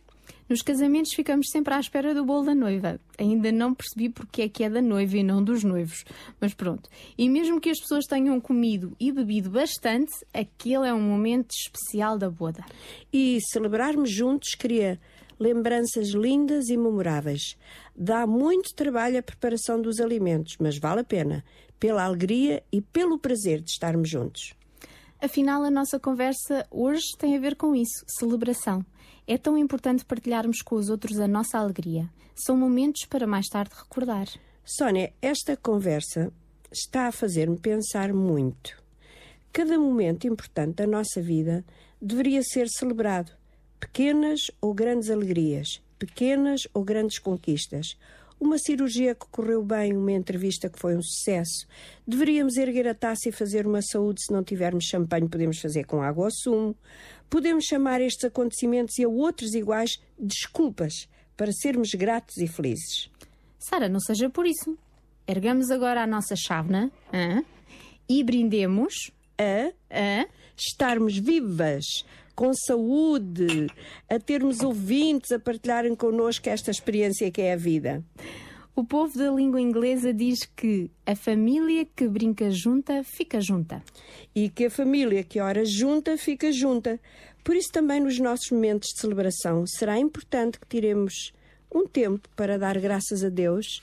Nos casamentos ficamos sempre à espera do bolo da noiva. Ainda não percebi porque é que é da noiva e não dos noivos. Mas pronto. E mesmo que as pessoas tenham comido e bebido bastante, aquele é um momento especial da boda. E celebrarmos juntos cria lembranças lindas e memoráveis. Dá muito trabalho a preparação dos alimentos, mas vale a pena, pela alegria e pelo prazer de estarmos juntos. Afinal, a nossa conversa hoje tem a ver com isso celebração. É tão importante partilharmos com os outros a nossa alegria. São momentos para mais tarde recordar. Sónia, esta conversa está a fazer-me pensar muito. Cada momento importante da nossa vida deveria ser celebrado. Pequenas ou grandes alegrias, pequenas ou grandes conquistas. Uma cirurgia que correu bem, uma entrevista que foi um sucesso. Deveríamos erguer a taça e fazer uma saúde. Se não tivermos champanhe, podemos fazer com água ou sumo. Podemos chamar estes acontecimentos e a outros iguais desculpas para sermos gratos e felizes. Sara, não seja por isso. Ergamos agora a nossa chávena e brindemos a, a estarmos vivas, com saúde, a termos ouvintes a partilharem connosco esta experiência que é a vida. O povo da língua inglesa diz que a família que brinca junta fica junta. E que a família que ora junta fica junta. Por isso, também nos nossos momentos de celebração, será importante que tiremos um tempo para dar graças a Deus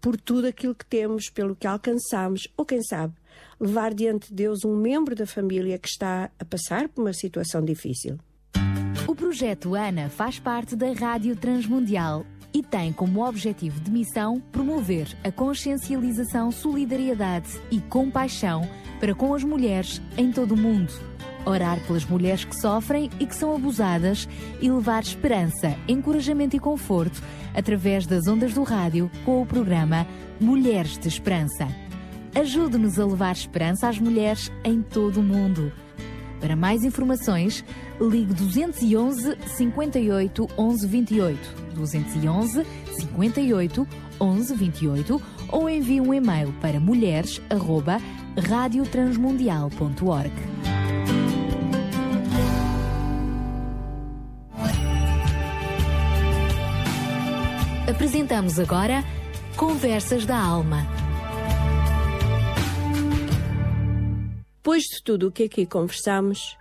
por tudo aquilo que temos, pelo que alcançamos, ou quem sabe, levar diante de Deus um membro da família que está a passar por uma situação difícil. O projeto ANA faz parte da Rádio Transmundial e tem como objetivo de missão promover a consciencialização, solidariedade e compaixão para com as mulheres em todo o mundo. Orar pelas mulheres que sofrem e que são abusadas e levar esperança, encorajamento e conforto através das ondas do rádio com o programa Mulheres de Esperança. Ajude-nos a levar esperança às mulheres em todo o mundo. Para mais informações, ligue 211 58 11 28, 211 58 11 28 ou envie um e-mail para mulheres@radiotransmundial.org. Apresentamos agora Conversas da Alma. Depois de tudo o que aqui conversamos,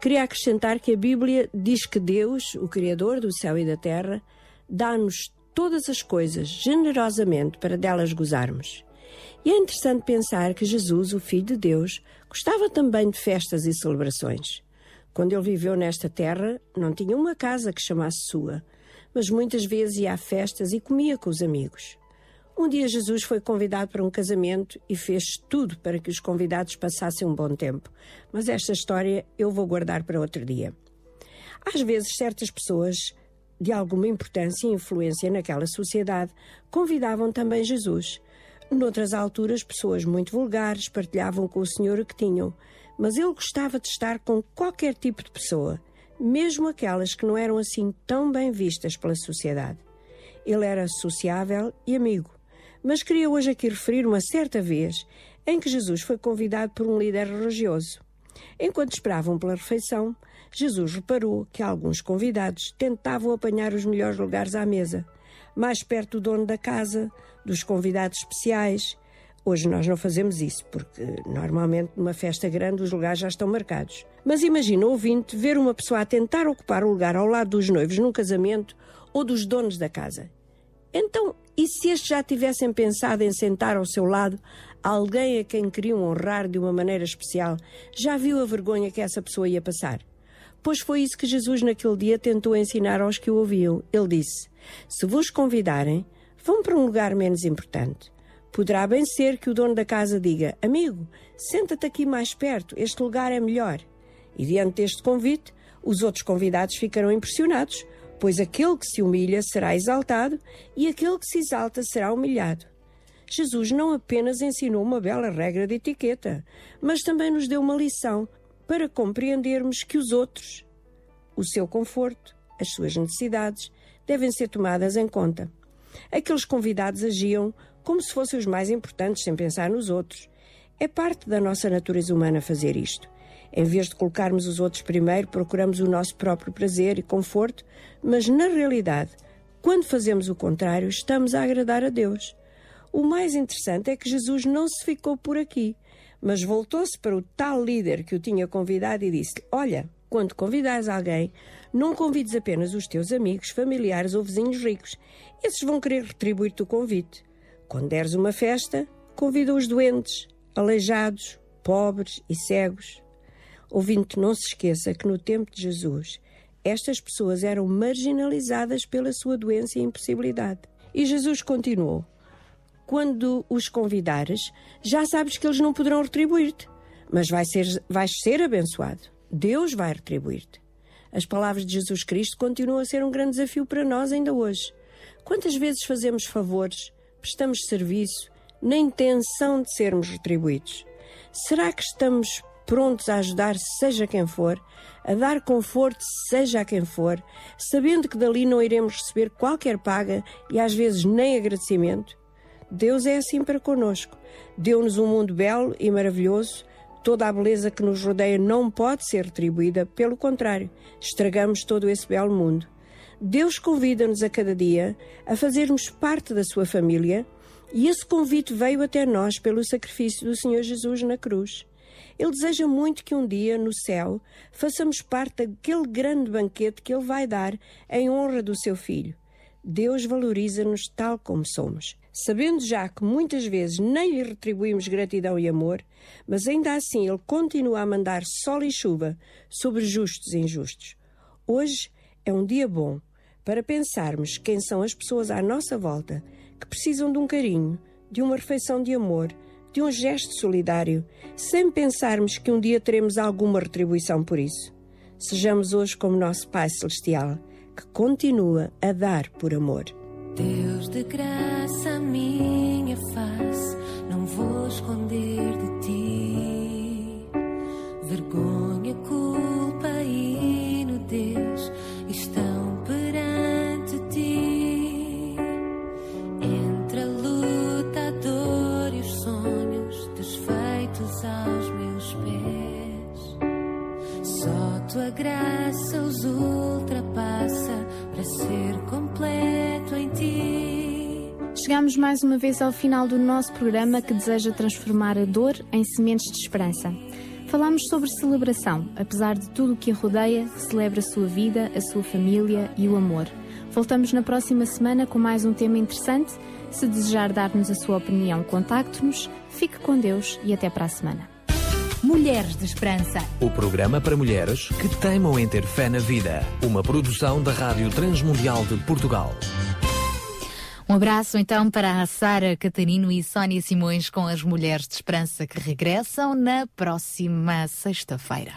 queria acrescentar que a Bíblia diz que Deus, o Criador do céu e da terra, dá-nos todas as coisas generosamente para delas gozarmos. E é interessante pensar que Jesus, o Filho de Deus, gostava também de festas e celebrações. Quando ele viveu nesta terra, não tinha uma casa que chamasse sua, mas muitas vezes ia a festas e comia com os amigos. Um dia Jesus foi convidado para um casamento e fez tudo para que os convidados passassem um bom tempo. Mas esta história eu vou guardar para outro dia. Às vezes, certas pessoas de alguma importância e influência naquela sociedade convidavam também Jesus. Noutras alturas, pessoas muito vulgares partilhavam com o Senhor o que tinham, mas ele gostava de estar com qualquer tipo de pessoa, mesmo aquelas que não eram assim tão bem vistas pela sociedade. Ele era sociável e amigo. Mas queria hoje aqui referir uma certa vez em que Jesus foi convidado por um líder religioso. Enquanto esperavam pela refeição, Jesus reparou que alguns convidados tentavam apanhar os melhores lugares à mesa, mais perto do dono da casa, dos convidados especiais. Hoje nós não fazemos isso, porque normalmente numa festa grande os lugares já estão marcados. Mas imagina, ouvinte, ver uma pessoa a tentar ocupar o lugar ao lado dos noivos num casamento ou dos donos da casa. Então, e se estes já tivessem pensado em sentar ao seu lado alguém a quem queriam honrar de uma maneira especial, já viu a vergonha que essa pessoa ia passar? Pois foi isso que Jesus naquele dia tentou ensinar aos que o ouviam. Ele disse: Se vos convidarem, vão para um lugar menos importante. Poderá bem ser que o dono da casa diga: Amigo, senta-te aqui mais perto, este lugar é melhor. E diante deste convite, os outros convidados ficarão impressionados, pois aquele que se humilha será exaltado e aquele que se exalta será humilhado. Jesus não apenas ensinou uma bela regra de etiqueta, mas também nos deu uma lição para compreendermos que os outros, o seu conforto, as suas necessidades, devem ser tomadas em conta. Aqueles convidados agiam como se fossem os mais importantes, sem pensar nos outros. É parte da nossa natureza humana fazer isto. Em vez de colocarmos os outros primeiro, procuramos o nosso próprio prazer e conforto, mas na realidade, quando fazemos o contrário, estamos a agradar a Deus. O mais interessante é que Jesus não se ficou por aqui, mas voltou-se para o tal líder que o tinha convidado e disse: Olha, quando convidares alguém, não convides apenas os teus amigos, familiares ou vizinhos ricos. Esses vão querer retribuir-te o convite. Quando deres uma festa, convida os doentes, aleijados, pobres e cegos. Ouvinte, não se esqueça que no tempo de Jesus, estas pessoas eram marginalizadas pela sua doença e impossibilidade. E Jesus continuou: Quando os convidares, já sabes que eles não poderão retribuir-te, mas vais ser, vais ser abençoado. Deus vai retribuir-te. As palavras de Jesus Cristo continuam a ser um grande desafio para nós ainda hoje. Quantas vezes fazemos favores, prestamos serviço, na intenção de sermos retribuídos? Será que estamos prontos a ajudar seja quem for, a dar conforto seja a quem for, sabendo que dali não iremos receber qualquer paga e às vezes nem agradecimento? Deus é assim para conosco. Deu-nos um mundo belo e maravilhoso. Toda a beleza que nos rodeia não pode ser retribuída, pelo contrário, estragamos todo esse belo mundo. Deus convida-nos a cada dia a fazermos parte da sua família e esse convite veio até nós pelo sacrifício do Senhor Jesus na cruz. Ele deseja muito que um dia, no céu, façamos parte daquele grande banquete que Ele vai dar em honra do seu Filho. Deus valoriza-nos tal como somos. Sabendo já que muitas vezes nem lhe retribuímos gratidão e amor, mas ainda assim Ele continua a mandar sol e chuva sobre justos e injustos. Hoje é um dia bom para pensarmos quem são as pessoas à nossa volta que precisam de um carinho, de uma refeição de amor, de um gesto solidário, sem pensarmos que um dia teremos alguma retribuição por isso. Sejamos hoje como nosso Pai Celestial, que continua a dar por amor. Deus de graça, minha face, não vou esconder de ti. Vergonha, graça os ultrapassa para ser completo em ti. Chegamos mais uma vez ao final do nosso programa que deseja transformar a dor em sementes de esperança. Falamos sobre celebração. Apesar de tudo o que a rodeia, celebra a sua vida, a sua família e o amor. Voltamos na próxima semana com mais um tema interessante. Se desejar dar-nos a sua opinião, contacte-nos. Fique com Deus e até para a semana. Mulheres de Esperança. O programa para mulheres que teimam em ter fé na vida. Uma produção da Rádio Transmundial de Portugal. Um abraço então para a Sara Catarino e Sónia Simões com as Mulheres de Esperança que regressam na próxima sexta-feira.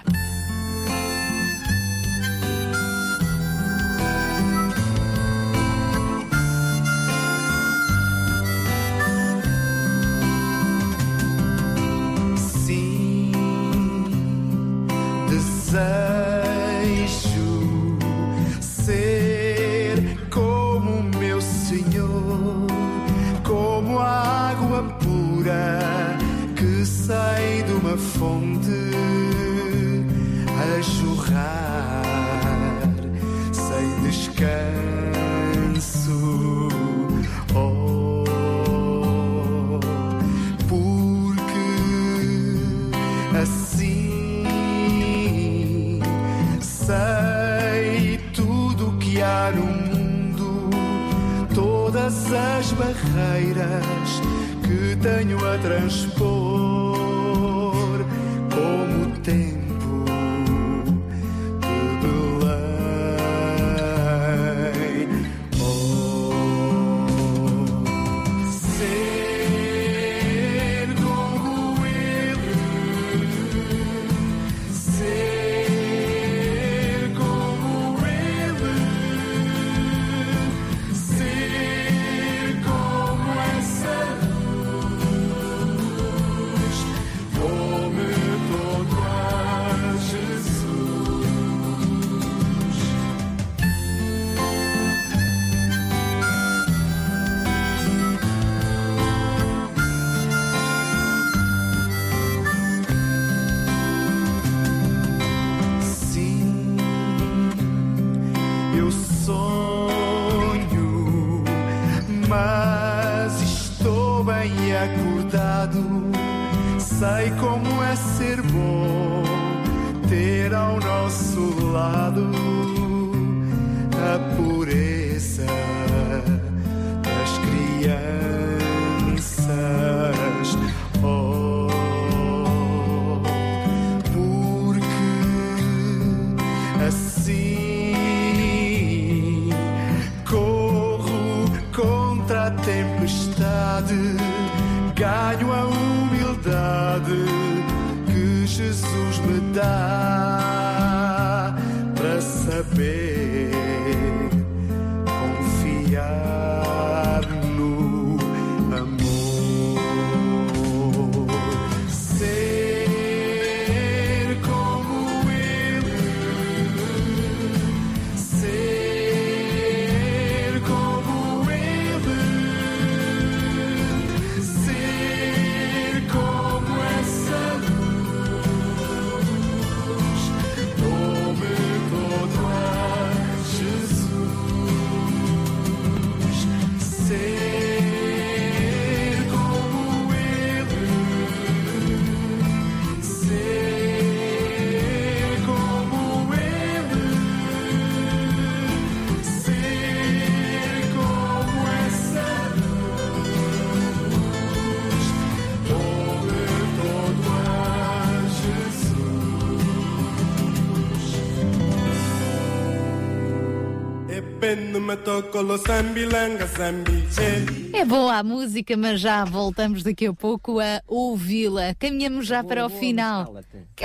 É boa a música, mas já voltamos daqui a pouco a ouvi-la. Caminhamos já para o final.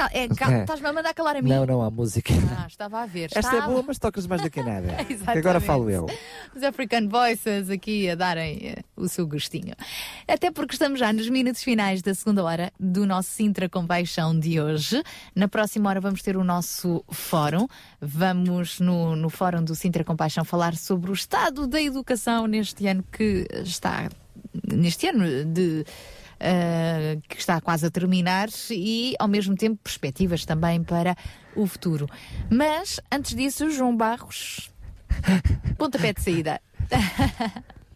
Cal- é, cal- É. Estás-me a mandar calar a mim? Não, não há música. Ah, estava a ver. Esta é estava. boa, mas tocas mais do que nada. que Exatamente. agora falo eu. Os African Voices aqui a darem eh, o seu gostinho. Até porque estamos já nos minutos finais da segunda hora do nosso Sintra Compaixão de hoje. Na próxima hora vamos ter o nosso fórum. Vamos no, no fórum do Sintra Compaixão falar sobre o estado da educação neste ano que está neste ano de eh, que está quase a terminar e ao mesmo tempo perspectivas também para o futuro. Mas antes disso, João Barros, pontapé de saída.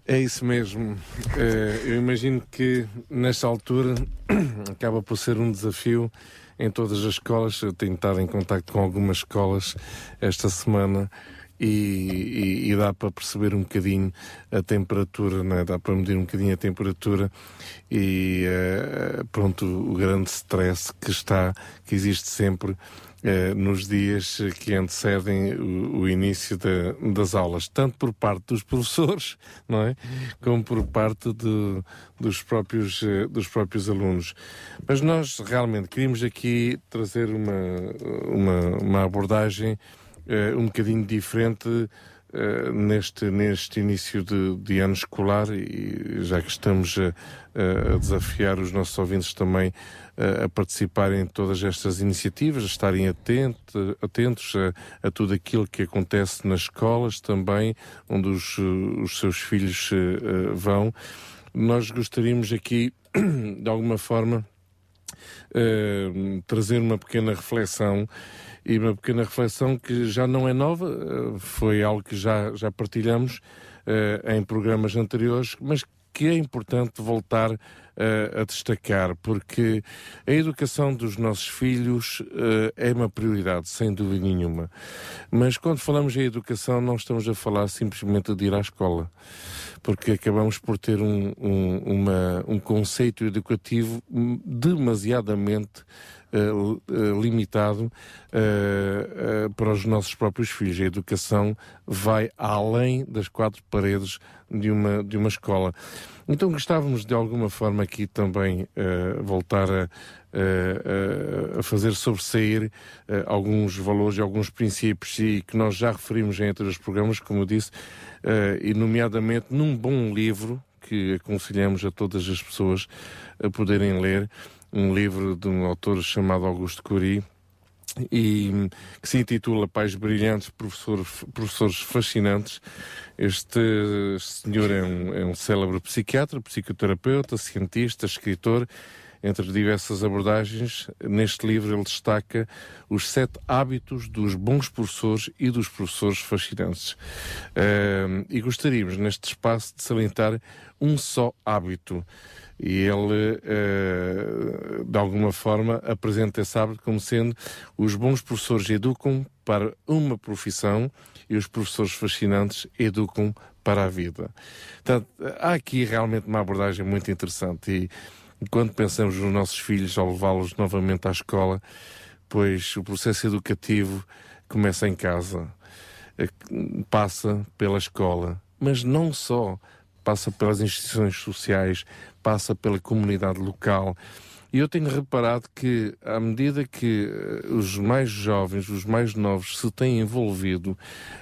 É isso mesmo. Eh, eu imagino que nesta altura acaba por ser um desafio em todas as escolas. Eu tenho estado em contato com algumas escolas esta semana e, e- e dá para perceber um bocadinho a temperatura, né? dá para medir um bocadinho a temperatura e eh, pronto, o grande stress que está, que existe sempre eh, nos dias que antecedem o, o início da- das aulas, tanto por parte dos professores, não é? Como por parte do- dos, próprios, eh, dos próprios alunos. Mas nós realmente queríamos aqui trazer uma, uma, uma abordagem eh, um bocadinho diferente eh, neste, neste início de, de ano escolar e já que estamos a, a desafiar os nossos ouvintes também eh, a participarem em todas estas iniciativas, a estarem atento, atentos a, a tudo aquilo que acontece nas escolas também, onde os, os seus filhos vão. Nós gostaríamos aqui, de alguma forma, trazer uma pequena reflexão e uma pequena reflexão que já não é nova, eh, foi algo que já, já partilhamos eh, em programas anteriores, mas que é importante voltar eh, a destacar, porque a educação dos nossos filhos eh, é uma prioridade, sem dúvida nenhuma. Mas quando falamos em educação, não estamos a falar simplesmente de ir à escola, porque acabamos por ter um, um, uma- um conceito educativo demasiadamente eh, eh, limitado eh, eh, para os nossos próprios filhos. A educação vai além das quatro paredes de uma, de uma escola. Então gostávamos de alguma forma aqui também eh, voltar a, a- a fazer sobressair eh, alguns valores e alguns princípios e que nós já referimos em outros programas, como eu disse, e nomeadamente num bom livro que aconselhamos a todas as pessoas a poderem ler, um livro de um autor chamado Augusto Cury, e que se intitula Pais Brilhantes, Professores, Professores Fascinantes. Este senhor é um, é um célebre psiquiatra, psicoterapeuta, cientista, escritor. Entre diversas abordagens, neste livro ele destaca os sete hábitos dos bons professores e dos professores fascinantes. Hum, e gostaríamos, neste espaço, de salientar um só hábito. E ele, eh, de alguma forma, apresenta esse hábito como sendo os bons professores educam para uma profissão e os professores fascinantes educam para a vida. Portanto, há aqui realmente uma abordagem muito interessante e quando pensamos nos nossos filhos ao levá-los novamente à escola, pois o processo educativo começa em casa, eh, passa pela escola, mas não só, passa pelas instituições sociais, passa pela comunidade local. E eu tenho reparado que, à medida que eh, os mais jovens, os mais novos, se têm envolvido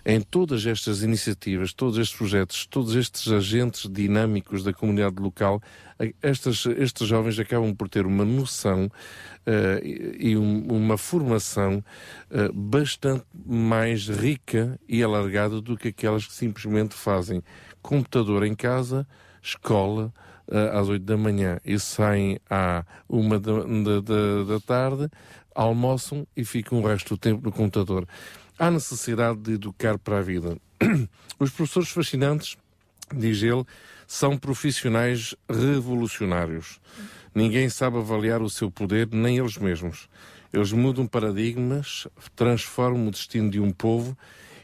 em todas estas iniciativas, todos estes projetos, todos estes agentes dinâmicos da comunidade local, eh, estas, estes jovens acabam por ter uma noção eh, e um- uma formação eh, bastante mais rica e alargada do que aquelas que simplesmente fazem computador em casa, escola, às oito da manhã e saem à uma da, da, da- da tarde, almoçam e ficam o resto do tempo no computador. Há necessidade de educar para a vida. Os professores fascinantes, diz ele, são profissionais revolucionários. Ninguém sabe avaliar o seu poder, nem eles mesmos. Eles mudam paradigmas, transformam o destino de um povo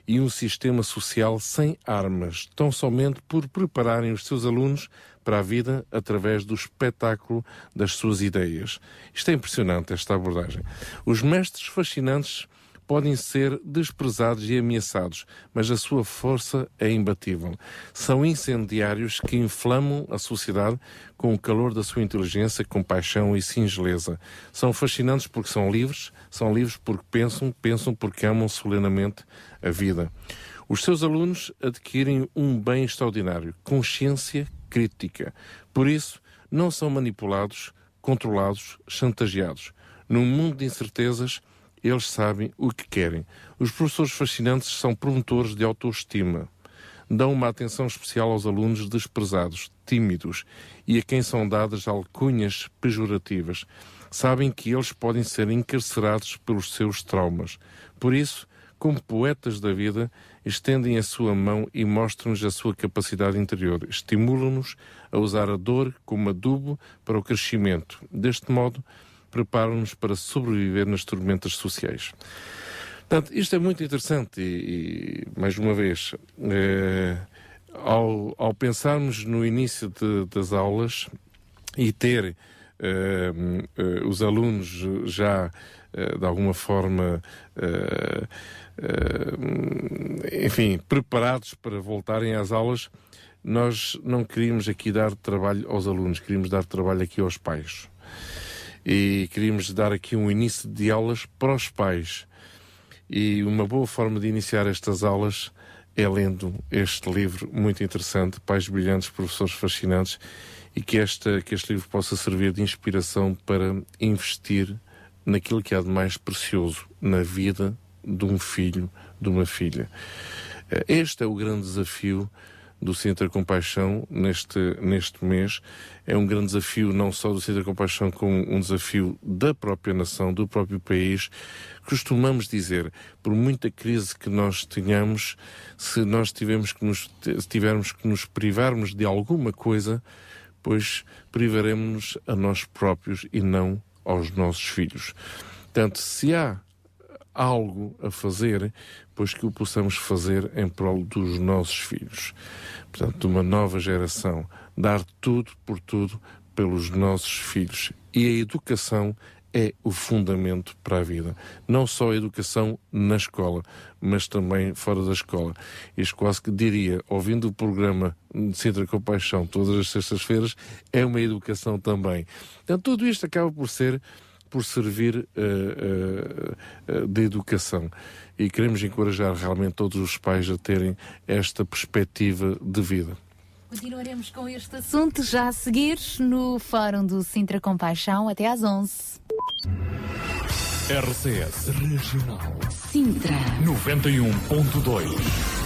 e um sistema social sem armas, tão somente por prepararem os seus alunos para a vida através do espetáculo das suas ideias. Isto é impressionante, esta abordagem. Os mestres fascinantes podem ser desprezados e ameaçados, mas a sua força é imbatível. São incendiários que inflamam a sociedade com o calor da sua inteligência, compaixão e singeleza. São fascinantes porque são livres, são livres porque pensam, pensam porque amam solenemente a vida. Os seus alunos adquirem um bem extraordinário, consciência crítica. Por isso, não são manipulados, controlados, chantageados. Num mundo de incertezas, eles sabem o que querem. Os professores fascinantes são promotores de autoestima. Dão uma atenção especial aos alunos desprezados, tímidos e a quem são dadas alcunhas pejorativas. Sabem que eles podem ser encarcerados pelos seus traumas. Por isso, como poetas da vida, estendem a sua mão e mostram-nos a sua capacidade interior. Estimulam-nos a usar a dor como adubo para o crescimento. Deste modo, preparam-nos para sobreviver nas tormentas sociais. Portanto, isto é muito interessante e, e mais uma vez, eh, ao, ao pensarmos no início de- das aulas e ter eh, eh, os alunos já de alguma forma enfim, preparados para voltarem às aulas, nós não queríamos aqui dar trabalho aos alunos, queríamos dar trabalho aqui aos pais. E queríamos dar aqui um início de aulas para os pais. E uma boa forma de iniciar estas aulas é lendo este livro muito interessante, Pais Brilhantes, Professores Fascinantes, e que, esta, que este livro possa servir de inspiração para investir naquilo que há de mais precioso na vida de um filho, de uma filha. Eh, Este é o grande desafio do Centro Compaixão neste, neste mês. É um grande desafio não só do Centro Compaixão, como um desafio da própria nação, do próprio país. Costumamos dizer, por muita crise que nós tenhamos, se nós tivermos que nos, tivermos que nos privarmos de alguma coisa, pois privaremos-nos a nós próprios e não aos nossos filhos. Portanto, se há algo a fazer, pois que o possamos fazer em prol dos nossos filhos. Portanto, uma nova geração. Dar tudo por tudo pelos nossos filhos. E a educação é o fundamento para a vida. Não só a educação na escola, mas também fora da escola. Isto quase que diria, ouvindo o programa de Centro Compaixão todas as sextas-feiras, é uma educação também. Portanto, tudo isto acaba por ser por servir eh, eh, de educação. E queremos encorajar realmente todos os pais a terem esta perspectiva de vida. Continuaremos com este assunto já a seguir no Fórum do Sintra Compaixão até às 11. RCS Regional Sintra. 91.2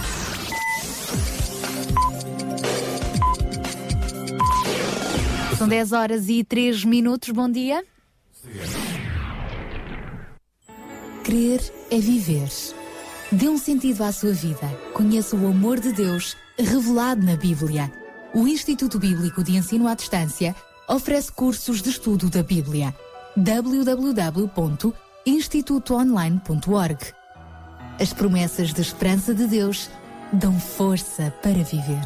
São 10 horas e 3 minutos. Bom dia. Crer é viver. Dê um sentido à sua vida. Conheça o amor de Deus revelado na Bíblia. O Instituto Bíblico de Ensino à Distância oferece cursos de estudo da Bíblia. www.institutoonline.org As promessas de esperança de Deus dão força para viver.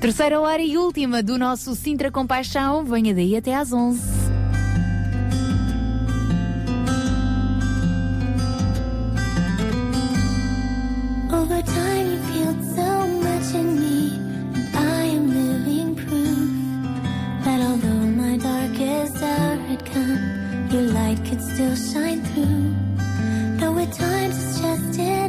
Terceira hora e última do nosso Sintra Compaixão. Venha daí até às 11. Over time, you feel so much in me, and I am living proof that although my darkest hour had come, your light could still shine through. Though at times it's just enough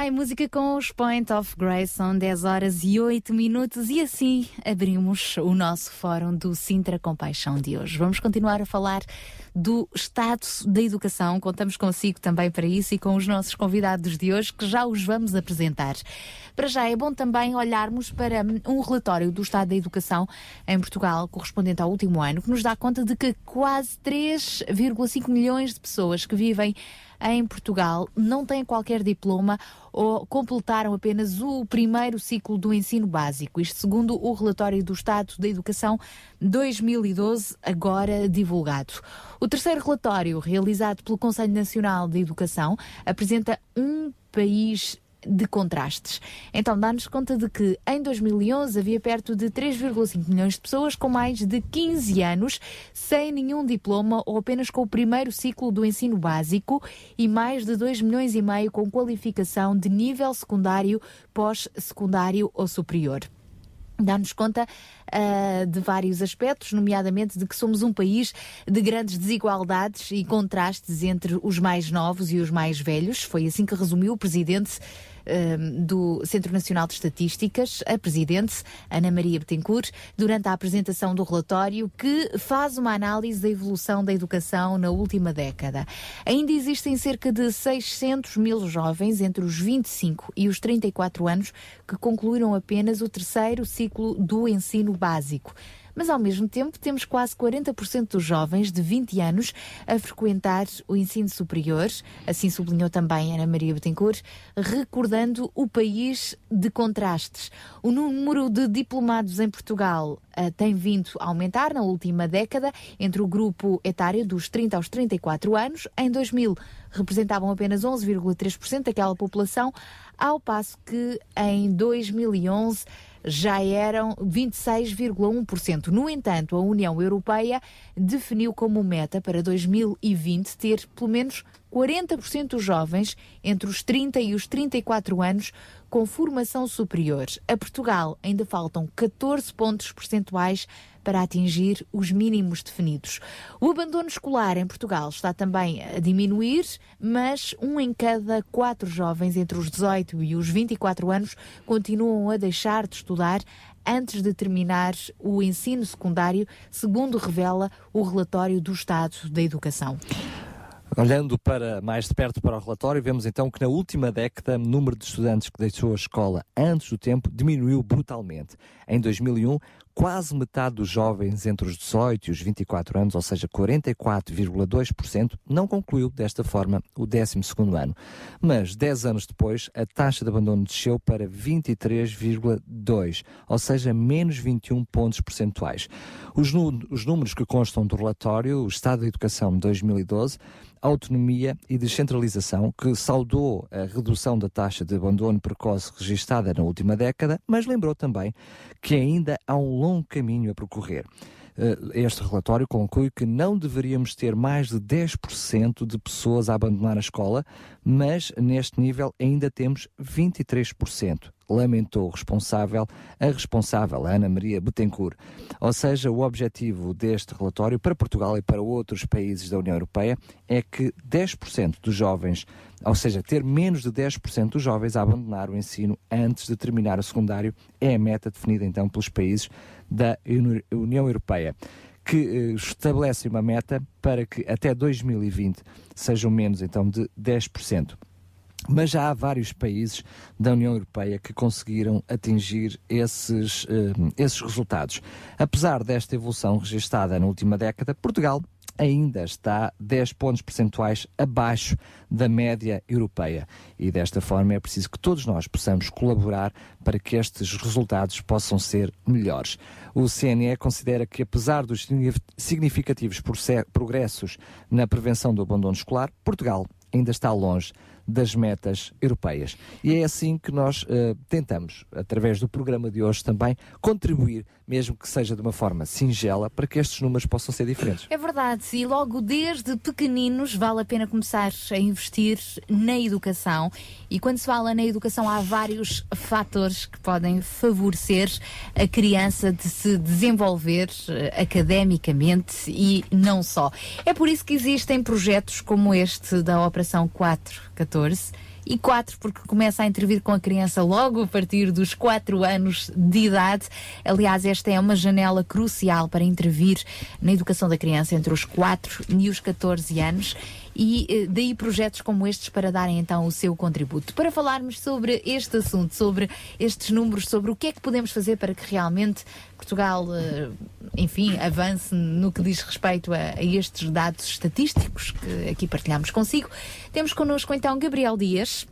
Who Am I? Música com os Point of Grace, são 10 horas e 8 minutos e assim abrimos o nosso fórum do Sintra Compaixão de hoje. Vamos continuar a falar do estado da educação. Contamos consigo também para isso e com os nossos convidados de hoje que já os vamos apresentar. Para já é bom também olharmos para um relatório do estado da educação em Portugal, correspondente ao último ano, que nos dá conta de que quase 3,5 milhões de pessoas que vivem em Portugal não têm qualquer diploma ou completaram apenas o primeiro ciclo do ensino básico. Isto segundo o relatório do Estado da Educação 2012, agora divulgado. O terceiro relatório, realizado pelo Conselho Nacional de Educação, apresenta um país de contrastes. Então, dá-nos conta de que em 2011 havia perto de 3,5 milhões de pessoas com mais de 15 anos sem nenhum diploma ou apenas com o primeiro ciclo do ensino básico e mais de 2 milhões e meio com qualificação de nível secundário, pós-secundário ou superior dá-nos conta uh, de vários aspectos, nomeadamente de que somos um país de grandes desigualdades e contrastes entre os mais novos e os mais velhos. Foi assim que resumiu o presidente uh, do Centro Nacional de Estatísticas, a presidente Ana Maria Betancourt, durante a apresentação do relatório que faz uma análise da evolução da educação na última década. Ainda existem cerca de 600 mil jovens entre os 25 e os 34 anos que concluíram apenas o terceiro ciclo do ensino básico. Mas ao mesmo tempo temos quase 40% dos jovens de 20 anos a frequentar o ensino superior, assim sublinhou também Ana Maria Betancourt, recordando o país de contrastes. O número de diplomados em Portugal uh, tem vindo a aumentar na última década entre o grupo etário dos 30 aos 34 anos. Em 2000 representavam apenas 11,3% daquela população, ao passo que em 2011 já eram 26,1%. No entanto, a União Europeia definiu como meta para 2020 ter pelo menos 40% dos jovens entre os 30 e os 34 anos com formação superior. A Portugal ainda faltam 14 pontos percentuais para atingir os mínimos definidos. O abandono escolar em Portugal está também a diminuir, mas um em cada quatro jovens entre os 18 e os 24 anos continuam a deixar de estudar antes de terminar o ensino secundário, segundo revela o relatório do Estado da Educação. Olhando para mais de perto para o relatório, vemos então que na última década o número de estudantes que deixou a escola antes do tempo diminuiu brutalmente. Em 2001, quase metade dos jovens entre os 18 e os 24 anos, ou seja, 44,2%, não concluiu desta forma o 12 ano. Mas 10 anos depois, a taxa de abandono desceu para 23,2%, ou seja, menos 21 pontos percentuais. Os, os números que constam do relatório, o Estado da Educação de 2012, autonomia e descentralização, que saudou a redução da taxa de abandono precoce registada na última década, mas lembrou também que ainda há um longo caminho a percorrer. Eh, Este relatório conclui que não deveríamos ter mais de 10% de pessoas a abandonar a escola, mas neste nível ainda temos 23%. Lamentou o responsável, a responsável, Ana Maria Betancourt. Ou seja, o objetivo deste relatório para Portugal e para outros países da União Europeia é que 10% dos jovens, ou seja, ter menos de 10% dos jovens a abandonar o ensino antes de terminar o secundário, é a meta definida então pelos países da Uni- União Europeia, que eh, estabelece uma meta para que até 2020 sejam menos então de 10%. Mas já há vários países da União Europeia que conseguiram atingir esses, eh, esses resultados. Apesar desta evolução registada na última década, Portugal ainda está 10 pontos percentuais abaixo da média europeia. E desta forma é preciso que todos nós possamos colaborar para que estes resultados possam ser melhores. O CNE considera que, apesar dos signif- significativos progressos na prevenção do abandono escolar, Portugal ainda está longe das metas europeias. E é assim que nós eh, tentamos, através do programa de hoje também, contribuir, mesmo que seja de uma forma singela, para que estes números possam ser diferentes. É verdade, e logo desde pequeninos vale a pena começar a investir na educação. E quando se fala na educação, há vários fatores que podem favorecer a criança de se desenvolver eh, academicamente e não só. É por isso que existem projetos como este da Operação 414 e 4 porque começa a intervir com a criança logo a partir dos 4 anos de idade. Aliás, esta é uma janela crucial para intervir na educação da criança entre os 4 e os 14 anos. E eh, daí projetos como estes para darem então o seu contributo. Para falarmos sobre este assunto, sobre estes números, sobre o que é que podemos fazer para que realmente Portugal, eh, enfim, avance no que diz respeito a, estes dados estatísticos que aqui partilhamos consigo. Temos connosco então Gabriel Dias.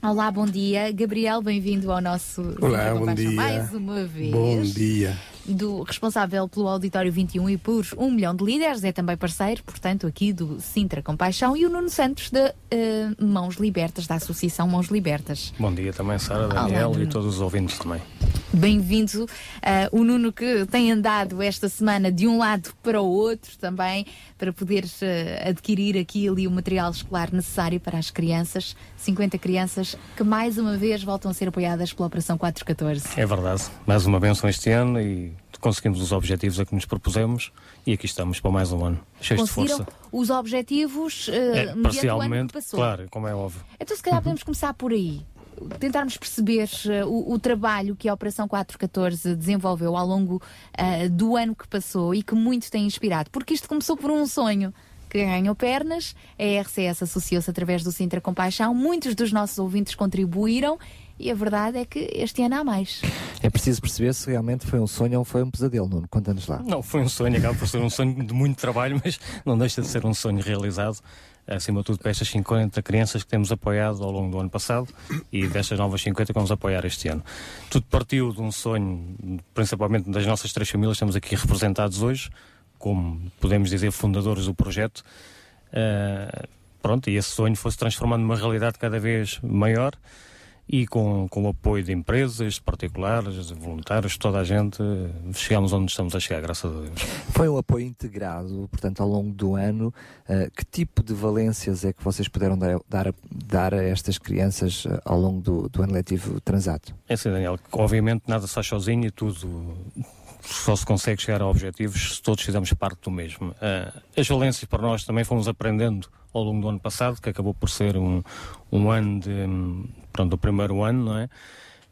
Olá, bom dia. Gabriel, bem-vindo ao nosso Olá, bom dia. mais uma vez. Bom dia. Do responsável pelo Auditório 21 e por um milhão de líderes, é também parceiro, portanto, aqui do Sintra Compaixão, e o Nuno Santos da eh, Mãos Libertas, da Associação Mãos Libertas. Bom dia também, Sara, Olá, Daniel e Nuno. todos os ouvintes também. Bem-vindo. Ah, o Nuno que tem andado esta semana de um lado para o outro também, para poder ah, adquirir aqui e ali o material escolar necessário para as crianças. 50 crianças que mais uma vez voltam a ser apoiadas pela Operação 414. É verdade, mais uma benção este ano e conseguimos os objetivos a que nos propusemos e aqui estamos para mais um ano, cheios de força. os objetivos ah, É, mediante o ano que parcialmente, claro, como é óbvio. Então, se calhar, podemos começar por aí. Tentarmos perceber eh, o, o trabalho que a Operação 414 desenvolveu ao longo eh, do ano que passou e que muito tem inspirado. Porque isto começou por um sonho que ganhou pernas, a RCS associou-se através do Sintra Compaixão, muitos dos nossos ouvintes contribuíram e a verdade é que este ano há mais. É preciso perceber se realmente foi um sonho ou foi um pesadelo, Nuno. Conta-nos lá. Não, foi um sonho, acaba por ser um sonho de muito trabalho, mas não deixa de ser um sonho realizado. Acima de tudo, para estas 50 crianças que temos apoiado ao longo do ano passado e destas novas 50 que vamos apoiar este ano. Tudo partiu de um sonho, principalmente das nossas três famílias, estamos aqui representados hoje, como podemos dizer, fundadores do projeto. Ah, pronto, e esse sonho foi se transformando numa realidade cada vez maior e com, com o apoio de empresas, particulares, de voluntários, toda a gente, chegamos onde estamos a chegar, graças a Deus. Foi um apoio integrado, portanto, ao longo do ano. Uh, que tipo de valências é que vocês puderam dar, dar, a- dar a estas crianças uh, ao longo do, do ano letivo transato? É assim, Daniel, obviamente nada se faz sozinho e tudo só se consegue chegar a objetivos se todos fizermos parte do mesmo. Ah, as valências para nós também fomos aprendendo ao longo do ano passado, que acabou por ser um, um ano de, hum, pronto, do primeiro ano, não é?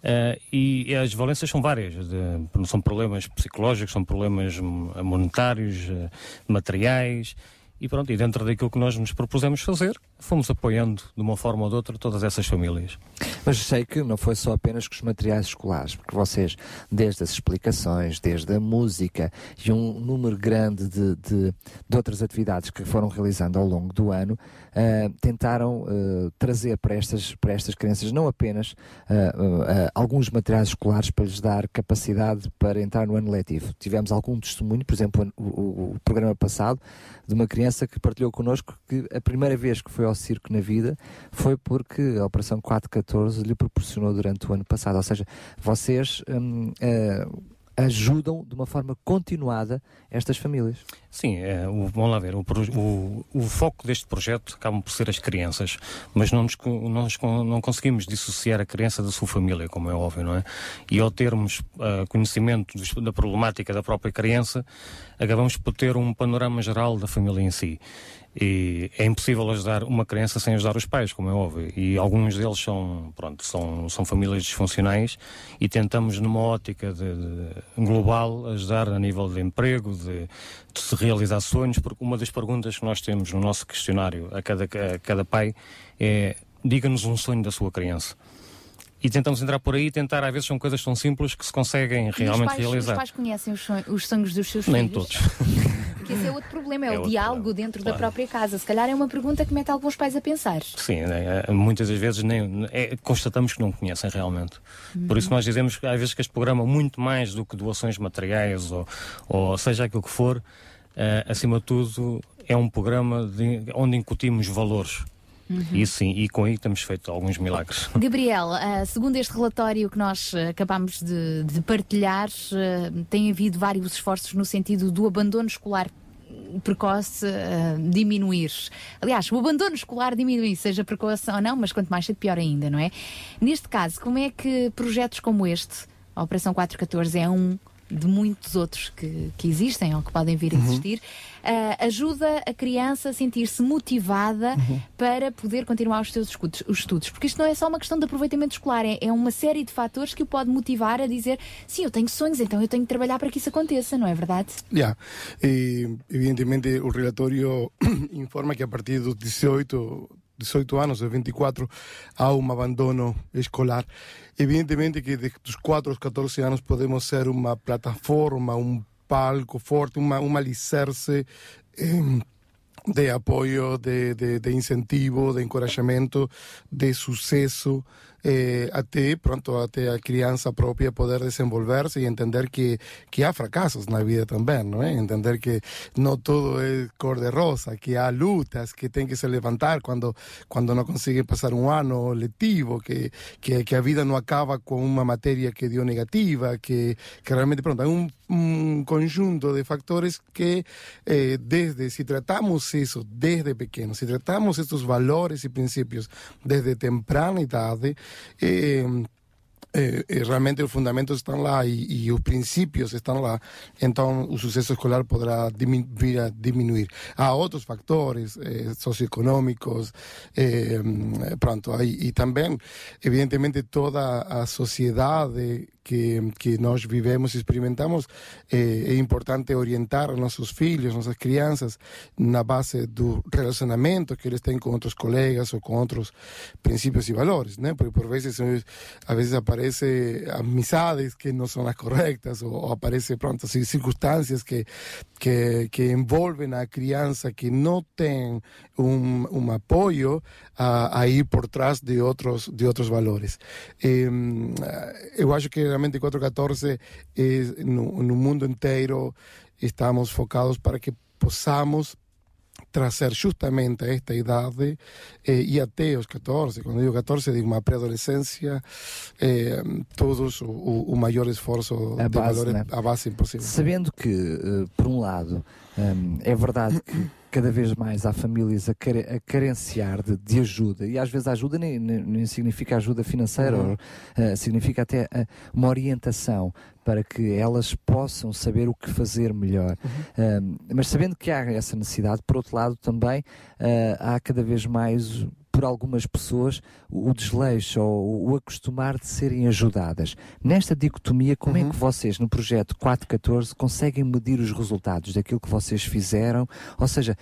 Ah, e, e as valências são várias, de- são problemas psicológicos, são problemas hum, monetários, ah, materiais, e pronto, e dentro daquilo que nós nos propusemos fazer, fomos apoiando de uma forma ou de outra todas essas famílias. Mas sei que não foi só apenas com os materiais escolares, porque vocês, desde as explicações, desde a música e um número grande de, de, de outras atividades que foram realizando ao longo do ano, ah, tentaram ah, trazer para estas, para estas crianças não apenas ah, alguns materiais escolares para lhes dar capacidade para entrar no ano letivo. Tivemos algum testemunho, por exemplo, o, o- o programa passado, de uma criança que partilhou connosco que a primeira vez que foi ao circo na vida foi porque a Operação 414 lhe proporcionou durante o ano passado. Ou seja, vocês hum, eh, ajudam de uma forma continuada estas famílias. Sim, é, o- vamos lá ver, o, o- o foco deste projeto acaba por ser as crianças, mas não, nos não conseguimos dissociar a criança da sua família, como é óbvio, não é? E ao termos ah, conhecimento da problemática da própria criança, acabamos por ter um panorama geral da família em si. E é impossível ajudar uma criança sem ajudar os pais, como é óbvio. E alguns deles são, pronto, são, são famílias disfuncionais e tentamos, numa ótica de, de- global, ajudar a nível de emprego, de, de se realizar sonhos, porque uma das perguntas que nós temos no nosso questionário a cada, a cada pai é diga-nos um sonho da sua criança. E tentamos entrar por aí e tentar, às vezes são coisas tão simples que se conseguem os realmente pais, os realizar. pais conhecem os sonhos, os sonhos dos seus Nem filhos? todos. Porque esse é outro problema, é, É o diálogo dentro da claro. própria casa. Se calhar é uma pergunta que mete alguns pais a pensar. Sim, né, muitas das vezes nem, é, constatamos que não conhecem realmente. Por isso Uhum. nós dizemos que às vezes que este programa, muito mais do que doações materiais ou, ou seja aquilo que for, eh, acima de tudo, é um programa de- onde incutimos valores. Uhum. E sim, e com aí temos feito alguns milagres. Gabriel, ah, segundo este relatório que nós ah, acabamos de, de partilhar, ah, tem havido vários esforços no sentido do abandono escolar precoce ah, diminuir. Aliás, o abandono escolar diminuir, seja precoce ou não, mas quanto mais cedo, pior ainda, não é? Neste caso, como é que projetos como este, a Operação 414 é um de muitos outros que, que existem ou que podem vir a Uhum. existir, ah, ajuda a criança a sentir-se motivada Uhum. para poder continuar os seus escudos- os estudos. Porque isto não é só uma questão de aproveitamento escolar, é, é uma série de fatores que o pode motivar a dizer sim, eu tenho sonhos, então eu tenho que trabalhar para que isso aconteça, não é verdade? Ya, eh, evidentemente o relatório informa que a partir dos 18, 18 anos, dos 24, há um abandono escolar. Evidentemente que de- dos 4 aos 14 anos podemos ser uma plataforma, um palco forte, uma, um alicerce eh, de apoio, de, de, de incentivo, de encorajamento, de sucesso, eh, até pronto, até a criança própria poder desenvolver-se e entender que, que há fracassos na vida também, não é? Entender que não tudo é cor de rosa, que há lutas, que tem que se levantar quando, quando não consegue passar um ano letivo, que, que, que a vida não acaba com uma matéria que deu negativa, que, que realmente, pronto, há um, um conjunto de factores que eh, desde, si tratamos eso desde pequenos, si tratamos estos valores y principios desde temprana eh, eh, eh, realmente os fundamentos estão lá e, os princípios estão lá, então o sucesso escolar poderá dimi- vir a diminuir. Há outros factores eh, socioeconômicos, eh, pronto, e também, evidentemente, toda a sociedade que, que nós vivemos e experimentamos, é importante orientar nossos filhos, nossas crianças, na base do relacionamento que eles têm com outros colegas ou com outros princípios e valores, né? Porque por vezes, eh, a vezes aparece amizades que não são as corretas ou, ou aparece, pronto, assim, circunstâncias que, que, que envolvem a criança que não tem um, um apoio a, a ir por trás de outros, de outros valores. Eh, eu acho que realmente 414 é, no, no mundo inteiro estamos focados para que possamos trazer justamente a esta idade eh, e até os 14, quando digo 14 digo uma pré-adolescência, eh, todos o, o, maior esforço A de base, valor, né? a base possível. Sabendo que, eh, por um lado, hum, é verdade que cada vez mais há famílias a, care- a carenciar de, de ajuda, e às vezes a ajuda nem, nem- nem significa ajuda financeira, Uhum. ou, eh, significa até eh, uma orientação para que elas possam saber o que fazer melhor. Um, mas sabendo que há essa necessidade, por outro lado, também eh, há cada vez mais por algumas pessoas o desleixo ou o acostumar de serem ajudadas. Nesta dicotomia, como é que vocês, no projeto 414, conseguem medir os resultados daquilo que vocês fizeram? Ou seja,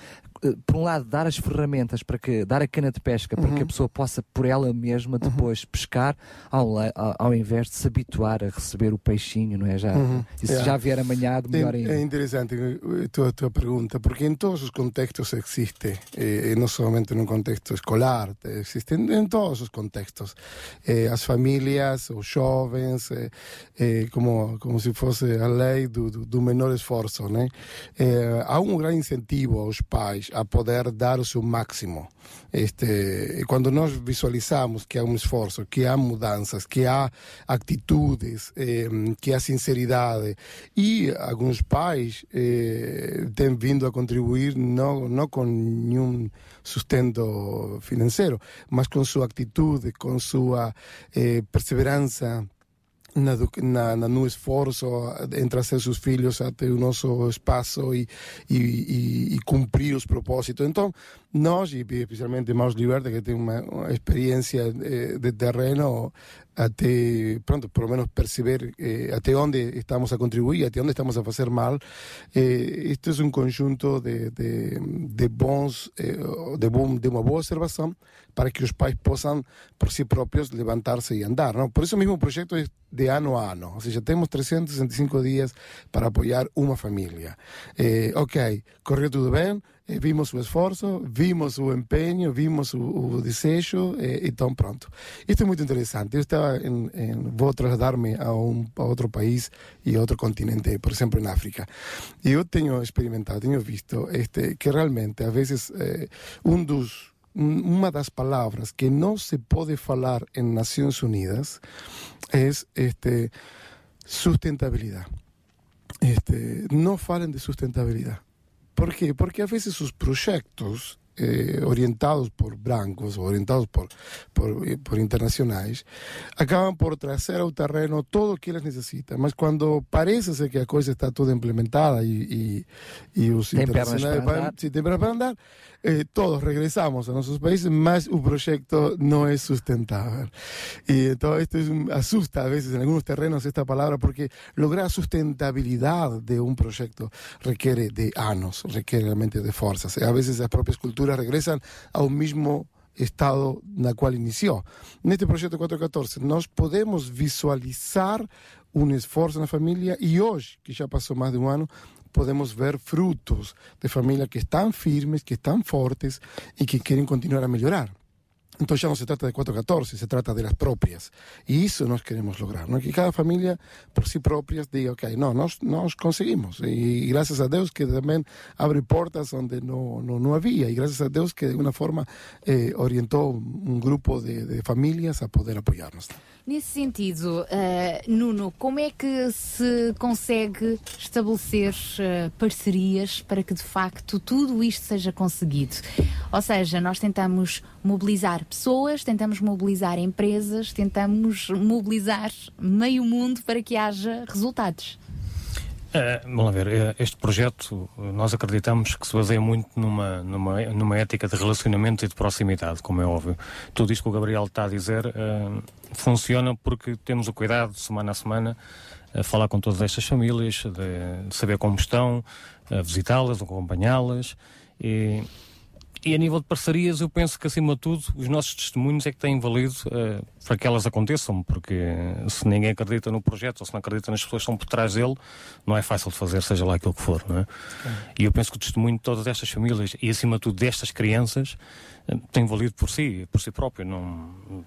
por um lado, dar as ferramentas para que, dar a cana de pesca para Uhum. que a pessoa possa por ela mesma depois pescar, ao, ao, invés de se habituar a receber o peixinho, não é? Já, Uhum. E se Yeah. já vier amanhado, melhor ainda. é interessante eh, tu, tu pregunta, porque en todos os contextos existe, eh, non solamente nun contexto escolar, eh, existe en todos os contextos. Eh, as familias, os jovens, eh, eh, como, como se fosse a lei do, do, menor esforço, né? Eh, há um grande incentivo aos pais a poder dar o seu máximo. Este, quando nós visualizamos que há um esforço, que há mudanças, que há atitudes, eh, que há sinceridade e alguns pais eh, têm vindo a contribuir não, não com nenhum sustento financeiro, mas com sua atitude, com sua eh, perseverança na, na, na, no esforço em trazer seus filhos até o nosso espaço e, e, e, e cumprir os propósitos. Então, nós, e especialmente Maus Liberta, que tem uma, uma experiência eh, de terreno, até, pronto, por lo menos perceber eh, até onde estamos a contribuir, até onde estamos a fazer mal. Eh, isto é um conjunto de, de, de bons, eh, de, bom, de uma boa observação para que os pais possam, por si próprios, levantar-se e andar. Não? Por isso mesmo o projeto é de ano a ano, ou seja, temos 365 dias para apoiar uma família. Eh, ok, correu tudo bem, eh, vimos o esforço, vimos o empenho, vimos o, o desejo, eh, então pronto. Isto é muito interessante. Eu estava em, em, vou trasladar-me a, um, a outro país e a outro continente, por exemplo, na África. E eu tenho experimentado, tenho visto este, que realmente, a vezes, eh, um dos uma das palavras que não se pode falar em Nações Unidas é este, sustentabilidade. Este, não falem de sustentabilidade. Por quê? Porque a veces os projetos eh, orientados por brancos, orientados por, por, eh, por internacionais, acabam por trazer ao terreno todo o que eles necessitam. Mas quando parece ser que a coisa está toda implementada e, e, e os Tem internacionais para se tem para andar, eh, todos regressamos a nossos países, mas o projeto não é sustentável. Y todo esto es un- asusta a veces en algunos terrenos esta palabra porque lograr sustentabilidad de un proyecto requiere de años, requiere realmente de fuerzas. A veces las propias culturas regresan a un mismo estado na qual iniciou. Neste projeto 414, nós podemos visualizar um esforço na família e hoje, que já passou mais de um ano, podemos ver frutos de família que estão firmes, que estão fortes e que querem continuar a melhorar. Entonces ya no se trata de 414, se trata de las propias. Y eso nos queremos lograr, ¿no? que cada familia por sí propias diga, ok, no, nos, nos conseguimos. Y gracias a Dios que también abre puertas donde no, no, no había. Y gracias a Dios que de alguna forma eh, orientó un grupo de, de familias a poder apoyarnos. Nesse sentido, eh, Nuno, como é que se consegue estabelecer eh, parcerias para que de facto tudo isto seja conseguido? Ou seja, nós tentamos mobilizar pessoas, tentamos mobilizar empresas, tentamos mobilizar meio mundo para que haja resultados. Eh, vamos lá ver, eh, este projeto nós acreditamos que se baseia muito numa, numa, numa ética de relacionamento e de proximidade, como é óbvio. Tudo isto que o Gabriel está a dizer eh, funciona porque temos o cuidado, semana a semana, a falar com todas estas famílias, de, de saber como estão, visitá-las, acompanhá-las. E, e a nível de parcerias, eu penso que, acima de tudo, os nossos testemunhos é que têm valido eh, para que elas aconteçam, porque eh, se ninguém acredita no projeto ou se não acredita nas pessoas que estão por trás dele, não é fácil de fazer, seja lá aquilo que for, não é? E eu penso que o testemunho de todas estas famílias e, acima de tudo, destas crianças, eh, tem valido por si, por si próprio. Não...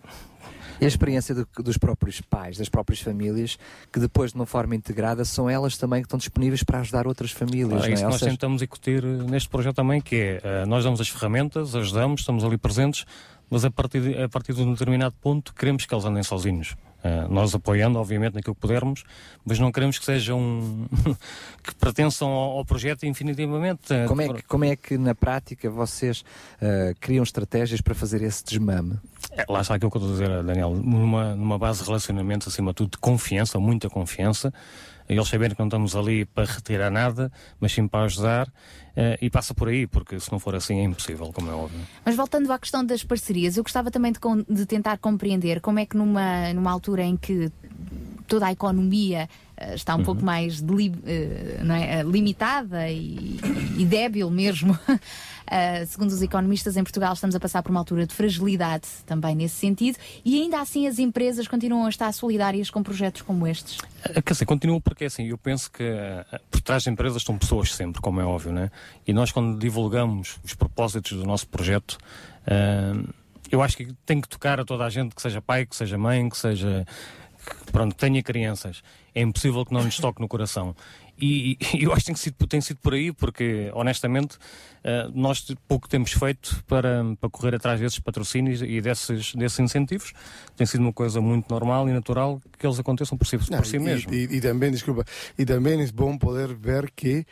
E a experiência do- dos próprios pais, das próprias famílias, que depois de uma forma integrada são elas também que estão disponíveis para ajudar outras famílias. Não é isso que nós seja, tentamos incutir eh, neste projeto também, que é, eh, nós damos as ferramentas, ajudamos, estamos ali presentes, mas a partir, a partir de um determinado ponto queremos que eles andem sozinhos. Eh, nós apoiando, obviamente, naquilo que pudermos, mas não queremos que sejam que pertençam ao, ao projeto infinitivamente. Eh, Como é, que, como é que na prática vocês ah, criam estratégias para fazer esse desmame? É, lá está aquilo que eu estou a dizer, Daniel, numa, numa base de relacionamento, acima de tudo, de confiança, muita confiança. Eles saberem que não estamos ali para retirar nada, mas sim para ajudar. eh, e passa por aí, porque se não for assim é impossível, como é óbvio. Mas voltando à questão das parcerias, eu gostava também de, de tentar compreender como é que numa, numa altura em que toda a economia está um pouco mais eh, é, eh, limitada e, e débil mesmo. Uh, segundo os economistas, em Portugal estamos a passar por uma altura de fragilidade também nesse sentido e ainda assim as empresas continuam a estar solidárias com projetos como estes. Eh, Quer dizer, continuo porque assim, eu penso que eh, por trás das empresas estão pessoas sempre, como é óbvio, né? E nós quando divulgamos os propósitos do nosso projeto, eh, eu acho que tem que tocar a toda a gente, que seja pai, que seja mãe, que seja pronto, tenha crianças. É impossível que não nos toque no coração. E, e eu acho que tem sido, tem sido por aí, porque honestamente eh, nós pouco temos feito para, para correr atrás desses patrocínios e desses, desses incentivos. Tem sido uma coisa muito normal e natural que eles aconteçam por si, por No, si y- mesmo. Y, y también, disculpa, y también es bueno poder ver que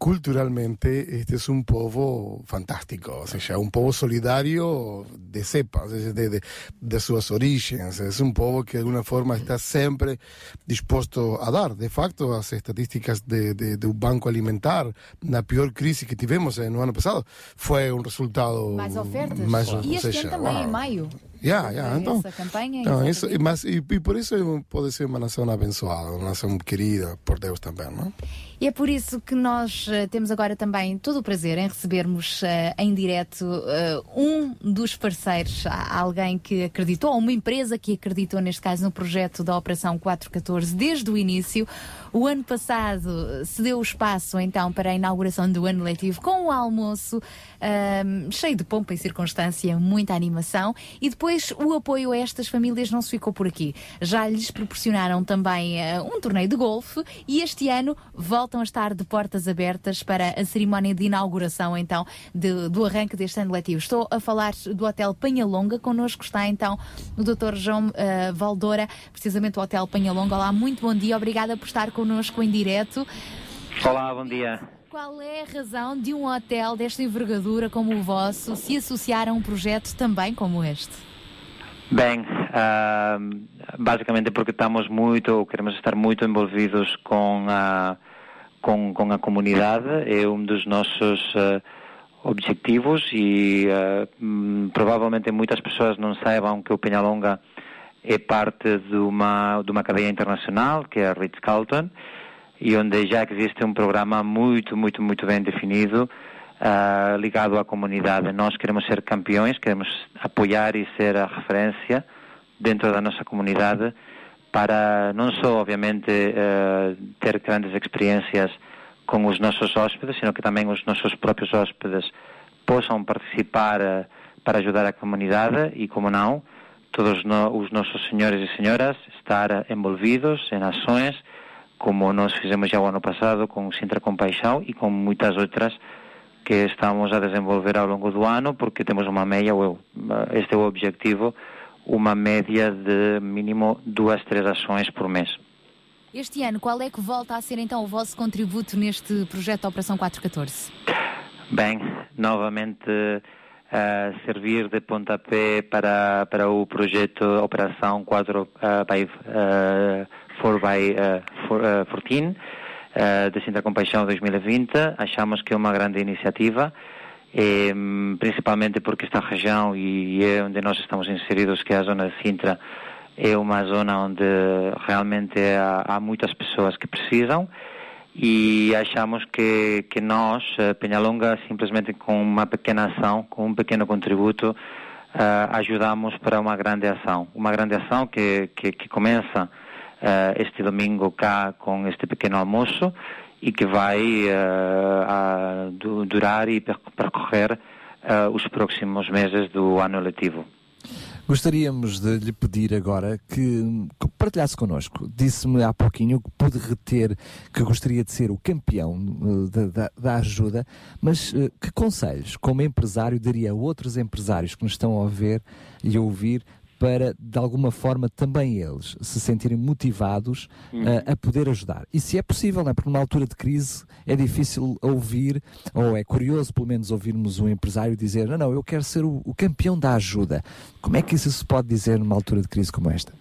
culturalmente este es un povo fantástico, o sea, un povo solidario de cepa, de, de, de sus orígenes, es un povo que de alguna forma está siempre dispuesto a dar. De facto, las estadísticas de, de, de un banco alimentar, la peor crisis que tivemos en el año pasado, fue un resultado Mais ofertas. e ou este seja, ano também, uau. Ya, Foi então, essa campanha. Não, exatamente. isso, mas, e, e por isso pode ser uma nação abençoada, uma nação querida por Deus também, não? E é por isso que nós eh, temos agora também todo o prazer em recebermos eh, em direto eh, um dos parceiros, alguém que acreditou, ou uma empresa que acreditou, neste caso, no projeto da Operação 414 desde o início. O ano passado eh, se deu o espaço então para a inauguração do ano letivo com o almoço ahm, cheio de pompa e circunstância, muita animação e depois o apoio a estas famílias não se ficou por aqui. Já lhes proporcionaram também eh, um torneio de golfe e este ano voltam a estar de portas abertas para a cerimónia de inauguração então de- do arranque deste ano letivo. Estou a falar do Hotel Penhalonga, connosco está então o Dr. João eh, Valdora, precisamente o Hotel Penhalonga. Olá, muito bom dia, obrigada por estar connosco em direto. Olá, bom dia. Qual é a razão de um hotel desta envergadura como o vosso se associar a um projeto também como este? Bem, ah, basicamente porque estamos muito, queremos estar muito envolvidos com a, com, com a comunidade, é um dos nossos ah, objetivos e hum, provavelmente muitas pessoas não saibam que o Penhalonga é parte de uma, de uma cadeia internacional, que é a Ritz-Carlton, e onde já existe um programa muito, muito, muito bem definido ah, ligado à comunidade. Nós queremos ser campeões, queremos apoiar e ser a referência dentro da nossa comunidade para não só, obviamente, eh, ter grandes experiências com os nossos hóspedes, sino que também os nossos próprios hóspedes possam participar eh, para ajudar a comunidade e, como não, todos no- os nossos senhores e senhoras estar envolvidos em ações como nós fizemos já o ano passado com o Sintra Compaixão e com muitas outras que estamos a desenvolver ao longo do ano porque temos uma média, este é o objetivo, uma média de mínimo duas, três ações por mês. Este ano, qual é que volta a ser então o vosso contributo neste projeto da Operação 414? Bem, novamente eh, servir de pontapé para, para o projeto Operação 4 eh, by, eh, 4 by 4, eh, 14 eh, de Sintra Compaixão 2020. Achamos que é uma grande iniciativa, eh, principalmente porque esta região e é onde nós estamos inseridos, que é a zona de Sintra, é uma zona onde realmente há, há muitas pessoas que precisam e achamos que, que nós, eh, Penhalonga, simplesmente com uma pequena ação, com um pequeno contributo, eh, ajudamos para uma grande ação. Uma grande ação que, que, que começa eh, este domingo cá com este pequeno almoço e que vai du- durar e per- percorrer os próximos meses do ano letivo. Gostaríamos de lhe pedir agora que, partilhasse connosco. Disse-me há pouquinho que pude reter que gostaria de ser o campeão eh, da, da- da ajuda, mas eh, que conselhos, como empresário, daria a outros empresários que nos estão a ver e a ouvir para, de alguma forma, também eles se sentirem motivados eh, a poder ajudar? E se é possível, não é? porque numa altura de crise é difícil ouvir, ou é curioso pelo menos ouvirmos um empresário dizer: Não, não, eu quero ser o, o campeão da ajuda. Como é que isso se pode dizer numa altura de crise como esta?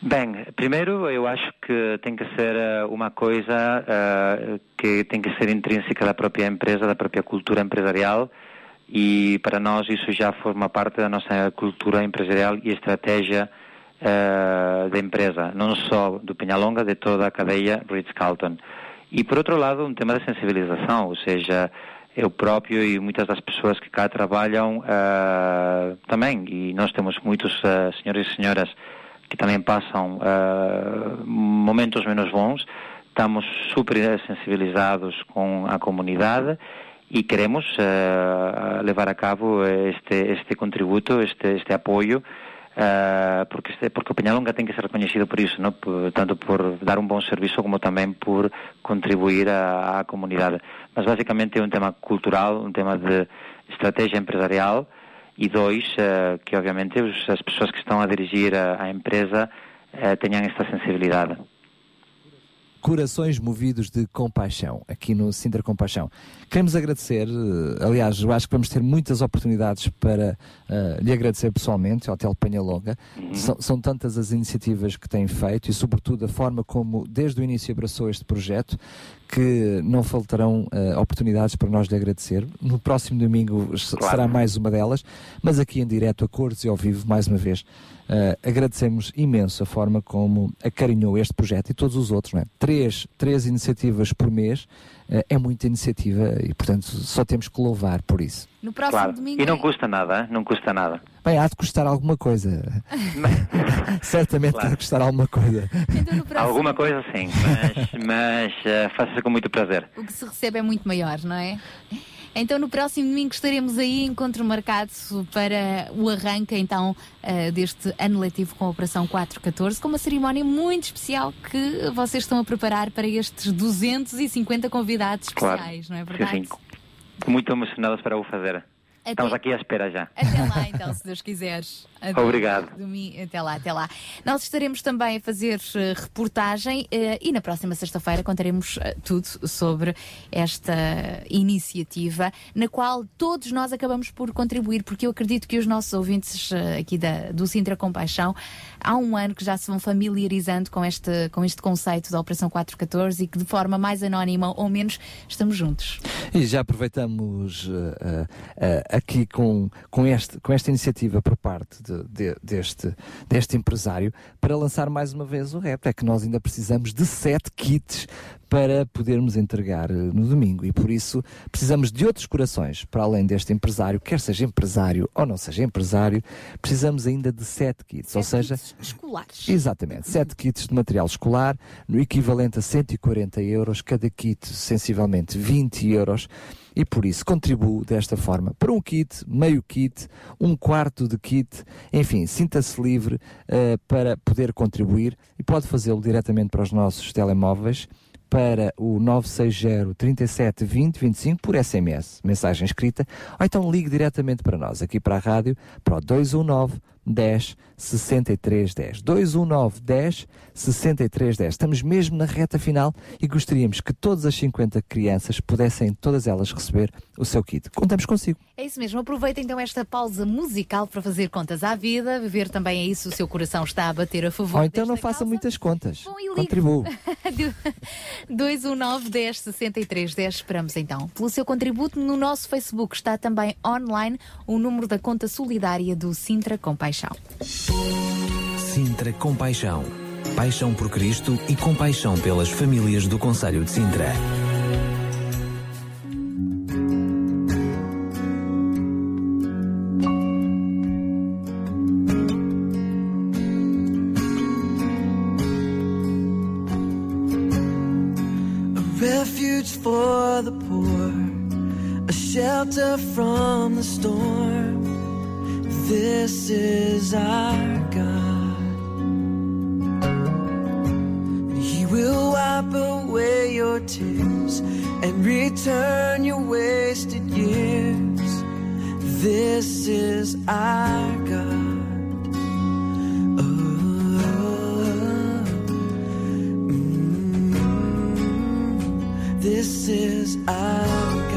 Bem, primeiro eu acho que tem que ser eh, uma coisa eh, que tem que ser intrínseca da própria empresa, da própria cultura empresarial e para nós isso já forma parte da nossa cultura empresarial e estratégia eh, da empresa, não só do Penhalonga, de toda a cadeia Ritz-Carlton. E, por outro lado, um tema de sensibilização, ou seja, eu próprio e muitas das pessoas que cá trabalham eh, também, e nós temos muitos eh, senhores e senhoras que também passam eh, momentos menos bons, estamos super sensibilizados com a comunidade e queremos levar a cabo este, este contributo, este, este apoio, eh, porque, porque o Peñalonga tem que ser reconhecido por isso, não? Por- tanto por dar um bom serviço como também por contribuir à, à comunidade. Mas basicamente é um tema cultural, um tema de estratégia empresarial e dois, eh, que obviamente os- as pessoas que estão a dirigir a, a empresa eh, tenham esta sensibilidade. Corações movidos de compaixão, aqui no Sintra Compaixão. Queremos agradecer, eh, aliás, eu acho que vamos ter muitas oportunidades para eh, lhe agradecer pessoalmente ao Hotel Penhalonga. São, são tantas as iniciativas que tem feito e, sobretudo, a forma como desde o início abraçou este projeto que não faltarão eh, oportunidades para nós lhe agradecer. No próximo domingo Claro. será mais uma delas, mas aqui em direto, a cores e ao vivo, mais uma vez, eh, agradecemos imenso a forma como acarinhou este projeto e todos os outros. Não é? três, três iniciativas por mês eh, é muita iniciativa e, portanto, só temos que louvar por isso. No próximo Claro. domingo. E não custa nada, não custa nada. Bem, há de custar alguma coisa. Certamente há de custar alguma coisa. Alguma coisa sim, mas, mas eh, faça-se com muito prazer. O que se recebe é muito maior, não é? Então no próximo domingo estaremos aí, encontro marcado para o arranque então eh, deste ano letivo com a Operação 414, com uma cerimónia muito especial que vocês estão a preparar para estes 250 convidados Claro. especiais, não é Sim, verdade? sim. Muito emocionados para o fazer. Estamos aqui à espera já. Até lá, então, se Deus quiseres. Obrigado. domi- Até lá, até lá. Nós estaremos também a fazer eh, reportagem eh, e na próxima sexta-feira contaremos eh, tudo sobre esta iniciativa, na qual todos nós acabamos por contribuir, porque eu acredito que os nossos ouvintes aqui da, do Sintra Compaixão há um ano que já se vão familiarizando com este, com este conceito da Operação 414 e que de forma mais anónima ou menos estamos juntos. E já aproveitamos eh, eh, aqui com, com, este, com esta iniciativa por parte de- de- deste, deste empresário para lançar mais uma vez o rap. É que nós ainda precisamos de sete kits para podermos entregar eh, no domingo e por isso precisamos de outros corações para além deste empresário, quer seja empresário ou não seja empresário, precisamos ainda de sete kits, ou seja, escolares. Exatamente, sete kits de material escolar, no equivalente a 140 euros, cada kit sensivelmente 20 euros, e por isso contribuo desta forma para um kit, meio kit, um quarto de kit, enfim, sinta-se livre eh, para poder contribuir e pode fazê-lo diretamente para os nossos telemóveis para o 960 37 20 25 por SMS, mensagem escrita, ou então ligue diretamente para nós, aqui para a rádio, para o 219 10 63 10. 219 10 63 10. Estamos mesmo na reta final e gostaríamos que todas as 50 crianças pudessem todas elas receber o seu kit. Contamos consigo. É isso mesmo. Aproveita então esta pausa musical para fazer contas à vida, ver também é isso, o seu coração está a bater a favor. Ou então não faça muitas contas. Contribuo. 219 10 63 10. Esperamos então pelo seu contributo. No nosso Facebook está também online o número da conta solidária do Sintra Compaixão. Sintra Compaixão. Paixão por Cristo e compaixão pelas famílias do Conselho de Sintra. a refuge for the poor, a shelter from the storm. This is our God. He will wipe away your tears and return your wasted years. This is our God. Oh, mm. This is our God.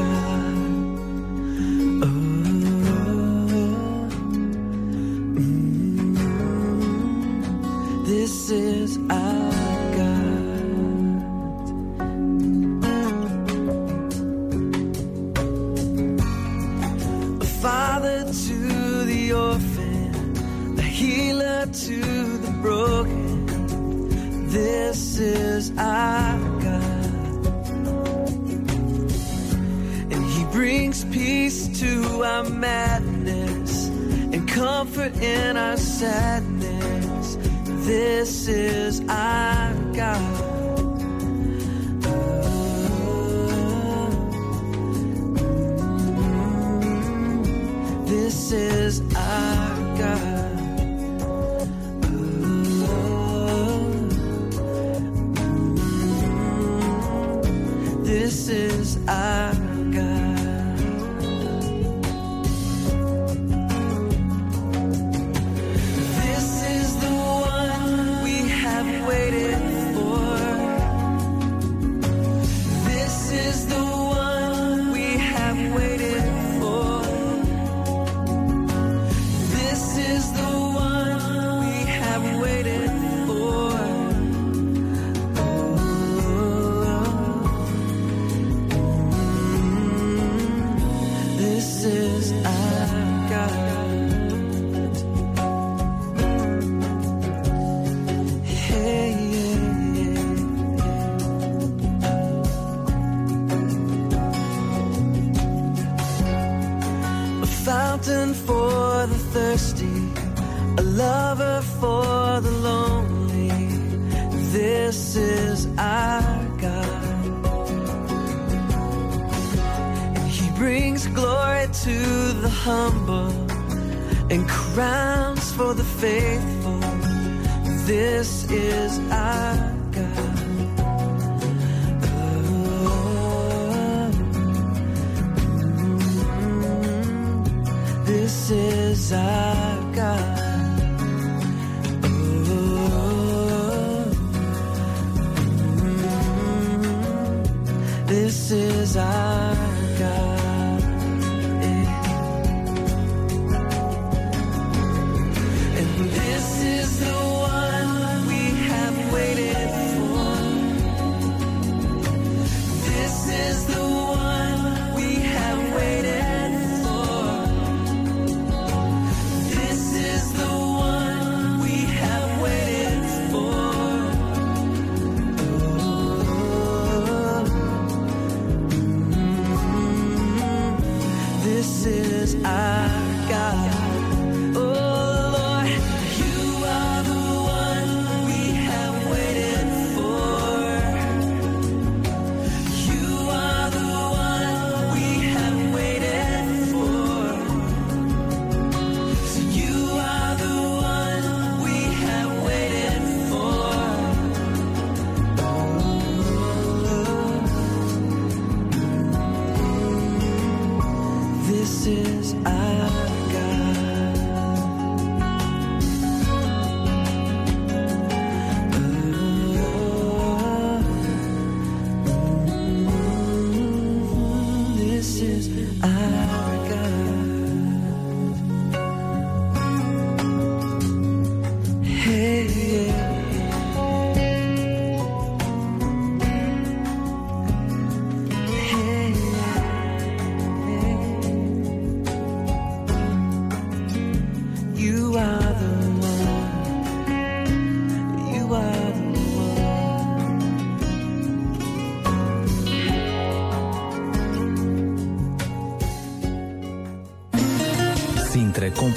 This is our God. A father to the orphan, a healer to the broken. This is our God. And He brings peace to our madness and comfort in our sadness. This is our God. This is our God. This is our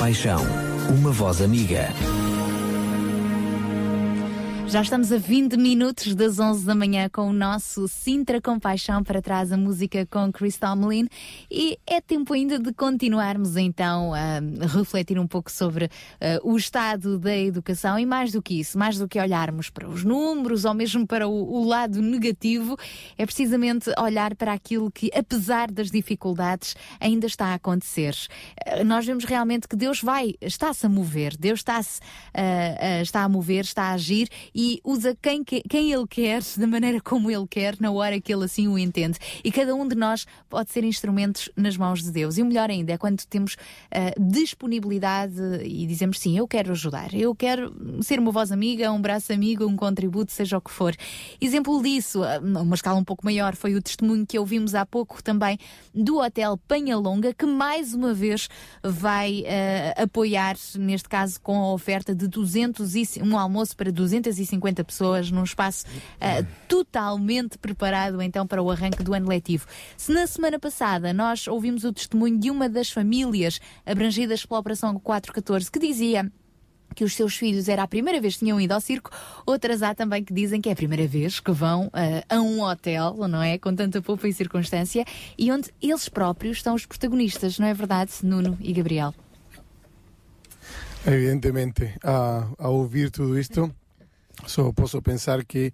Compaixão, uma voz amiga. Já estamos a 20 minutos das 11 da manhã com o nosso Sintra Compaixão para trás a música com Chris Tomlin tempo ainda de continuarmos então a refletir um pouco sobre uh, o estado da educação e mais do que isso, mais do que olharmos para os números ou mesmo para o, o lado negativo, é precisamente olhar para aquilo que apesar das dificuldades ainda está a acontecer. Uh, nós vemos realmente que Deus vai, está-se a mover, Deus está-se uh, está a mover, está a agir e usa quem, que- quem Ele quer, da maneira como Ele quer, na hora que Ele assim o entende. E cada um de nós pode ser instrumentos nas mãos de Deus. E o melhor ainda é quando temos ah, disponibilidade e dizemos sim, eu quero ajudar, eu quero ser uma voz amiga, um braço amigo, um contributo, seja o que for. Exemplo disso, ah, uma escala um pouco maior, foi o testemunho que ouvimos há pouco também do Hotel Penhalonga, que mais uma vez vai ah, apoiar, neste caso com a oferta de 200 e, um almoço para 250 150 pessoas num espaço ah, totalmente preparado então para o arranque do ano letivo. Se na semana passada nós ouvimos o testemunho de uma das famílias abrangidas pela Operação 414 que dizia que os seus filhos era a primeira vez que tinham ido ao circo, outras há também que dizem que é a primeira vez que vão ah, a um hotel, não é? Com tanta poupa e circunstância, e onde eles próprios são os protagonistas, não é verdade, Nuno e Gabriel? Evidentemente, a, a ouvir tudo isto, só posso pensar que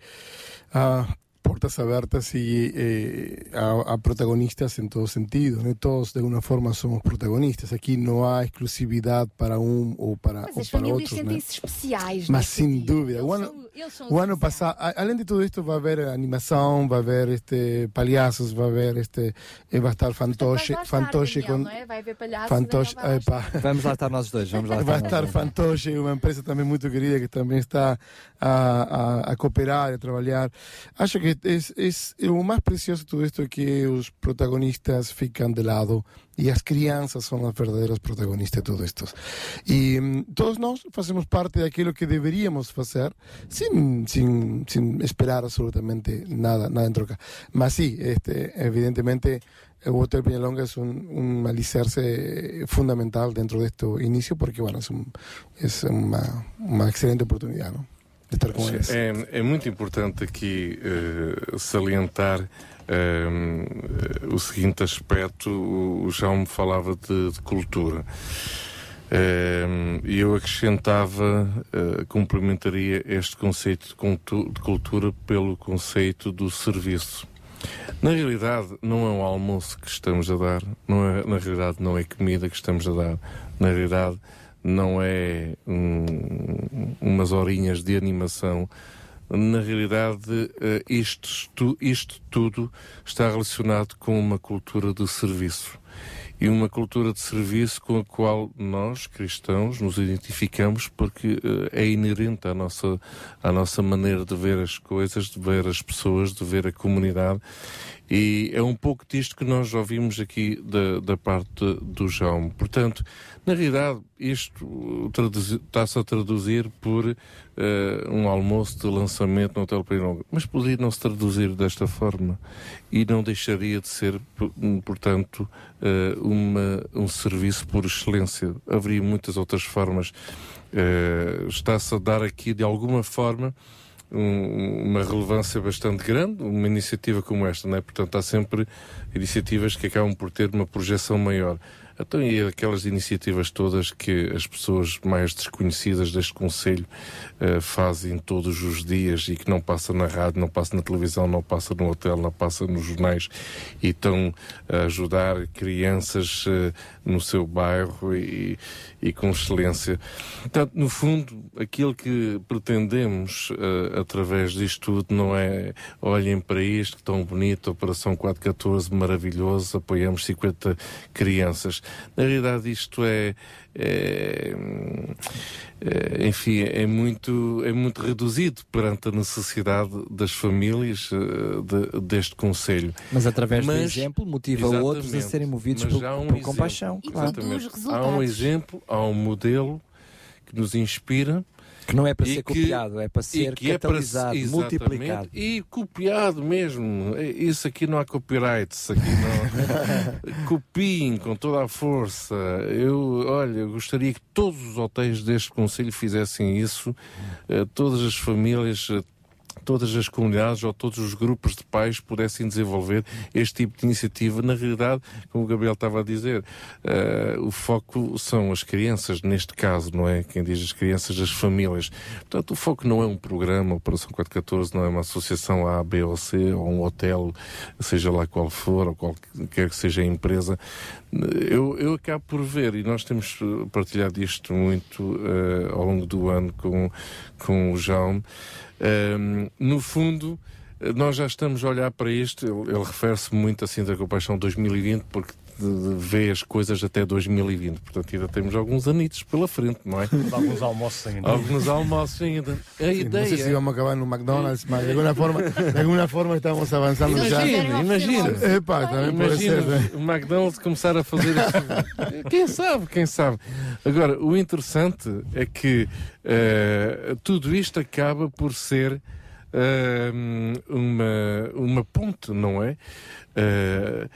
há portas abertas e eh, há, há protagonistas em todo sentido, né? todos de alguma forma somos protagonistas. Aqui não há exclusividade para um ou para, Mas ou as para famílias outros. né? sentem-se especiais. Mas neste sem sentido. dúvida. O ano, Eles são o ano passado, além de tudo isto, vai haver animação, vai haver este, palhaços, vai haver este, eh, vai estar fantoche, Vai lá estar, fantoche Daniel, com não é? Vai haver palhaços, fantoche, vai epá. Vamos lá estar nós dois, vamos lá Vai estar estar. Fantoche, uma empresa também muito querida que também está a, a, a cooperar, a trabalhar. Acho que es, es, o mais precioso de tudo isto é que os protagonistas ficam de lado e as crianças são as verdadeiras protagonistas de tudo isto. E hum, todos nós fazemos parte daquilo que deveríamos fazer sin, sin, sin esperar absolutamente nada, nada en troca. Mas sí, este, evidentemente el Hotel Peñalonga es un, un alicerce fundamental dentro de este inicio porque bueno, es, un, es una, una excelente oportunidad ¿no? de estar con ellos. É, é muito importante aqui eh, salientar eh, o seguinte aspecto. O, João me falava de, de cultura. Eh, E eu acrescentava, eh, complementaria este conceito de cultura pelo conceito do serviço. Na realidade, não é um almoço que estamos a dar, não é, na realidade, não é comida que estamos a dar, na realidade, não é um- umas horinhas de animação. Na realidade, eh, isto, isto tudo está relacionado com uma cultura de serviço. E uma cultura de serviço com a qual nós, cristãos, nos identificamos porque eh, é inerente à nossa, à nossa maneira de ver as coisas, de ver as pessoas, de ver a comunidade. E é um pouco disto que nós ouvimos aqui da, da parte do João. Portanto, na realidade, isto está-se a traduzir por eh, um almoço de lançamento no Hotel Peirão. Mas poderia não se traduzir desta forma e não deixaria de ser, portanto, eh, uma, um serviço por excelência. Haveria muitas outras formas. Eh, está-se a dar aqui, de alguma forma, um- uma relevância bastante grande, uma iniciativa como esta, não é? Portanto, há sempre iniciativas que acabam por ter uma projeção maior. Então, e aquelas iniciativas todas que as pessoas mais desconhecidas deste Conselho eh, fazem todos os dias e que não passa na rádio, não passa na televisão, não passa no hotel, não passa nos jornais e estão a ajudar crianças eh, no seu bairro e, e com excelência. Portanto, no fundo, aquilo que pretendemos eh, através disto tudo não é olhem para isto, tão bonito, Operação 414, maravilhoso, apoiamos 50 crianças. Na realidade, isto é, é, é, enfim, é muito, é muito reduzido perante a necessidade das famílias eh, de- deste Conselho. Mas através do Mas- exemplo motiva outros a serem movidos por, um por exemplo. compaixão. Claro. Há um exemplo, há um modelo que nos inspira. Que não é para ser que- copiado, é para ser que é para catalisado, multiplicado. E copiado mesmo. É, Isso aqui não há copyrights, aqui não. Copiem com toda a força. Eu, olha, eu gostaria que todos os hotéis deste Conselho fizessem isso, eh, todas as famílias. Todas as comunidades ou todos os grupos de pais pudessem desenvolver este tipo de iniciativa. Na realidade, como o Gabriel estava a dizer, eh, o foco são as crianças, neste caso, não é? Quem diz as crianças, as famílias. Portanto, o foco não é um programa, Operação 414 não é uma associação A, B ou C, ou um hotel, seja lá qual for, ou qualquer que seja a empresa. Eu, eu acabo por ver, e nós temos partilhado isto muito eh, ao longo do ano com, com o João, Ehm, no fundo, eh, nós já estamos a olhar para isto, ele, ele refere-se muito assim da Compaixão 2020, porque de, de vê as coisas até 2020. Portanto, ainda temos alguns anitos pela frente, não é? Alguns almoços ainda. Alguns almoços ainda. A Sí, ideia. no sé si vamos a acabar un McDonald's, mas de alguna forma, de alguna forma estamos avanzando ya. Imagina, imagina. Epá, também pode Imagina ser. né? o McDonald's começar a fazer isso. quem sabe, quem sabe. Agora, o interessante é que eh, tudo isto acaba por ser uma, uma ponte, não é? Eh,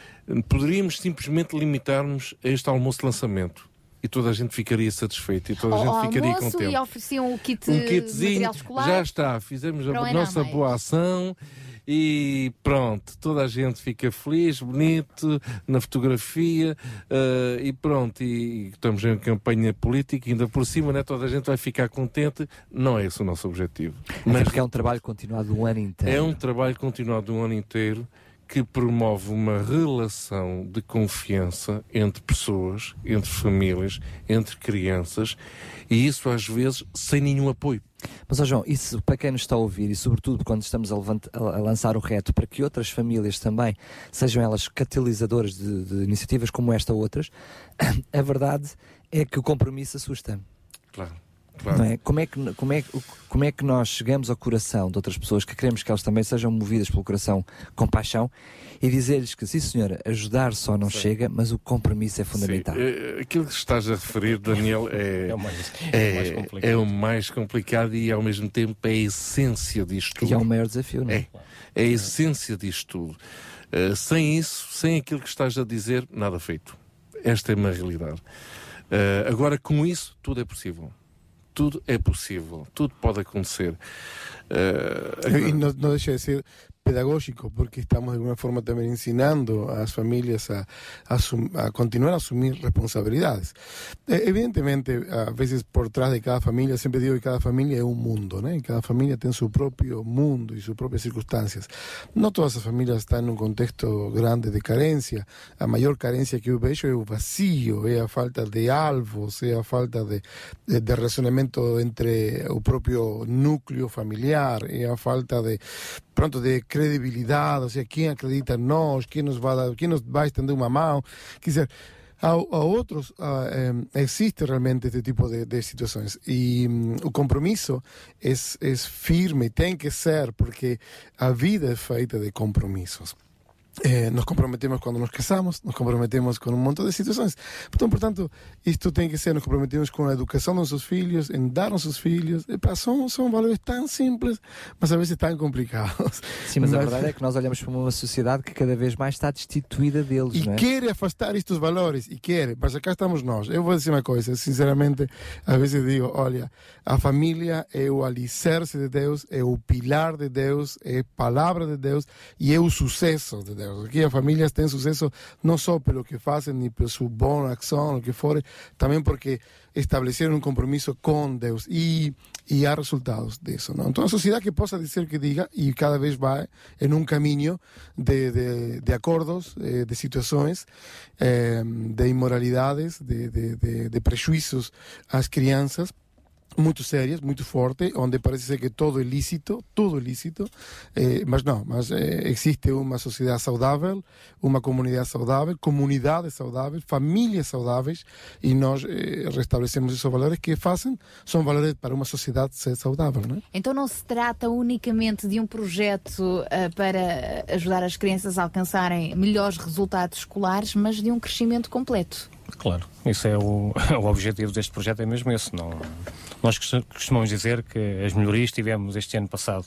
poderíamos simplesmente limitar-nos a este almoço de lançamento. E toda a gente ficaria satisfeita e toda a gente ficaria contente e ofereciam o kit um kitzinho, já está, fizemos a a nossa mais. boa ação e pronto, toda a gente fica feliz, bonito, na fotografia eh, e pronto, e, e estamos em campanha política, ainda por cima, né, toda a gente vai ficar contente, não é esse o nosso objetivo. Até porque é um trabalho continuado o ano inteiro. É um trabalho continuado um ano inteiro que promove uma relação de confiança entre pessoas, entre famílias, entre crianças, e isso às vezes sem nenhum apoio. Mas, ó João, isso para quem nos está a ouvir e, sobretudo, quando estamos a, levant- a- a lançar o reto para que outras famílias também sejam elas catalisadoras de, de iniciativas como esta ou outras, a verdade é que o compromisso assusta. Claro. Não é? Como, é que, como, é, como é que nós chegamos ao coração de outras pessoas que queremos que elas também sejam movidas pelo coração com paixão e dizer-lhes que, sim senhora, ajudar só não chega, mas o compromisso é fundamental. Sim, eh, aquilo que estás a referir, Daniel, é, É o mais- é, é mais complicado. é o mais complicado e ao mesmo tempo é a essência disto tudo. E é o maior desafio, não é? É, é a essência disto tudo. Eh, sem isso, sem aquilo que estás a dizer, nada feito. Esta é uma realidade. Eh, agora, com isso, tudo é possível. Tudo é possível. Tudo pode acontecer. Eh, Y no, no deja de ser pedagógico, porque estamos de alguna forma también ensinando a las familias a, a a continuar a asumir responsabilidades. Eh, evidentemente, a veces por detrás de cada familia, siempre digo que cada familia es un mundo, ¿no? Y cada familia tiene su propio mundo y sus propias circunstancias. No todas las familias están en un contexto grande de carencia. A mayor carencia que eu vejo é o vacío, é a falta de alvos, é a falta de, de, de relacionamento entre o propio núcleo familiar, é a falta de pronto de credibilidade, ou seja, quem acredita em nós, quem nos vai dar, quem nos vai estender uma mão, quer dizer, a, a outros em, existe realmente este tipo de, de situações e hum, o compromisso é, é firme tem que ser porque a vida é feita de compromissos. Eh, nos comprometemos cuando nos casamos, nos comprometemos con un montón de situaciones. Portanto, portanto, isto tem que ser, nos comprometemos com a educação dos nossos filhos, em dar nossos filhos. Epá, são, são valores tão simples, mas às vezes tão complicados. Sim, mas a verdade é que nós olhamos para uma sociedade que cada vez mais está destituída deles, E é? quer afastar estes valores, e quer, mas cá estamos nós. Eu vou dizer uma coisa, sinceramente, às vezes digo, olha, a família é o alicerce de Deus, é o pilar de Deus, é a palavra de Deus e é o sucesso de Deus. Aqui as famílias têm sucesso não só pelo que fazem, nem pela sua boa ação, o que for, também porque estabeleceram um compromisso com Deus e, e há resultados disso. Não? Então, a sociedade que possa dizer que diga e cada vez vai em um caminho de, de, de acordos, eh, de situações, eh, de imoralidades, de, de, de, de prejuízos às crianças muito sérias, muito forte, onde parece ser que todo é lícito, tudo é lícito, eh, mas não, mas eh, existe uma sociedade saudável, uma comunidade saudável, comunidades saudáveis, famílias saudáveis, e nós eh, restabelecemos esses valores que fazem, são valores para uma sociedade ser saudável, não é? Então não se trata unicamente de um projeto ah, para ajudar as crianças a alcançarem melhores resultados escolares, mas de um crescimento completo. Claro, isso é o, o objetivo deste projeto, é mesmo esse. Não, nós costu- costumamos dizer que as melhorias que tivemos este ano passado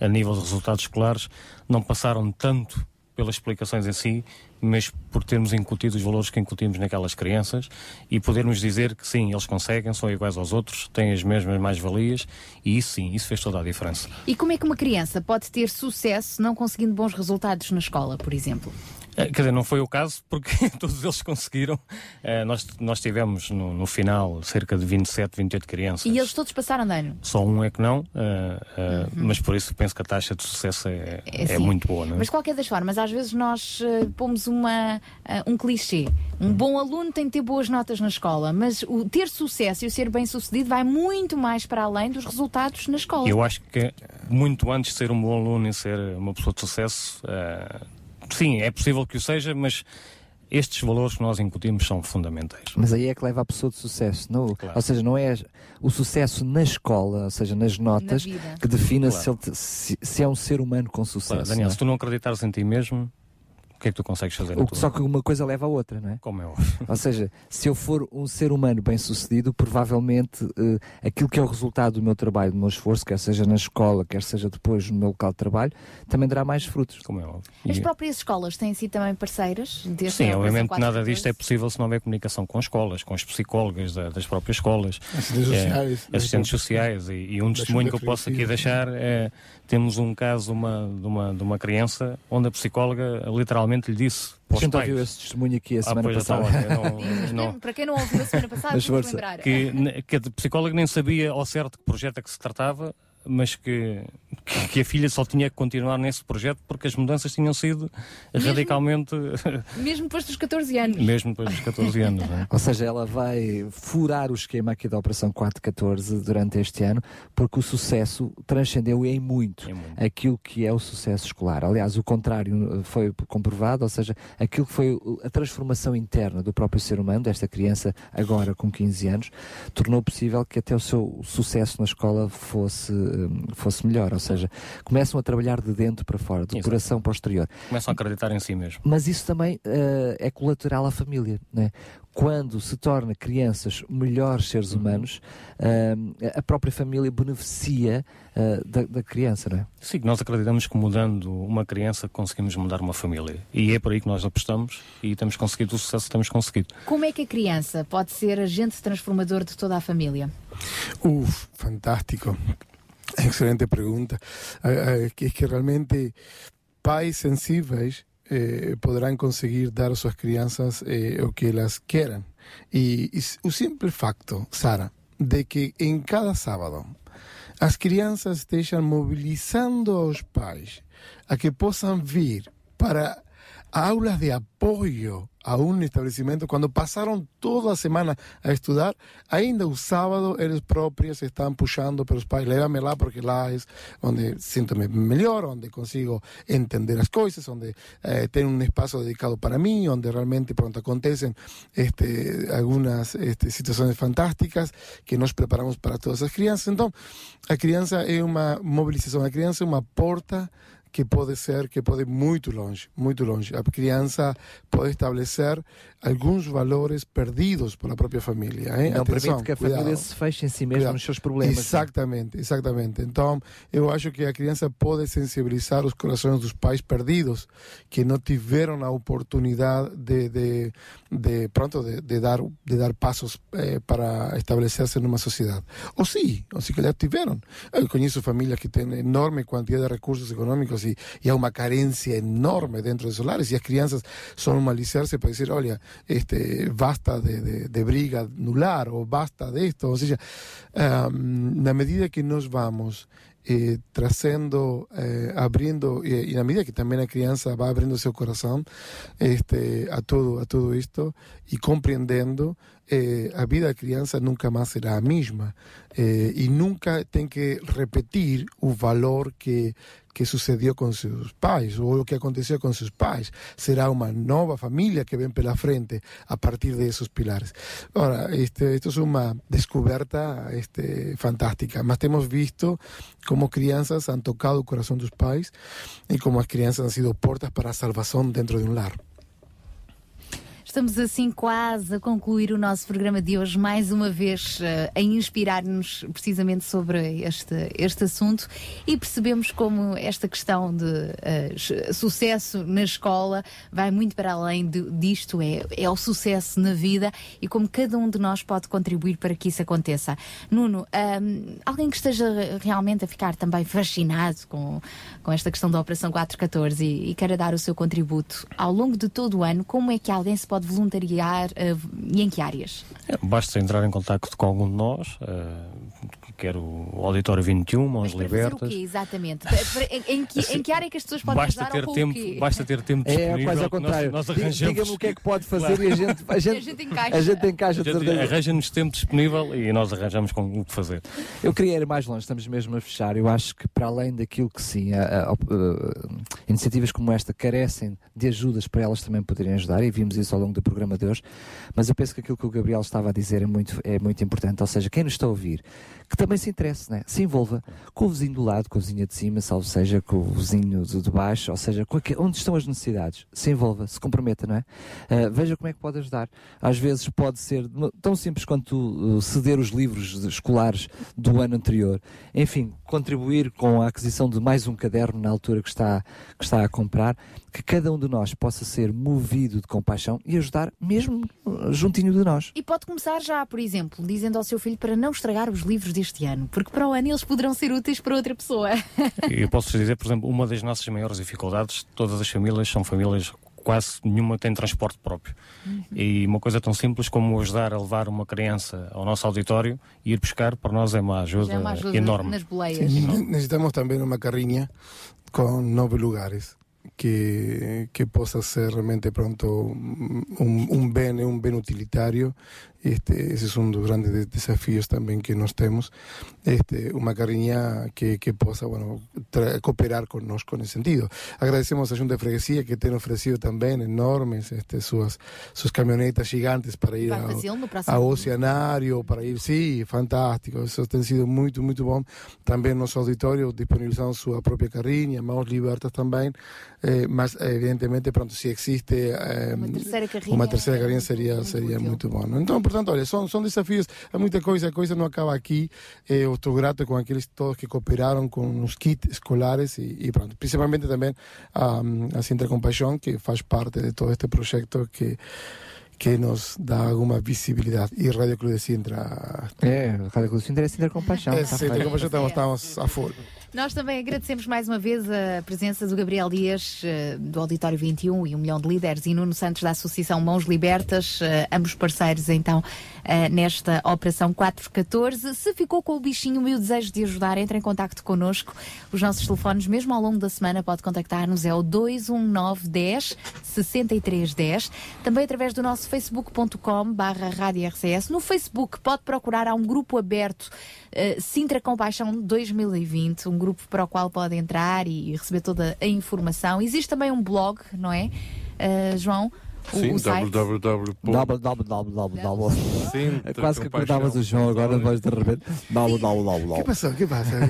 a nível de resultados escolares não passaram tanto pelas explicações em si, mas por termos incutido os valores que incutimos naquelas crianças e podermos dizer que sim, eles conseguem, são iguais aos outros, têm as mesmas mais-valias e isso sim, isso fez toda a diferença. E como é que uma criança pode ter sucesso não conseguindo bons resultados na escola, por exemplo? Eh, Quer dizer, não foi o caso porque todos eles conseguiram. Eh, nós, nós tivemos no, no final cerca de 27, 28 crianças. E eles todos passaram de ano. Só um é que não, eh, eh, mas por isso penso que a taxa de sucesso é, é assim. muito boa. Não é? Mas de qualquer das formas, às vezes nós pomos uma, um clichê. Um bom aluno tem de ter boas notas na escola, mas o ter sucesso e o ser bem sucedido vai muito mais para além dos resultados na escola. Eu acho que muito antes de ser um bom aluno e ser uma pessoa de sucesso, sim, é possível que o seja, mas Estes valores que nós incutimos são fundamentais. Mas aí é que leva a pessoa de sucesso. Não, Ou seja, não é o sucesso na escola, ou seja, nas notas, vida. que defina Claro. se, ele te- se- se é um ser humano com sucesso. Claro, Daniel, é? se tu não acreditares em ti mesmo, o que é que tu consegues fazer? na O só que uma coisa leva a outra, não é? Como é óbvio. Ou seja, se eu for um ser humano bem sucedido, provavelmente eh, aquilo que é o resultado do meu trabalho, do meu esforço, quer seja na escola, quer seja depois no meu local de trabalho, também dará mais frutos. Como é óbvio. As próprias escolas têm sido também parceiras deste Sim, obviamente 414? nada disto é possível se não houver comunicação com escolas, com as psicólogas da- das próprias escolas, Assistentes eh, sociais, assistentes próprias- sociais. E, e um testemunho que eu posso aqui deixar é: temos um caso uma, de, uma, de uma criança onde a psicóloga literalmente lhe disse para A os pais. ouviu esse testemunho aqui a Ah, semana então, passada. olha, não- não- Para quem não ouviu a semana passada, vamos lembrar. que, que a psicóloga nem sabia ao certo que projeto é que se tratava, mas que, que, que a filha só tinha que continuar nesse projeto porque as mudanças tinham sido Mesmo- radicalmente, Mesmo depois dos 14 anos. mesmo depois dos 14 anos. não é? Ou seja, ela vai furar o esquema aqui da Operação 414 durante este ano, porque o sucesso transcendeu em muito, aquilo que é o sucesso escolar. Aliás, o contrário eh, foi comprovado, ou seja, aquilo que foi a transformação interna do próprio ser humano, desta criança agora com 15 anos, tornou possível que até o seu sucesso na escola fosse, fosse melhor. Ou seja, começam a trabalhar de dentro para fora, do Exato. coração para o exterior. Começam a acreditar em si mesmo. Mas isso também eh, é colateral à família. Né? Quando se torna crianças melhores seres humanos, eh, a própria família beneficia eh, da, da criança. Não é? Sim, nós acreditamos que mudando uma criança conseguimos mudar uma família. E é por aí que nós apostamos e temos conseguido o sucesso que temos conseguido. Como é que a criança pode ser agente transformador de toda a família? Uf, fantástico. Excelente pregunta. Ah, que que realmente pais sensíveis eh, poderão conseguir dar às suas crianças eh, o que elas queiram. E, e o simples facto, Sara, de que em cada sábado as crianças estejam mobilizando aos pais a que possam vir para aulas de apoio a um estabelecimento, quando passaram toda a semana a estudar, ainda o sábado eles próprios estão puxando para os pais, leva-me porque lá é onde sinto-me melhor, onde consigo entender as coisas, onde eh, tem um espaço dedicado para mim, onde realmente pronto acontecem este, algumas este, situações fantásticas que nós preparamos para todas as crianças. Então, a criança é uma mobilização, a criança é uma porta que pode ser, que pode ir muito longe, muito longe. A criança pode estabelecer alguns valores perdidos pela própria família. Eh? Não Atenção, permite que a cuidado. família se feche em si mesma nos seus problemas. Exatamente, exatamente. Então, eu acho que a criança pode sensibilizar os corações dos pais perdidos que não tiveram a oportunidade de, de, de pronto, de, de dar, de dar passos eh, para estabelecer-se numa sociedade. Ou sim, ou se calhar tiveram. Eu conheço famílias que têm enorme quantidade de recursos econômicos e, e há uma carência enorme dentro dos lares e as crianças são um alicerce para dizer, olha, este, basta de, de, de briga no lar ou basta de esto. Ou seja, ah, na medida que nós vamos eh, trazendo, eh, abrindo, e, e na medida que também a criança vai abrindo seu coração este, a, todo, a todo isto e compreendendo, eh, a vida da criança nunca mais será a mesma eh, e nunca tem que repetir o valor que que sucedió con sus pais o lo que aconteció con sus pais. Será una nueva familia que ven pela frente a partir de esos pilares. Ahora, este, esto es una descoberta este, fantástica, mas hemos visto cómo crianças han tocado corazón de sus pais y cómo las crianças han sido portas para a salvação dentro de un lar. Estamos assim quase a concluir o nosso programa de hoje, mais uma vez eh, a inspirar-nos precisamente sobre este, este assunto e percebemos como esta questão de eh, sucesso na escola vai muito para além de- disto, é, é o sucesso na vida e como cada um de nós pode contribuir para que isso aconteça. Nuno, alguém que esteja realmente a ficar também fascinado com, com esta questão da Operação 414 e, e queira dar o seu contributo ao longo de todo o ano, como é que alguém se pode voluntariar eh, e em que áreas? Basta entrar em contacto com algum de nós, eh, quer o Auditório 21, Mãos o Libertas. quê, exatamente? Em, que, em que área é que as pessoas podem Basta ajudar ter, ou o tempo, quê? basta ter tempo É, disponível. quase ao nós- contrário. Nós, Di- arranjamos. Diga-me o que é que pode fazer e a gente, a gente, A gente encaixa. a gente encaixa. Arranja-nos tempo disponível e nós arranjamos com o que fazer. Eu queria ir mais longe, estamos mesmo a fechar. Eu acho que, para além daquilo que sim, a- a- a- iniciativas como esta carecem de ajudas para elas também poderem ajudar, e vimos isso ao longo do programa de hoje. Mas eu penso que aquilo que o Gabriel estava a dizer é muito, é muito importante. Ou seja, quem nos está a ouvir, que também se interesse, né? se envolva com o vizinho do lado, com a vizinha de cima, salvo seja com o vizinho de, baixo, ou seja, com aque- onde estão as necessidades. Se envolva, se comprometa, não é? Ah, veja como é que pode ajudar. Às vezes pode ser tão simples quanto uh, ceder os livros escolares do ano anterior. Enfim, contribuir com a aquisição de mais um caderno na altura que está, que está a comprar, que cada um de nós possa ser movido de compaixão e ajudar mesmo juntinho de nós. E pode começar já, por exemplo, dizendo ao seu filho para não estragar os livros deste ano, porque para o ano eles poderão ser úteis para outra pessoa. Eu posso dizer, por exemplo, uma das nossas maiores dificuldades, todas as famílias são famílias, quase nenhuma tem transporte próprio. E uma coisa tão simples como ajudar a levar uma criança ao nosso auditório e ir buscar, para nós é uma ajuda, é uma ajuda enorme. nas boleias. Sí, necesitamos también una carriña con nueve lugares que, que possa ser realmente pronto un, un un bene utilitario. Este, ese es un dos grandes de- desafíos también que nos tenemos. Este, una carriña que, que possa bueno, tra- cooperar connosco nesse sentido. Agradecemos a Junta de Freguesia que tem ofrecido também enormes este, suas, suas caminhonetas gigantes para ir Vai ao, fazê-lo no próximo ao oceanário, para ir, sim, fantástico, isso tem sido muito, muito bom. Também nosso auditório disponibilizando sua própria carrinha, mãos libertas também, eh, mas evidentemente, pronto, se existe eh, Uma terceira carrinha uma terceira carrinha seria, seria muito bom. não? Então, portanto, olha, são, são desafios, há muita coisa, a coisa não acaba aqui. Eh, eu estou grato com aqueles todos que cooperaram com os kits escolares e, e pronto, principalmente também a, a Sintra Compaixão, que faz parte de todo este projeto que que nos dá alguma visibilidade. E Rádio Clube de Sintra. É, a Rádio Clube de Sintra é Sintra Compaixão. É, está Sintra feito. Compaixão, estamos, estamos a fora. Nós também agradecemos mais uma vez a presença do Gabriel Dias, eh, do Auditório 21 e um milhão de líderes, e Nuno Santos da Associação Mãos Libertas, eh, ambos parceiros então nesta Operação 414. Se ficou com o bichinho e o desejo de ajudar, entre em contato connosco. Os nossos telefones, mesmo ao longo da semana, pode contactar-nos, é o 219 10 63 10. Também através do nosso facebook.com barra Rádio RCS. No Facebook pode procurar, há um grupo aberto eh, Sintra Compaixão 2020, um grupo para o qual pode entrar e receber toda a informação. Existe também um blog, não é, Eh, João? Sim, www. www. Sim, Quase que acordavas o João agora, depois de repente. www. Que passou? Que passa?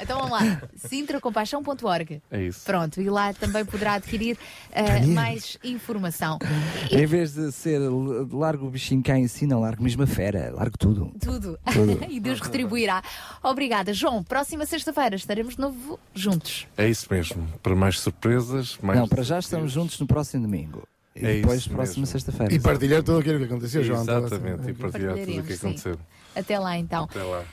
Então vamos lá, sintracompaixão.org. É isso. Pronto, e lá também poderá adquirir eh, mais informação. Em vez de ser largo o bichinho cá em si, não largo mesmo a fera, largo tudo. Tudo. Tudo. e Deus retribuirá. Obrigada. João, próxima sexta-feira estaremos de novo juntos. É isso mesmo. Para mais surpresas, mais. Não, para já estamos juntos no próximo domingo. E É depois, próxima sexta-feira. E partilhar tudo aquilo que aconteceu, João. Exatamente, e partilhar tudo o que Partilharemos, sim. aconteceu. Até lá então. Até lá.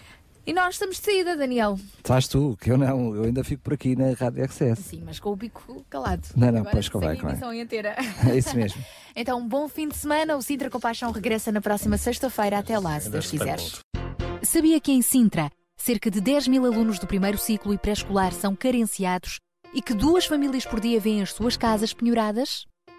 E nós estamos de saída, Daniel. Estás tu, que eu não, eu ainda fico por aqui na Rádio RCS. Sim, mas com o bico calado. Não, não, Agora pois convém, a convém. emissão inteira. É isso mesmo. Então, um bom fim de semana. O Sintra Compaixão regressa na próxima sexta-feira. Até lá, se Deus quiseres. Sabia que em Sintra, cerca de 10 mil alunos do primeiro ciclo e pré-escolar são carenciados e que duas famílias por dia vêm as suas casas penhoradas?